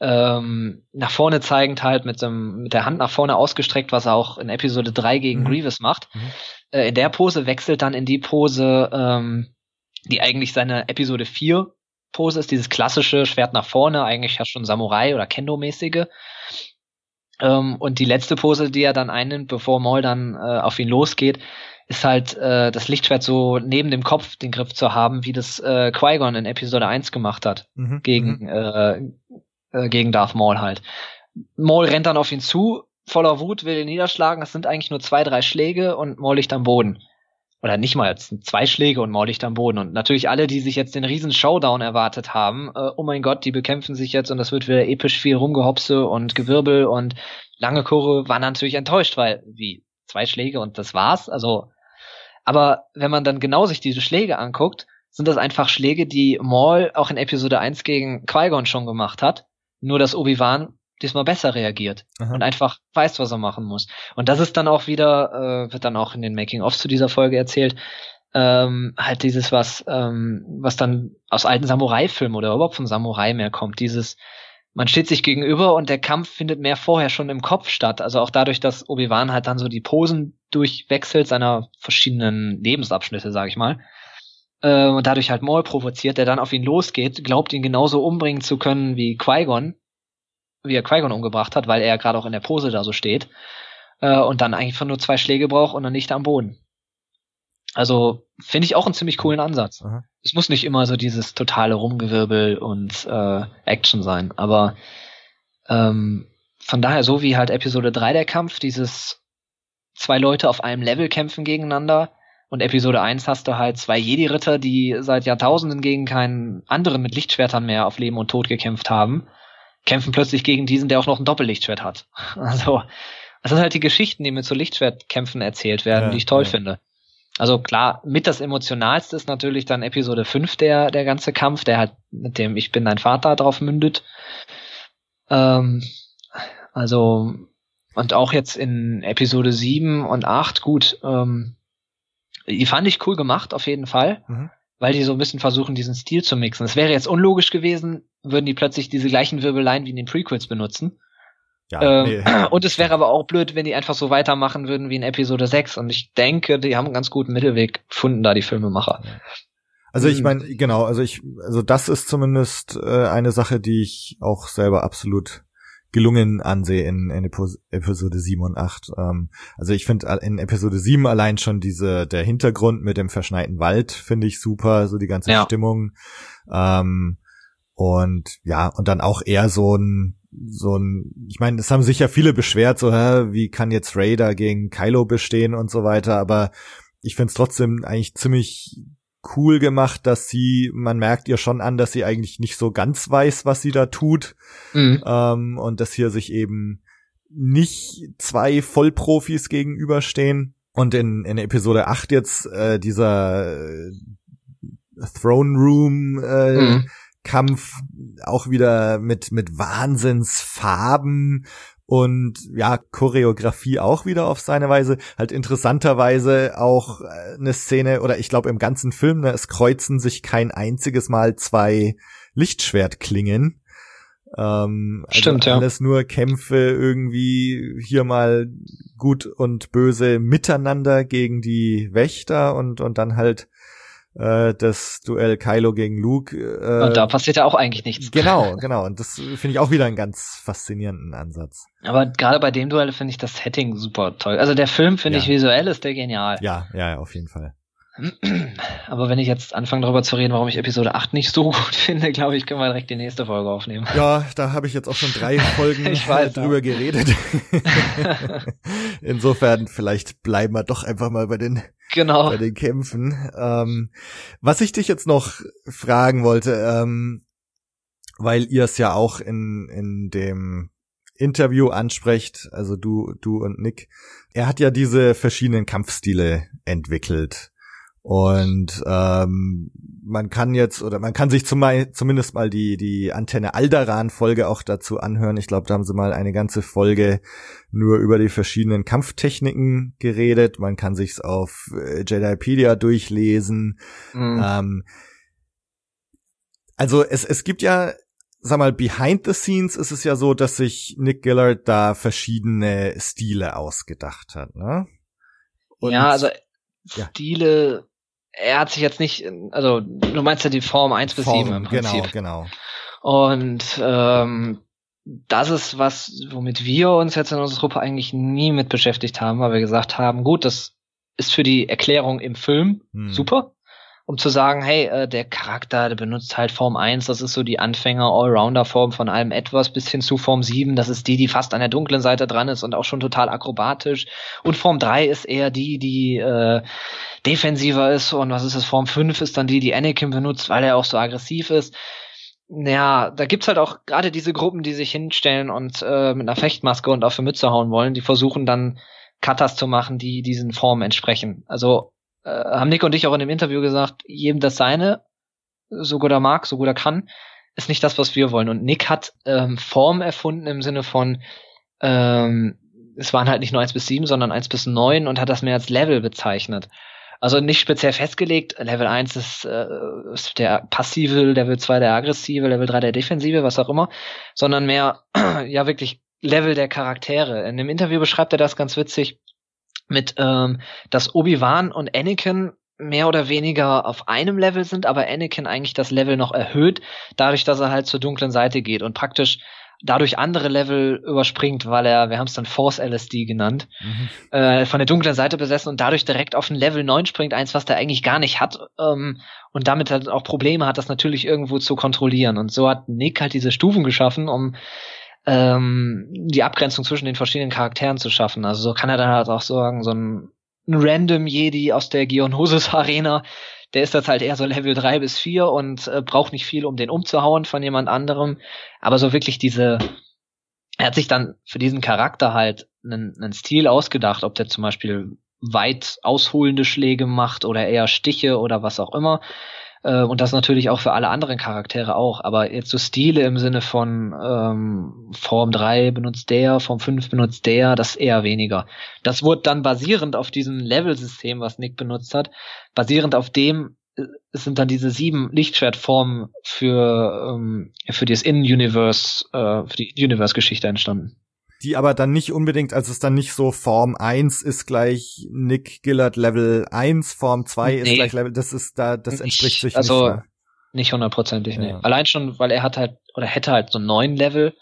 ähm, nach vorne zeigend halt mit, dem, mit der Hand nach vorne ausgestreckt, was er auch in Episode 3 gegen mhm. Grievous macht. Mhm. Äh, in der Pose wechselt dann in die Pose, ähm, die eigentlich seine Episode 4 Pose ist, dieses klassische Schwert nach vorne, eigentlich ja schon Samurai oder Kendo-mäßige. Ähm, und die letzte Pose, die er dann einnimmt, bevor Maul dann äh, auf ihn losgeht, ist halt äh, das Lichtschwert so neben dem Kopf den Griff zu haben, wie das äh, Qui-Gon in Episode 1 gemacht hat. Mhm. Gegen, mhm. äh, äh, gegen Darth Maul halt. Maul rennt dann auf ihn zu, voller Wut, will ihn niederschlagen. Es sind eigentlich nur zwei, drei Schläge und Maul liegt am Boden. Oder nicht mal, es sind zwei Schläge und Maul liegt am Boden. Und natürlich alle, die sich jetzt den riesen Showdown erwartet haben, äh, oh mein Gott, die bekämpfen sich jetzt und das wird wieder episch viel Rumgehopse und Gewirbel und lange Kurve, waren natürlich enttäuscht, weil, wie, zwei Schläge und das war's? Also, aber wenn man dann genau sich diese Schläge anguckt, sind das einfach Schläge, die Maul auch in Episode 1 gegen Qui-Gon schon gemacht hat nur, dass Obi-Wan diesmal besser reagiert Aha. und einfach weiß, was er machen muss. Und das ist dann auch wieder, äh, wird dann auch in den Making-ofs zu dieser Folge erzählt, ähm, halt dieses, was, ähm, was dann aus alten Samurai-Filmen oder überhaupt von Samurai mehr kommt, dieses, man steht sich gegenüber und der Kampf findet mehr vorher schon im Kopf statt. Also auch dadurch, dass Obi-Wan halt dann so die Posen durchwechselt seiner verschiedenen Lebensabschnitte, sag ich mal äh, und dadurch halt Maul provoziert, der dann auf ihn losgeht, glaubt ihn genauso umbringen zu können wie Qui-Gon, wie er Qui-Gon umgebracht hat, weil er gerade auch in der Pose da so steht äh, und dann einfach nur zwei Schläge braucht und dann nicht am Boden. Also finde ich auch einen ziemlich coolen Ansatz. Aha. Es muss nicht immer so dieses totale Rumgewirbel und äh, Action sein, aber ähm, von daher so wie halt Episode 3 der Kampf, dieses zwei Leute auf einem Level kämpfen gegeneinander, und Episode 1 hast du halt zwei Jedi-Ritter, die seit Jahrtausenden gegen keinen anderen mit Lichtschwertern mehr auf Leben und Tod gekämpft haben, kämpfen plötzlich gegen diesen, der auch noch ein Doppellichtschwert hat. Also, das sind halt die Geschichten, die mit so Lichtschwertkämpfen erzählt werden, ja, die ich toll ja. finde. Also klar, mit das Emotionalste ist natürlich dann Episode 5 der, der ganze Kampf, der halt mit dem Ich bin dein Vater drauf mündet. Ähm, also, und auch jetzt in Episode 7 und 8, gut, ähm, die fand ich cool gemacht, auf jeden Fall. Mhm. Weil die so ein bisschen versuchen, diesen Stil zu mixen. Es wäre jetzt unlogisch gewesen, würden die plötzlich diese gleichen Wirbeleien wie in den Prequels benutzen. Ja, ähm, nee. Und es wäre aber auch blöd, wenn die einfach so weitermachen würden wie in Episode 6. Und ich denke, die haben einen ganz guten Mittelweg gefunden, da die Filmemacher. Also ich mhm. meine, genau, also ich, also das ist zumindest äh, eine Sache, die ich auch selber absolut gelungen ansehe in, in Episode 7 und 8. Ähm, also ich finde in Episode 7 allein schon diese, der Hintergrund mit dem verschneiten Wald finde ich super, so die ganze ja. Stimmung. Ähm, und ja, und dann auch eher so ein, so ein, ich meine, es haben sich ja viele beschwert, so, hä, wie kann jetzt Raider gegen Kylo bestehen und so weiter, aber ich finde es trotzdem eigentlich ziemlich cool gemacht, dass sie, man merkt ihr schon an, dass sie eigentlich nicht so ganz weiß, was sie da tut. Mhm. Ähm, und dass hier sich eben nicht zwei Vollprofis gegenüberstehen. Und in, in Episode 8 jetzt äh, dieser äh, Throne Room äh, mhm. Kampf auch wieder mit mit Wahnsinnsfarben und ja, Choreografie auch wieder auf seine Weise. Halt interessanterweise auch äh, eine Szene, oder ich glaube im ganzen Film, ne, es kreuzen sich kein einziges Mal zwei Lichtschwertklingen. Ähm, also Stimmt, ja. Alles nur Kämpfe irgendwie hier mal gut und böse miteinander gegen die Wächter und, und dann halt äh, das Duell Kylo gegen Luke. Äh, Und da passiert ja auch eigentlich nichts. Genau, genau. Und das finde ich auch wieder einen ganz faszinierenden Ansatz. Aber gerade bei dem Duell finde ich das Setting super toll. Also der Film finde Ja. ich visuell ist der genial. Ja, ja, ja, auf jeden Fall. Aber wenn ich jetzt anfange darüber zu reden, warum ich Episode 8 nicht so gut finde, glaube ich, können wir direkt die nächste Folge aufnehmen. Ja, da habe ich jetzt auch schon drei Folgen weiß, drüber geredet. Insofern, vielleicht bleiben wir doch einfach mal bei den Genau. bei den Kämpfen. Ähm, was ich dich jetzt noch fragen wollte, ähm, weil ihr es ja auch in, in dem Interview ansprecht, also du, du und Nick, er hat ja diese verschiedenen Kampfstile entwickelt. Und ähm, man kann jetzt oder man kann sich zum, zumindest mal die die Antenne Alderan Folge auch dazu anhören. Ich glaube, da haben sie mal eine ganze Folge nur über die verschiedenen Kampftechniken geredet. Man kann sich's auf äh, Jedipedia durchlesen. Mhm. Ähm, also es es gibt ja Sag mal, behind the scenes ist es ja so, dass sich Nick Gillard da verschiedene Stile ausgedacht hat, ne? Und- ja, also ja. Stile, er hat sich jetzt nicht, also du meinst ja die Form 1 bis 7 im genau, Prinzip. genau. Und ähm, das ist was, womit wir uns jetzt in unserer Gruppe eigentlich nie mit beschäftigt haben, weil wir gesagt haben, gut, das ist für die Erklärung im Film Hm. super, um zu sagen, hey, äh, der Charakter, der benutzt halt Form 1, das ist so die Anfänger-Allrounder-Form von allem etwas, bis hin zu Form 7, das ist die, die fast an der dunklen Seite dran ist und auch schon total akrobatisch. Und Form 3 ist eher die, die äh, defensiver ist und was ist das? Form 5 ist dann die, die Anakin benutzt, weil er auch so aggressiv ist. Ja, da gibt's halt auch gerade diese Gruppen, die sich hinstellen und äh, mit einer Fechtmaske und auf die Mütze hauen wollen, die versuchen dann Katas zu machen, die diesen Formen entsprechen. Also äh, haben Nick und ich auch in dem Interview gesagt, jedem das seine, so gut er mag, so gut er kann, ist nicht das, was wir wollen. Und Nick hat ähm, Form erfunden im Sinne von, ähm, es waren halt nicht nur 1 bis 7, sondern 1 bis 9 und hat das mehr als Level bezeichnet. Also nicht speziell festgelegt, Level 1 ist, äh, ist der passive, Level 2 der aggressive, Level 3 der defensive, was auch immer, sondern mehr, ja wirklich Level der Charaktere. In dem Interview beschreibt er das ganz witzig mit, ähm, dass Obi-Wan und Anakin mehr oder weniger auf einem Level sind, aber Anakin eigentlich das Level noch erhöht, dadurch, dass er halt zur dunklen Seite geht und praktisch dadurch andere Level überspringt, weil er, wir haben es dann Force LSD genannt, Mhm. äh, von der dunklen Seite besessen und dadurch direkt auf ein Level 9 springt, eins, was der eigentlich gar nicht hat, ähm, und damit halt auch Probleme hat, das natürlich irgendwo zu kontrollieren. Und so hat Nick halt diese Stufen geschaffen, um ähm, die Abgrenzung zwischen den verschiedenen Charakteren zu schaffen. Also so kann er dann halt auch sagen, so ein, ein random Jedi aus der Geonosis Arena, der ist jetzt halt eher so Level 3 bis 4 und äh, braucht nicht viel, um den umzuhauen von jemand anderem. Aber so wirklich diese, er hat sich dann für diesen Charakter halt einen, einen Stil ausgedacht, ob der zum Beispiel weit ausholende Schläge macht oder eher Stiche oder was auch immer. Äh, und das natürlich auch für alle anderen Charaktere auch. Aber jetzt so Stile im Sinne von ähm, Form 3 benutzt der, Form 5 benutzt der, das eher weniger. Das wurde dann basierend auf diesem Level-System, was Nick benutzt hat, basierend auf dem äh, es sind dann diese sieben Lichtschwertformen für ähm, für das In-Universe, äh, für die Universe-Geschichte entstanden. Die aber dann nicht unbedingt, also es dann nicht so Form 1 ist gleich Nick Gillard Level 1, Form 2 ist Nee. gleich Level, das ist da, das entspricht sich also, nicht. ne? Nicht hundertprozentig, nee. Ja. Allein schon, weil er hat halt, oder hätte halt so neun Level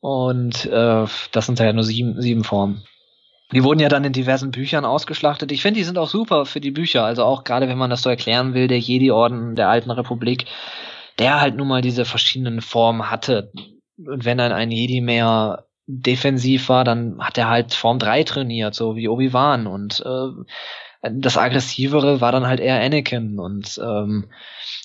und äh, das sind ja nur sieben, sieben Formen. Die wurden ja dann in diversen Büchern ausgeschlachtet. Ich finde, die sind auch super für die Bücher. Also auch gerade, wenn man das so erklären will, der Jedi-Orden der alten Republik, der halt nun mal diese verschiedenen Formen hatte. Und wenn dann ein Jedi mehr defensiv war, dann hat er halt Form 3 trainiert, so wie Obi-Wan. Und äh, das Aggressivere war dann halt eher Anakin. Und ähm,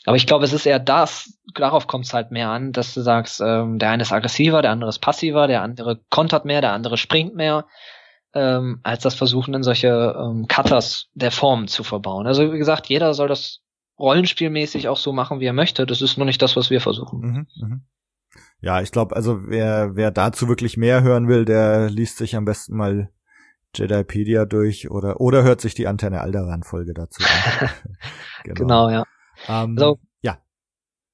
aber ich glaube, es ist eher das, darauf kommt es halt mehr an, dass du sagst, ähm, der eine ist aggressiver, der andere ist passiver, der andere kontert mehr, der andere springt mehr, ähm, als das Versuchen, in solche ähm, Cutters der Form zu verbauen. Also wie gesagt, jeder soll das rollenspielmäßig auch so machen, wie er möchte. Das ist nur nicht das, was wir versuchen. Mhm, mhm. Ja, ich glaube, also wer, wer dazu wirklich mehr hören will, der liest sich am besten mal Jedipedia durch oder, oder hört sich die Antenne Alderan Folge dazu an. Genau, ja. Ähm, Also- ja.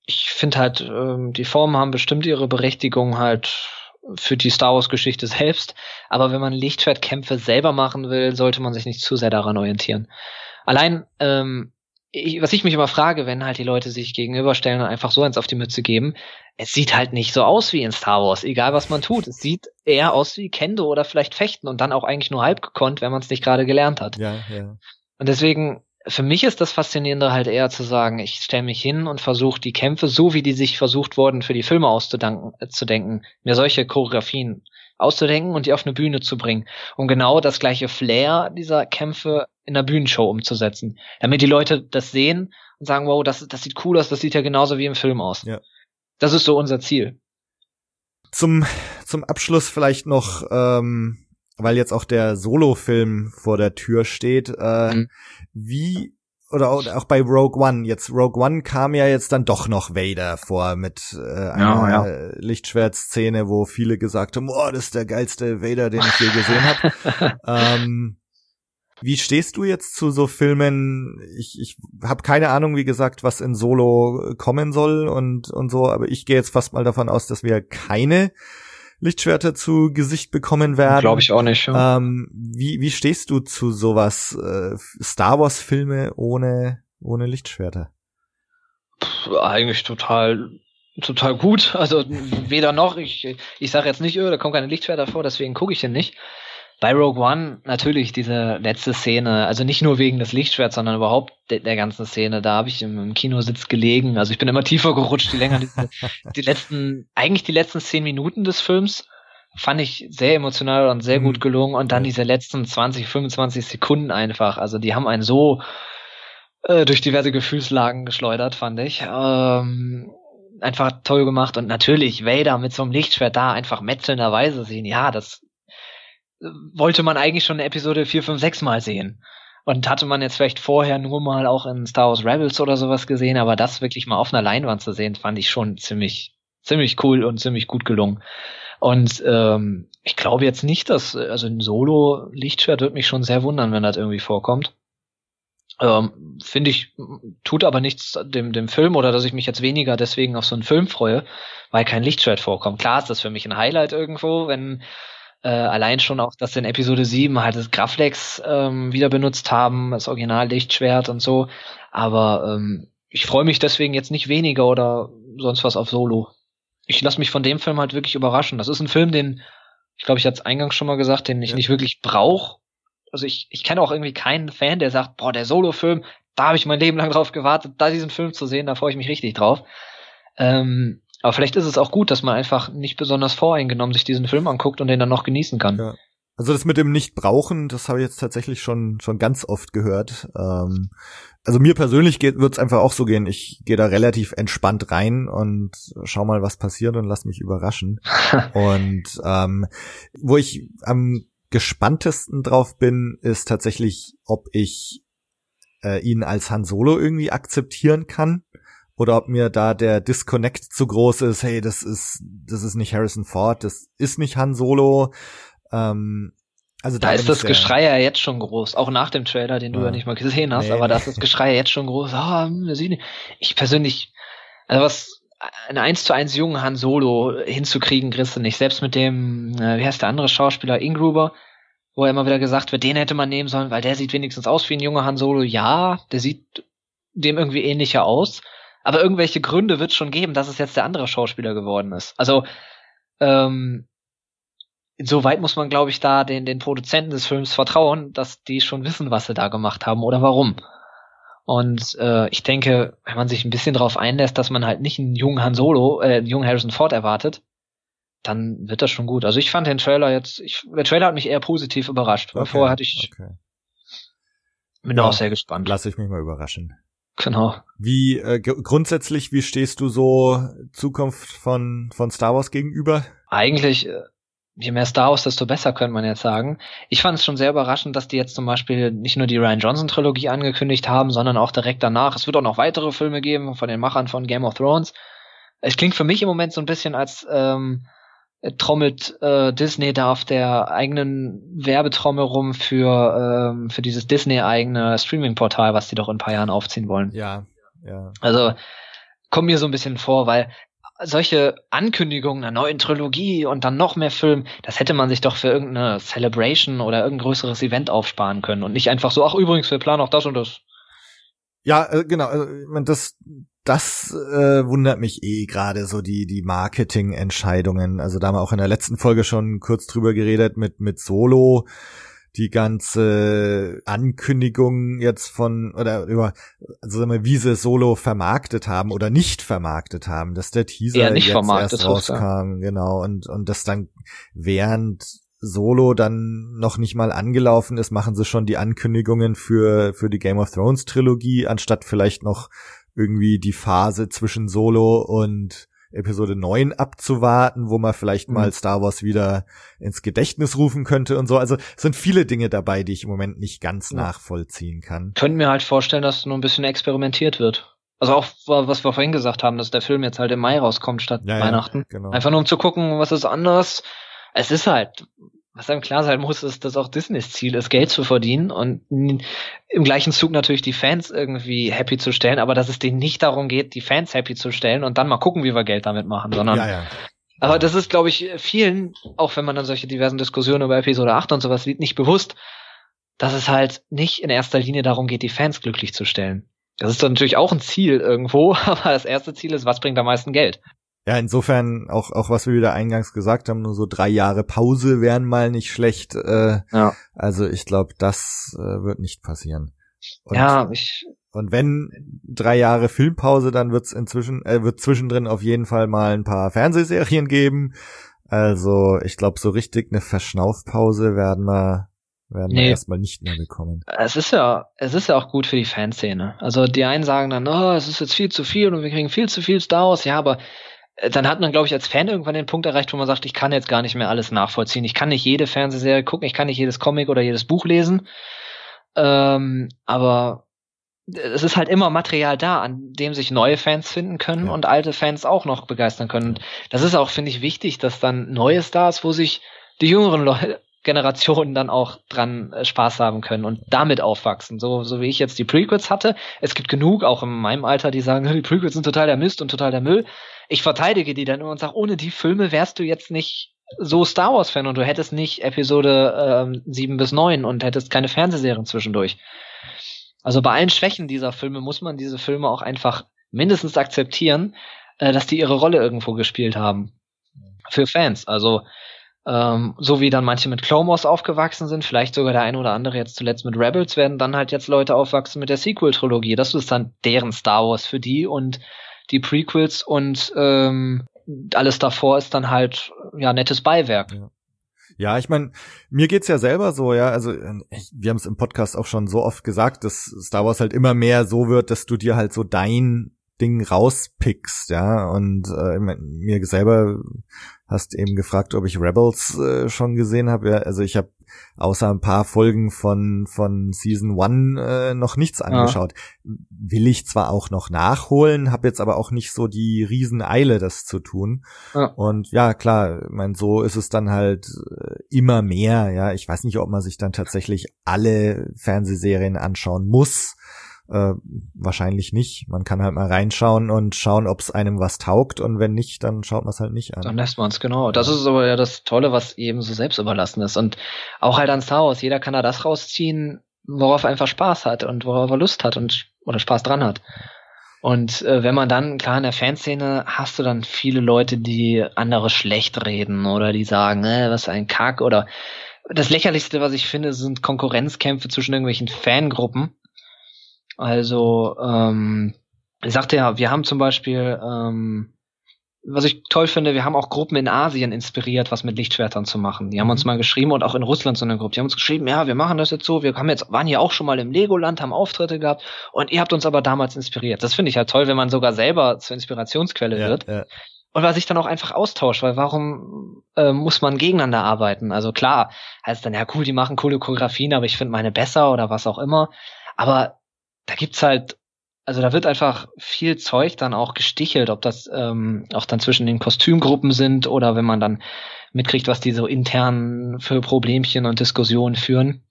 ich finde halt, ähm, die Formen haben bestimmt ihre Berechtigung halt für die Star Wars Geschichte selbst. Aber wenn man Lichtschwertkämpfe selber machen will, sollte man sich nicht zu sehr daran orientieren. Allein, ähm, ich, was ich mich immer frage, wenn halt die Leute sich gegenüberstellen und einfach so eins auf die Mütze geben, es sieht halt nicht so aus wie in Star Wars, egal was man tut. Es sieht eher aus wie Kendo oder vielleicht Fechten und dann auch eigentlich nur halb gekonnt, wenn man es nicht gerade gelernt hat. Ja, ja. Und deswegen, für mich ist das Faszinierende halt eher zu sagen, ich stelle mich hin und versuche die Kämpfe, so wie die sich versucht wurden, für die Filme auszudenken, äh, zu denken, mir solche Choreografien auszudenken und die auf eine Bühne zu bringen, um genau das gleiche Flair dieser Kämpfe in der Bühnenshow umzusetzen, damit die Leute das sehen und sagen, wow, das, das sieht cool aus, das sieht ja genauso wie im Film aus. Ja. Das ist so unser Ziel. Zum, zum Abschluss vielleicht noch, ähm, weil jetzt auch der Solo-Film vor der Tür steht, äh, mhm. wie oder auch bei Rogue One. Jetzt Rogue One kam ja jetzt dann doch noch Vader vor mit äh, einer ja, ja. Lichtschwertszene, wo viele gesagt haben, oh, das ist der geilste Vader, den ich je gesehen habe. ähm, wie stehst du jetzt zu so Filmen? Ich, ich habe keine Ahnung, wie gesagt, was in Solo kommen soll und, und so, aber ich gehe jetzt fast mal davon aus, dass wir keine Lichtschwerter zu Gesicht bekommen werden. Glaube ich auch nicht. Ja. Ähm, wie, wie stehst du zu sowas? Äh, Star Wars Filme ohne, ohne Lichtschwerter? Puh, eigentlich total total gut. Also weder noch. Ich, ich sage jetzt nicht, öh, da kommt keine Lichtschwerter vor, deswegen gucke ich den nicht. Bei Rogue One natürlich diese letzte Szene, also nicht nur wegen des Lichtschwerts, sondern überhaupt de der ganzen Szene. Da habe ich im, im, Kinositz gelegen. Also ich bin immer tiefer gerutscht, die länger diese, die letzten, eigentlich die letzten zehn Minuten des Films fand ich sehr emotional und sehr mhm. gut gelungen. Und dann diese letzten 20, 25 Sekunden einfach. Also die haben einen so äh, durch diverse Gefühlslagen geschleudert, fand ich. Ähm, einfach toll gemacht und natürlich Vader mit so einem Lichtschwert da einfach metzelnderweise sehen. Ja, das wollte man eigentlich schon Episode 4, 5, 6 mal sehen. Und hatte man jetzt vielleicht vorher nur mal auch in Star Wars Rebels oder sowas gesehen, aber das wirklich mal auf einer Leinwand zu sehen, fand ich schon ziemlich, ziemlich cool und ziemlich gut gelungen. Und ähm, ich glaube jetzt nicht, dass, also ein Solo-Lichtschwert würde mich schon sehr wundern, wenn das irgendwie vorkommt. Ähm, Finde ich, tut aber nichts dem, dem Film oder dass ich mich jetzt weniger deswegen auf so einen Film freue, weil kein Lichtschwert vorkommt. Klar ist das für mich ein Highlight irgendwo, wenn äh, allein schon auch, dass sie in Episode 7 halt das Graflex ähm, wieder benutzt haben, das Original-Lichtschwert und so. Aber ähm, ich freue mich deswegen jetzt nicht weniger oder sonst was auf Solo. Ich lasse mich von dem Film halt wirklich überraschen. Das ist ein Film, den, ich glaube, ich hatte es eingangs schon mal gesagt, den ich ja. nicht wirklich brauche. Also ich, ich kenne auch irgendwie keinen Fan, der sagt, boah, der Solo-Film, da habe ich mein Leben lang drauf gewartet, da diesen Film zu sehen, da freue ich mich richtig drauf. Ähm, aber vielleicht ist es auch gut, dass man einfach nicht besonders voreingenommen sich diesen Film anguckt und den dann noch genießen kann. Ja. Also das mit dem Nicht-Brauchen, das habe ich jetzt tatsächlich schon schon ganz oft gehört. Ähm, also mir persönlich wird es einfach auch so gehen. Ich gehe da relativ entspannt rein und schau mal, was passiert und lass mich überraschen. und ähm, wo ich am gespanntesten drauf bin, ist tatsächlich, ob ich äh, ihn als Han Solo irgendwie akzeptieren kann oder ob mir da der Disconnect zu groß ist, hey, das ist, das ist nicht Harrison Ford, das ist nicht Han Solo. Ähm, also da, da ist das Geschrei ja jetzt schon groß, auch nach dem Trailer, den du ja, ja nicht mal gesehen hast, nee, aber nee. da ist das Geschrei jetzt schon groß. Ah, ich persönlich, also was ein 1 zu 1 jungen Han Solo hinzukriegen, kriegst du nicht. Selbst mit dem, äh, wie heißt der andere Schauspieler, Ingruber, wo er immer wieder gesagt wird, den hätte man nehmen sollen, weil der sieht wenigstens aus wie ein junger Han Solo. Ja, der sieht dem irgendwie ähnlicher aus. Aber irgendwelche Gründe wird es schon geben, dass es jetzt der andere Schauspieler geworden ist. Also, ähm, insoweit muss man, glaube ich, da den, den Produzenten des Films vertrauen, dass die schon wissen, was sie da gemacht haben oder warum. Und äh, ich denke, wenn man sich ein bisschen darauf einlässt, dass man halt nicht einen jungen Han Solo, äh, einen jungen Harrison Ford erwartet, dann wird das schon gut. Also ich fand den Trailer jetzt, ich, der Trailer hat mich eher positiv überrascht. Okay, vorher hatte ich, okay. bin ja, auch sehr gespannt. Lass ich mich mal überraschen. Genau. Wie äh, grundsätzlich, wie stehst du so Zukunft von von Star Wars gegenüber? Eigentlich, äh, je mehr Star Wars, desto besser, könnte man jetzt sagen. Ich fand es schon sehr überraschend, dass die jetzt zum Beispiel nicht nur die Ryan Johnson Trilogie angekündigt haben, sondern auch direkt danach. Es wird auch noch weitere Filme geben von den Machern von Game of Thrones. Es klingt für mich im Moment so ein bisschen als ähm, äh, trommelt äh, Disney da auf der eigenen Werbetrommel rum für, ähm, für dieses Disney-eigene Streaming-Portal, was die doch in ein paar Jahren aufziehen wollen. Ja, ja. Also kommt mir so ein bisschen vor, weil solche Ankündigungen einer neuen Trilogie und dann noch mehr Film, das hätte man sich doch für irgendeine Celebration oder irgendein größeres Event aufsparen können und nicht einfach so, ach übrigens, wir planen auch das und das. Ja, äh, genau. Äh, das das äh, wundert mich eh gerade so die die Marketingentscheidungen. Also da haben wir auch in der letzten Folge schon kurz drüber geredet mit mit Solo. Die ganze Ankündigung jetzt von oder über also sagen wir, wie sie Solo vermarktet haben oder nicht vermarktet haben, dass der Teaser ja, jetzt erst rauskam, genau. Und und das dann während Solo dann noch nicht mal angelaufen ist, machen sie schon die Ankündigungen für für die Game of Thrones Trilogie anstatt vielleicht noch irgendwie die Phase zwischen Solo und Episode 9 abzuwarten, wo man vielleicht mhm. mal Star Wars wieder ins Gedächtnis rufen könnte und so. Also es sind viele Dinge dabei, die ich im Moment nicht ganz ja. nachvollziehen kann. Können mir halt vorstellen, dass nur ein bisschen experimentiert wird. Also auch, was wir vorhin gesagt haben, dass der Film jetzt halt im Mai rauskommt statt ja, Weihnachten. Ja, genau. Einfach nur um zu gucken, was ist anders. Es ist halt, was einem klar sein muss, ist, dass auch Disneys Ziel ist, Geld zu verdienen und im gleichen Zug natürlich die Fans irgendwie happy zu stellen, aber dass es denen nicht darum geht, die Fans happy zu stellen und dann mal gucken, wie wir Geld damit machen, sondern ja, ja. Aber das ist, glaube ich, vielen, auch wenn man dann solche diversen Diskussionen über Episode 8 und sowas sieht, nicht bewusst, dass es halt nicht in erster Linie darum geht, die Fans glücklich zu stellen. Das ist dann natürlich auch ein Ziel irgendwo, aber das erste Ziel ist, was bringt am meisten Geld? Ja, insofern auch, auch was wir wieder eingangs gesagt haben, nur so drei Jahre Pause wären mal nicht schlecht. Äh, ja. Also ich glaube, das äh, wird nicht passieren. Und, ja, ich. Und wenn drei Jahre Filmpause, dann wird's inzwischen, äh, wird zwischendrin auf jeden Fall mal ein paar Fernsehserien geben. Also ich glaube, so richtig eine Verschnaufpause werden wir werden nee. wir erstmal nicht mehr bekommen. Es ist ja, es ist ja auch gut für die Fanszene. Also die einen sagen dann, oh, es ist jetzt viel zu viel und wir kriegen viel zu viel Star Wars. Ja, aber dann hat man, glaube ich, als Fan irgendwann den Punkt erreicht, wo man sagt, ich kann jetzt gar nicht mehr alles nachvollziehen. Ich kann nicht jede Fernsehserie gucken, ich kann nicht jedes Comic oder jedes Buch lesen. Ähm, aber es ist halt immer Material da, an dem sich neue Fans finden können ja. und alte Fans auch noch begeistern können. Das ist auch, finde ich, wichtig, dass dann neue Stars, wo sich die jüngeren Leute, Generationen dann auch dran äh, Spaß haben können und damit aufwachsen. So, so wie ich jetzt die Prequels hatte. Es gibt genug, auch in meinem Alter, die sagen, die Prequels sind total der Mist und total der Müll. Ich verteidige die dann immer und sage, ohne die Filme wärst du jetzt nicht so Star Wars-Fan und du hättest nicht Episode ähm, 7 bis 9 und hättest keine Fernsehserien zwischendurch. Also bei allen Schwächen dieser Filme muss man diese Filme auch einfach mindestens akzeptieren, äh, dass die ihre Rolle irgendwo gespielt haben. Für Fans. Also ähm, so wie dann manche mit Wars aufgewachsen sind, vielleicht sogar der eine oder andere jetzt zuletzt mit Rebels, werden dann halt jetzt Leute aufwachsen mit der Sequel-Trilogie. Das ist dann deren Star Wars für die und die Prequels und ähm, alles davor ist dann halt ja nettes Beiwerk. Ja. Ja, ich meine, mir geht's ja selber so, ja, also ich, wir haben es im Podcast auch schon so oft gesagt, dass Star Wars halt immer mehr so wird, dass du dir halt so dein Ding rauspickst, ja, und äh, mir selber hast eben gefragt, ob ich Rebels äh, schon gesehen habe. Ja, also ich habe außer ein paar Folgen von von Season One äh, noch nichts angeschaut. Ja. Will ich zwar auch noch nachholen, habe jetzt aber auch nicht so die Rieseneile, das zu tun. Ja. Und ja, klar, mein so ist es dann halt äh, immer mehr. Ja, ich weiß nicht, ob man sich dann tatsächlich alle Fernsehserien anschauen muss. Äh, wahrscheinlich nicht. Man kann halt mal reinschauen und schauen, ob es einem was taugt und wenn nicht, dann schaut man es halt nicht an. Dann lässt man es genau. Das ist aber ja das Tolle, was eben so selbst überlassen ist. Und auch halt an Star Wars, jeder kann da das rausziehen, worauf er einfach Spaß hat und worauf er Lust hat und oder Spaß dran hat. Und äh, wenn man dann, klar, in der Fanszene hast du dann viele Leute, die andere schlecht reden oder die sagen, äh, was ein Kack oder das lächerlichste, was ich finde, sind Konkurrenzkämpfe zwischen irgendwelchen Fangruppen, also, ähm, ich sagte ja, wir haben zum Beispiel, ähm, was ich toll finde, wir haben auch Gruppen in Asien inspiriert, was mit Lichtschwertern zu machen. Die haben uns mhm. mal geschrieben und auch in Russland so eine Gruppe. Die haben uns geschrieben, ja, wir machen das jetzt so. Wir haben jetzt, waren hier auch schon mal im Legoland, haben Auftritte gehabt und ihr habt uns aber damals inspiriert. Das finde ich halt toll, wenn man sogar selber zur Inspirationsquelle ja, wird. Ja. Und was sich dann auch einfach austauscht, weil warum äh, muss man gegeneinander arbeiten? Also klar, heißt dann, ja cool, die machen coole Choreografien, aber ich finde meine besser oder was auch immer. Aber da gibt's halt, also da wird einfach viel Zeug dann auch gestichelt, ob das ähm, auch dann zwischen den Kostümgruppen sind oder wenn man dann mitkriegt, was die so intern für Problemchen und Diskussionen führen.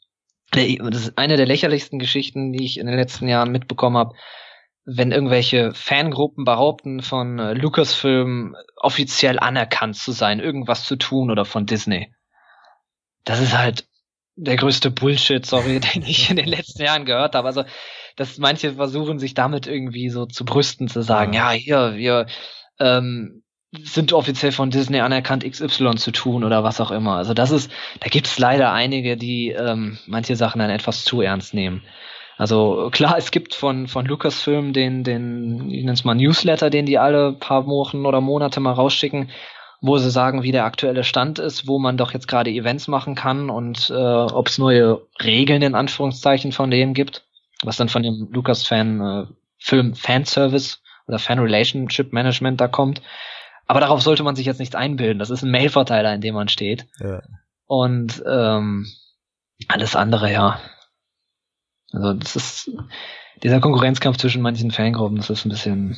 Das ist eine der lächerlichsten Geschichten, die ich in den letzten Jahren mitbekommen habe. wenn irgendwelche Fangruppen behaupten, von äh, Lucasfilm offiziell anerkannt zu sein, irgendwas zu tun oder von Disney. Das ist halt der größte Bullshit, sorry, den ich in den letzten Jahren gehört habe. Also, dass manche versuchen, sich damit irgendwie so zu brüsten, zu sagen, ja, ja hier, wir ähm, sind offiziell von Disney anerkannt, XY zu tun oder was auch immer. Also das ist, da gibt es leider einige, die ähm, manche Sachen dann etwas zu ernst nehmen. Also klar, es gibt von, von Lucasfilm den, den, ich nenne es mal Newsletter, den die alle paar Wochen oder Monate mal rausschicken, wo sie sagen, wie der aktuelle Stand ist, wo man doch jetzt gerade Events machen kann und äh, ob es neue Regeln in Anführungszeichen von dem gibt, was dann von dem Lucas-Fan äh, Film Fanservice oder Fan Relationship Management da kommt. Aber darauf sollte man sich jetzt nicht einbilden. Das ist ein Mailverteiler, in dem man steht. Ja. Und ähm, alles andere, ja. Also das ist dieser Konkurrenzkampf zwischen manchen Fangruppen, das ist ein bisschen.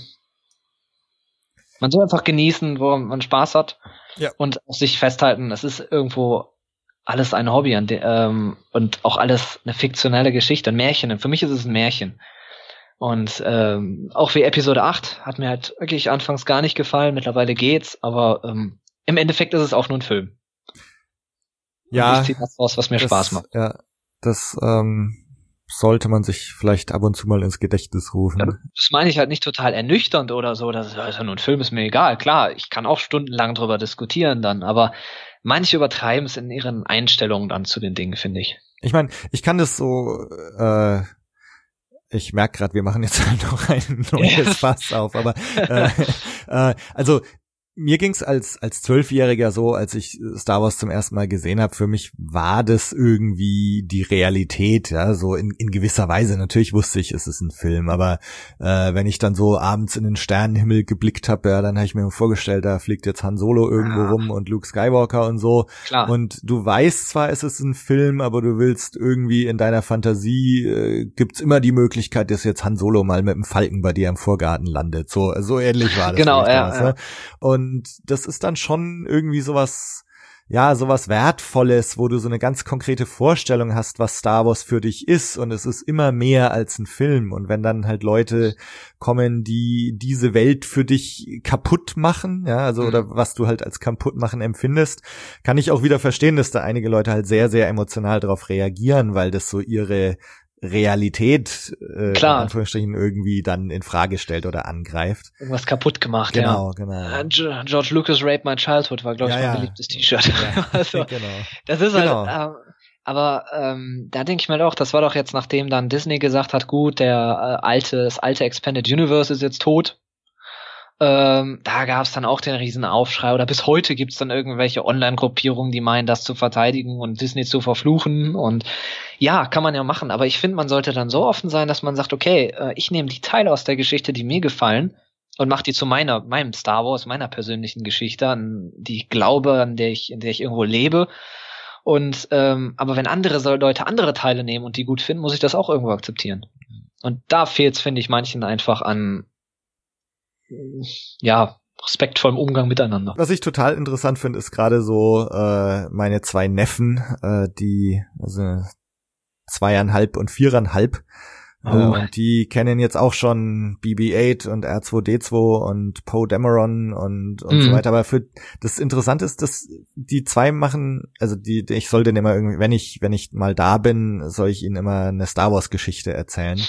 Man soll einfach genießen, wo man Spaß hat ja. und sich festhalten. Es ist irgendwo alles ein Hobby ähm, und auch alles eine fiktionelle Geschichte, ein Märchen. Und für mich ist es ein Märchen. Und ähm, auch wie Episode 8 hat mir halt wirklich anfangs gar nicht gefallen, mittlerweile geht's, aber ähm, im Endeffekt ist es auch nur ein Film. Ja. Und ich zieh das raus, was mir das, Spaß macht. Ja, das ähm, sollte man sich vielleicht ab und zu mal ins Gedächtnis rufen. Ja, das meine ich halt nicht total ernüchternd oder so. Das ist ja nur ein Film, ist mir egal. Klar, ich kann auch stundenlang drüber diskutieren dann, aber manche übertreiben es in ihren Einstellungen dann zu den Dingen, finde ich. Ich meine, ich kann das so, äh, ich merke gerade, wir machen jetzt halt noch ein neues Fass auf, aber äh, äh, also mir ging's als als Zwölfjähriger so, als ich Star Wars zum ersten Mal gesehen habe. Für mich war das irgendwie die Realität, ja, so in, in gewisser Weise. Natürlich wusste ich, es ist ein Film, aber äh, wenn ich dann so abends in den Sternenhimmel geblickt habe, ja, dann habe ich mir vorgestellt, da fliegt jetzt Han Solo irgendwo ja. rum und Luke Skywalker und so. Klar. Und du weißt zwar, es ist ein Film, aber du willst irgendwie in deiner Fantasie äh, gibt's immer die Möglichkeit, dass jetzt Han Solo mal mit dem Falken bei dir im Vorgarten landet. So so ähnlich war das. Genau, ja, damals, ja. Ne? Und und das ist dann schon irgendwie sowas, ja, sowas Wertvolles, wo du so eine ganz konkrete Vorstellung hast, was Star Wars für dich ist. Und es ist immer mehr als ein Film. Und wenn dann halt Leute kommen, die diese Welt für dich kaputt machen, ja, also mhm. oder was du halt als kaputt machen empfindest, kann ich auch wieder verstehen, dass da einige Leute halt sehr, sehr emotional darauf reagieren, weil das so ihre Realität äh, Klar. in Anführungsstrichen irgendwie dann in Frage stellt oder angreift. Irgendwas kaputt gemacht, genau, ja. Genau, genau. George Lucas Rape My Childhood war, glaube ich, ja, mein beliebtes T-Shirt. Ja, also, genau. Das ist halt, genau. halt, äh, aber ähm, da denke ich mir auch, das war doch jetzt, nachdem dann Disney gesagt hat, gut, der äh, alte, das alte Expanded Universe ist jetzt tot, ähm, da gab es dann auch den riesen Aufschrei oder bis heute gibt es dann irgendwelche Online-Gruppierungen, die meinen, das zu verteidigen und Disney zu verfluchen und ja, kann man ja machen, aber ich finde, man sollte dann so offen sein, dass man sagt, okay, äh, ich nehme die Teile aus der Geschichte, die mir gefallen und mache die zu meiner, meinem Star Wars, meiner persönlichen Geschichte, an die ich glaube, an der ich, in der ich irgendwo lebe. Und ähm, aber wenn andere Leute andere Teile nehmen und die gut finden, muss ich das auch irgendwo akzeptieren. Und da fehlt es, finde ich, manchen einfach an ja, respektvollem Umgang miteinander. Was ich total interessant finde, ist gerade so äh, meine zwei Neffen, äh, die also zweieinhalb und viereinhalb. Oh. Äh, und die kennen jetzt auch schon BB-8 und R2D2 und Poe Dameron und, und mm. so mhm. weiter. Aber für das Interessante ist, dass die zwei machen, also die, ich soll denen immer irgendwie, wenn ich, wenn ich mal da bin, soll ich ihnen immer eine Star Wars Geschichte erzählen.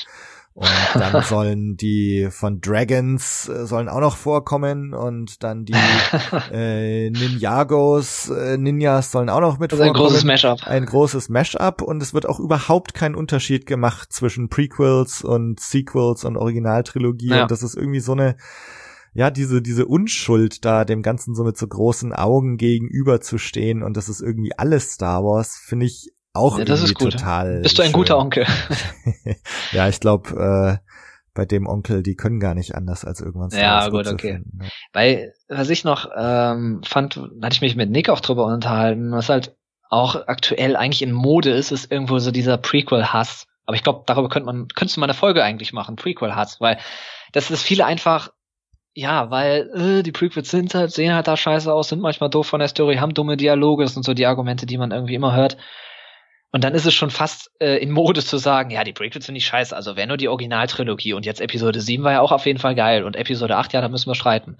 Und dann sollen die von Dragons äh, sollen auch noch vorkommen und dann die äh, Ninjagos, äh, Ninjas sollen auch noch mit also vorkommen. Ein großes Mashup. Ein großes Mashup und es wird auch überhaupt kein Unterschied gemacht zwischen Prequels und Sequels und Originaltrilogie. Ja. Und das ist irgendwie so eine ja, diese, diese Unschuld da dem Ganzen so mit so großen Augen gegenüberzustehen und das ist irgendwie alles Star Wars, finde ich auch ja, das ist gut. total. Bist du ein schön. guter Onkel? ja, ich glaube, äh, bei dem Onkel, die können gar nicht anders als irgendwann Ja, gut, okay. Finden, ja. Weil, was ich noch ähm, fand, hatte ich mich mit Nick auch drüber unterhalten, was halt auch aktuell eigentlich in Mode ist, ist irgendwo so dieser Prequel-Hass. Aber ich glaube, darüber könnte man, könntest du mal eine Folge eigentlich machen, Prequel-Hass, weil das ist viele einfach, ja, weil äh, die Prequels sind halt, sehen halt da scheiße aus, sind manchmal doof von der Story, haben dumme Dialoge, das sind so die Argumente, die man irgendwie immer hört. Und dann ist es schon fast äh, in Mode zu sagen, ja, die Prequels sind nicht scheiße, also wäre nur die Originaltrilogie und jetzt Episode 7 war ja auch auf jeden Fall geil und Episode 8, ja, da müssen wir streiten.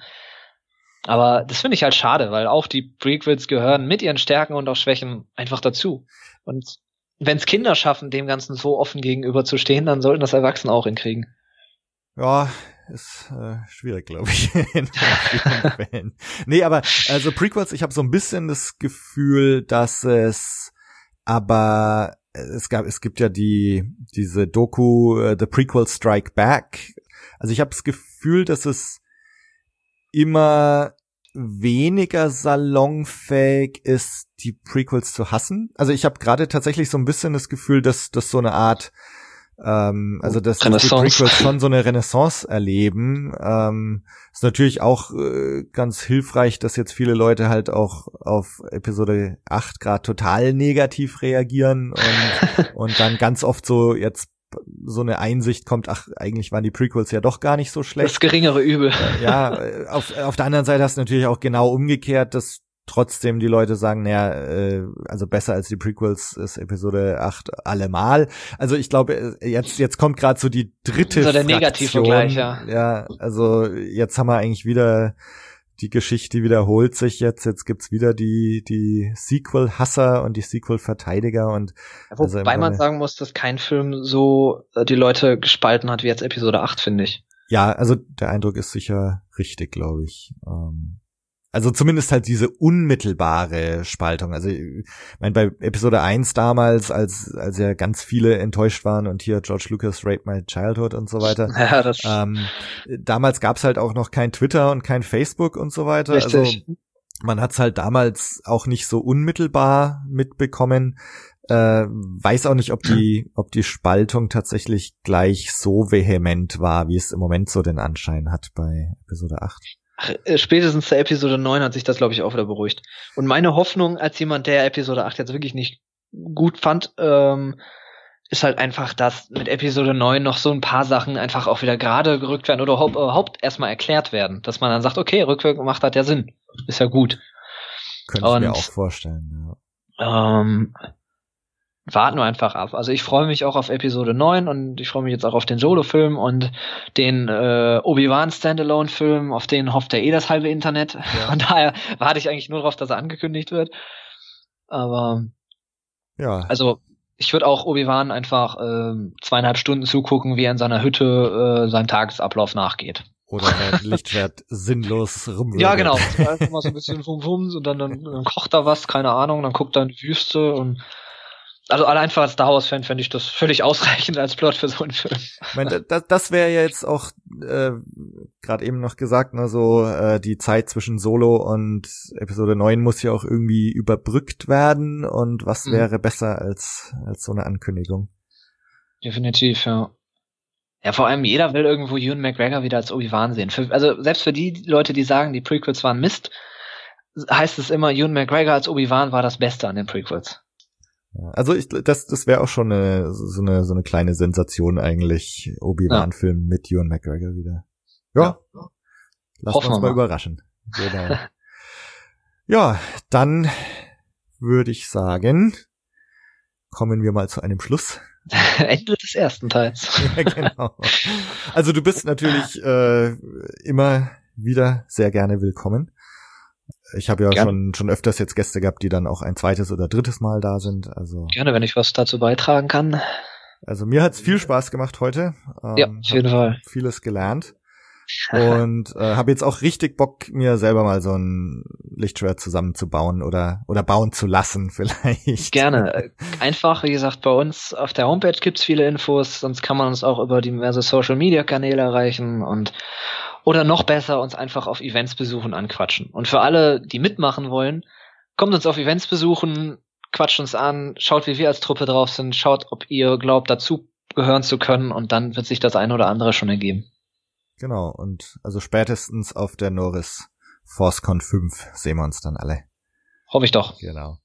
Aber das finde ich halt schade, weil auch die Prequels gehören mit ihren Stärken und auch Schwächen einfach dazu. Und wenn es Kinder schaffen, dem Ganzen so offen gegenüber zu stehen, dann sollten das Erwachsene auch hinkriegen. Ja, ist äh, schwierig, glaube ich. nee, aber also Prequels, ich habe so ein bisschen das Gefühl, dass es aber es gab es gibt ja die diese Doku uh, The Prequel Strike Back. Also ich habe das Gefühl, dass es immer weniger salonfähig ist, die Prequels zu hassen. Also ich habe gerade tatsächlich so ein bisschen das Gefühl, dass das so eine Art ähm, also dass, die Prequels schon so eine Renaissance erleben. Ähm, ist natürlich auch äh, ganz hilfreich, dass jetzt viele Leute halt auch auf Episode 8 gerade total negativ reagieren und, und dann ganz oft so jetzt so eine Einsicht kommt, ach, eigentlich waren die Prequels ja doch gar nicht so schlecht. Das geringere Übel. Ja, auf, auf der anderen Seite hast du natürlich auch genau umgekehrt, dass trotzdem die Leute sagen, naja, äh, also besser als die Prequels ist Episode 8 allemal. Also ich glaube, äh, jetzt, jetzt kommt gerade so die dritte so der Negativvergleich, ja. Ja, also jetzt haben wir eigentlich wieder die Geschichte wiederholt sich jetzt. Jetzt gibt's wieder die, die Sequel-Hasser und die Sequel-Verteidiger und also Wobei man sagen muss, dass kein Film so äh, die Leute gespalten hat wie jetzt Episode 8, finde ich. Ja, also der Eindruck ist sicher richtig, glaube ich. Ähm, also zumindest halt diese unmittelbare Spaltung. Also ich meine, bei Episode 1 damals, als, als ja ganz viele enttäuscht waren und hier George Lucas Rape My Childhood und so weiter. Ja, das ähm, damals gab's halt auch noch kein Twitter und kein Facebook und so weiter. Richtig. Also man hat's halt damals auch nicht so unmittelbar mitbekommen. Äh, weiß auch nicht, ob die, ob die Spaltung tatsächlich gleich so vehement war, wie es im Moment so den Anschein hat bei Episode 8. Äh, spätestens der Episode 9 hat sich das, glaube ich, auch wieder beruhigt. Und meine Hoffnung als jemand, der Episode 8 jetzt wirklich nicht gut fand, ähm, ist halt einfach, dass mit Episode 9 noch so ein paar Sachen einfach auch wieder gerade gerückt werden oder überhaupt erstmal erklärt werden. Dass man dann sagt, okay, rückwirkend macht das ja Sinn. Ist ja gut. Könnte ich mir auch vorstellen, ja. Ähm, warten wir einfach ab. Also ich freue mich auch auf Episode 9 und ich freue mich jetzt auch auf den Solo-Film und den äh, Obi-Wan Standalone-Film, auf den hofft ja eh das halbe Internet. Ja. Von daher warte ich eigentlich nur darauf, dass er angekündigt wird. Aber ja. Also ich würde auch Obi-Wan einfach äh, zweieinhalb Stunden zugucken, wie er in seiner Hütte äh, seinem Tagesablauf nachgeht. Oder ein Lichtschwert sinnlos rumwürgt. Ja, genau. Einfach mal so ein bisschen Wum Wums und dann, dann, dann kocht er was, keine Ahnung, dann guckt er in die Wüste und also allein einfach als Star Wars-Fan fände ich das völlig ausreichend als Plot für so einen Film. Ich meine, das, das wäre ja jetzt auch äh, gerade eben noch gesagt, ne, so äh, die Zeit zwischen Solo und Episode 9 muss ja auch irgendwie überbrückt werden und was mhm. wäre besser als, als so eine Ankündigung? Definitiv, ja. Ja, vor allem jeder will irgendwo Ewan McGregor wieder als Obi-Wan sehen. Für, also selbst für die Leute, die sagen, die Prequels waren Mist, heißt es immer, Ewan McGregor als Obi-Wan war das Beste an den Prequels. Also ich, das, das wäre auch schon eine, so eine, so eine kleine Sensation eigentlich. Obi-Wan-Film ja. mit Ewan McGregor wieder. Ja. ja. Lass uns mal, mal überraschen. Genau. ja, dann würde ich sagen, kommen wir mal zu einem Schluss. Ende des ersten Teils. ja, genau. Also du bist natürlich äh, immer wieder sehr gerne willkommen. Ich habe ja Gerne. schon schon öfters jetzt Gäste gehabt, die dann auch ein zweites oder drittes Mal da sind. Also gerne, wenn ich was dazu beitragen kann. Also mir hat's viel Spaß gemacht heute. Ähm, ja, auf jeden Fall. Vieles gelernt und äh, habe jetzt auch richtig Bock, mir selber mal so ein Lichtschwert zusammenzubauen oder oder bauen zu lassen vielleicht. Gerne. Einfach, wie gesagt, bei uns auf der Homepage gibt's viele Infos, sonst kann man uns auch über diverse Social Media Kanäle erreichen und oder noch besser, uns einfach auf Events besuchen, anquatschen. Und für alle, die mitmachen wollen, kommt uns auf Events besuchen, quatscht uns an, schaut, wie wir als Truppe drauf sind, schaut, ob ihr glaubt, dazu gehören zu können und dann wird sich das eine oder andere schon ergeben. Genau, und also spätestens auf der Norris ForceCon 5 sehen wir uns dann alle. Hoffe ich doch. Genau.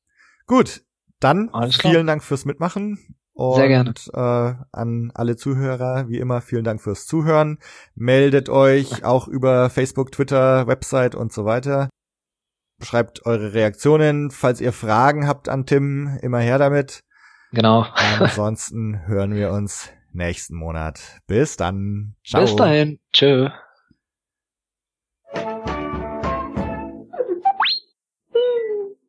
Gut, dann vielen Dank fürs Mitmachen. Und Sehr gerne. Äh, an alle Zuhörer, wie immer, vielen Dank fürs Zuhören. Meldet euch auch über Facebook, Twitter, Website und so weiter. Schreibt eure Reaktionen. Falls ihr Fragen habt an Tim, immer her damit. Genau. Ansonsten hören wir uns nächsten Monat. Bis dann. Ciao. Bis dahin. Tschö.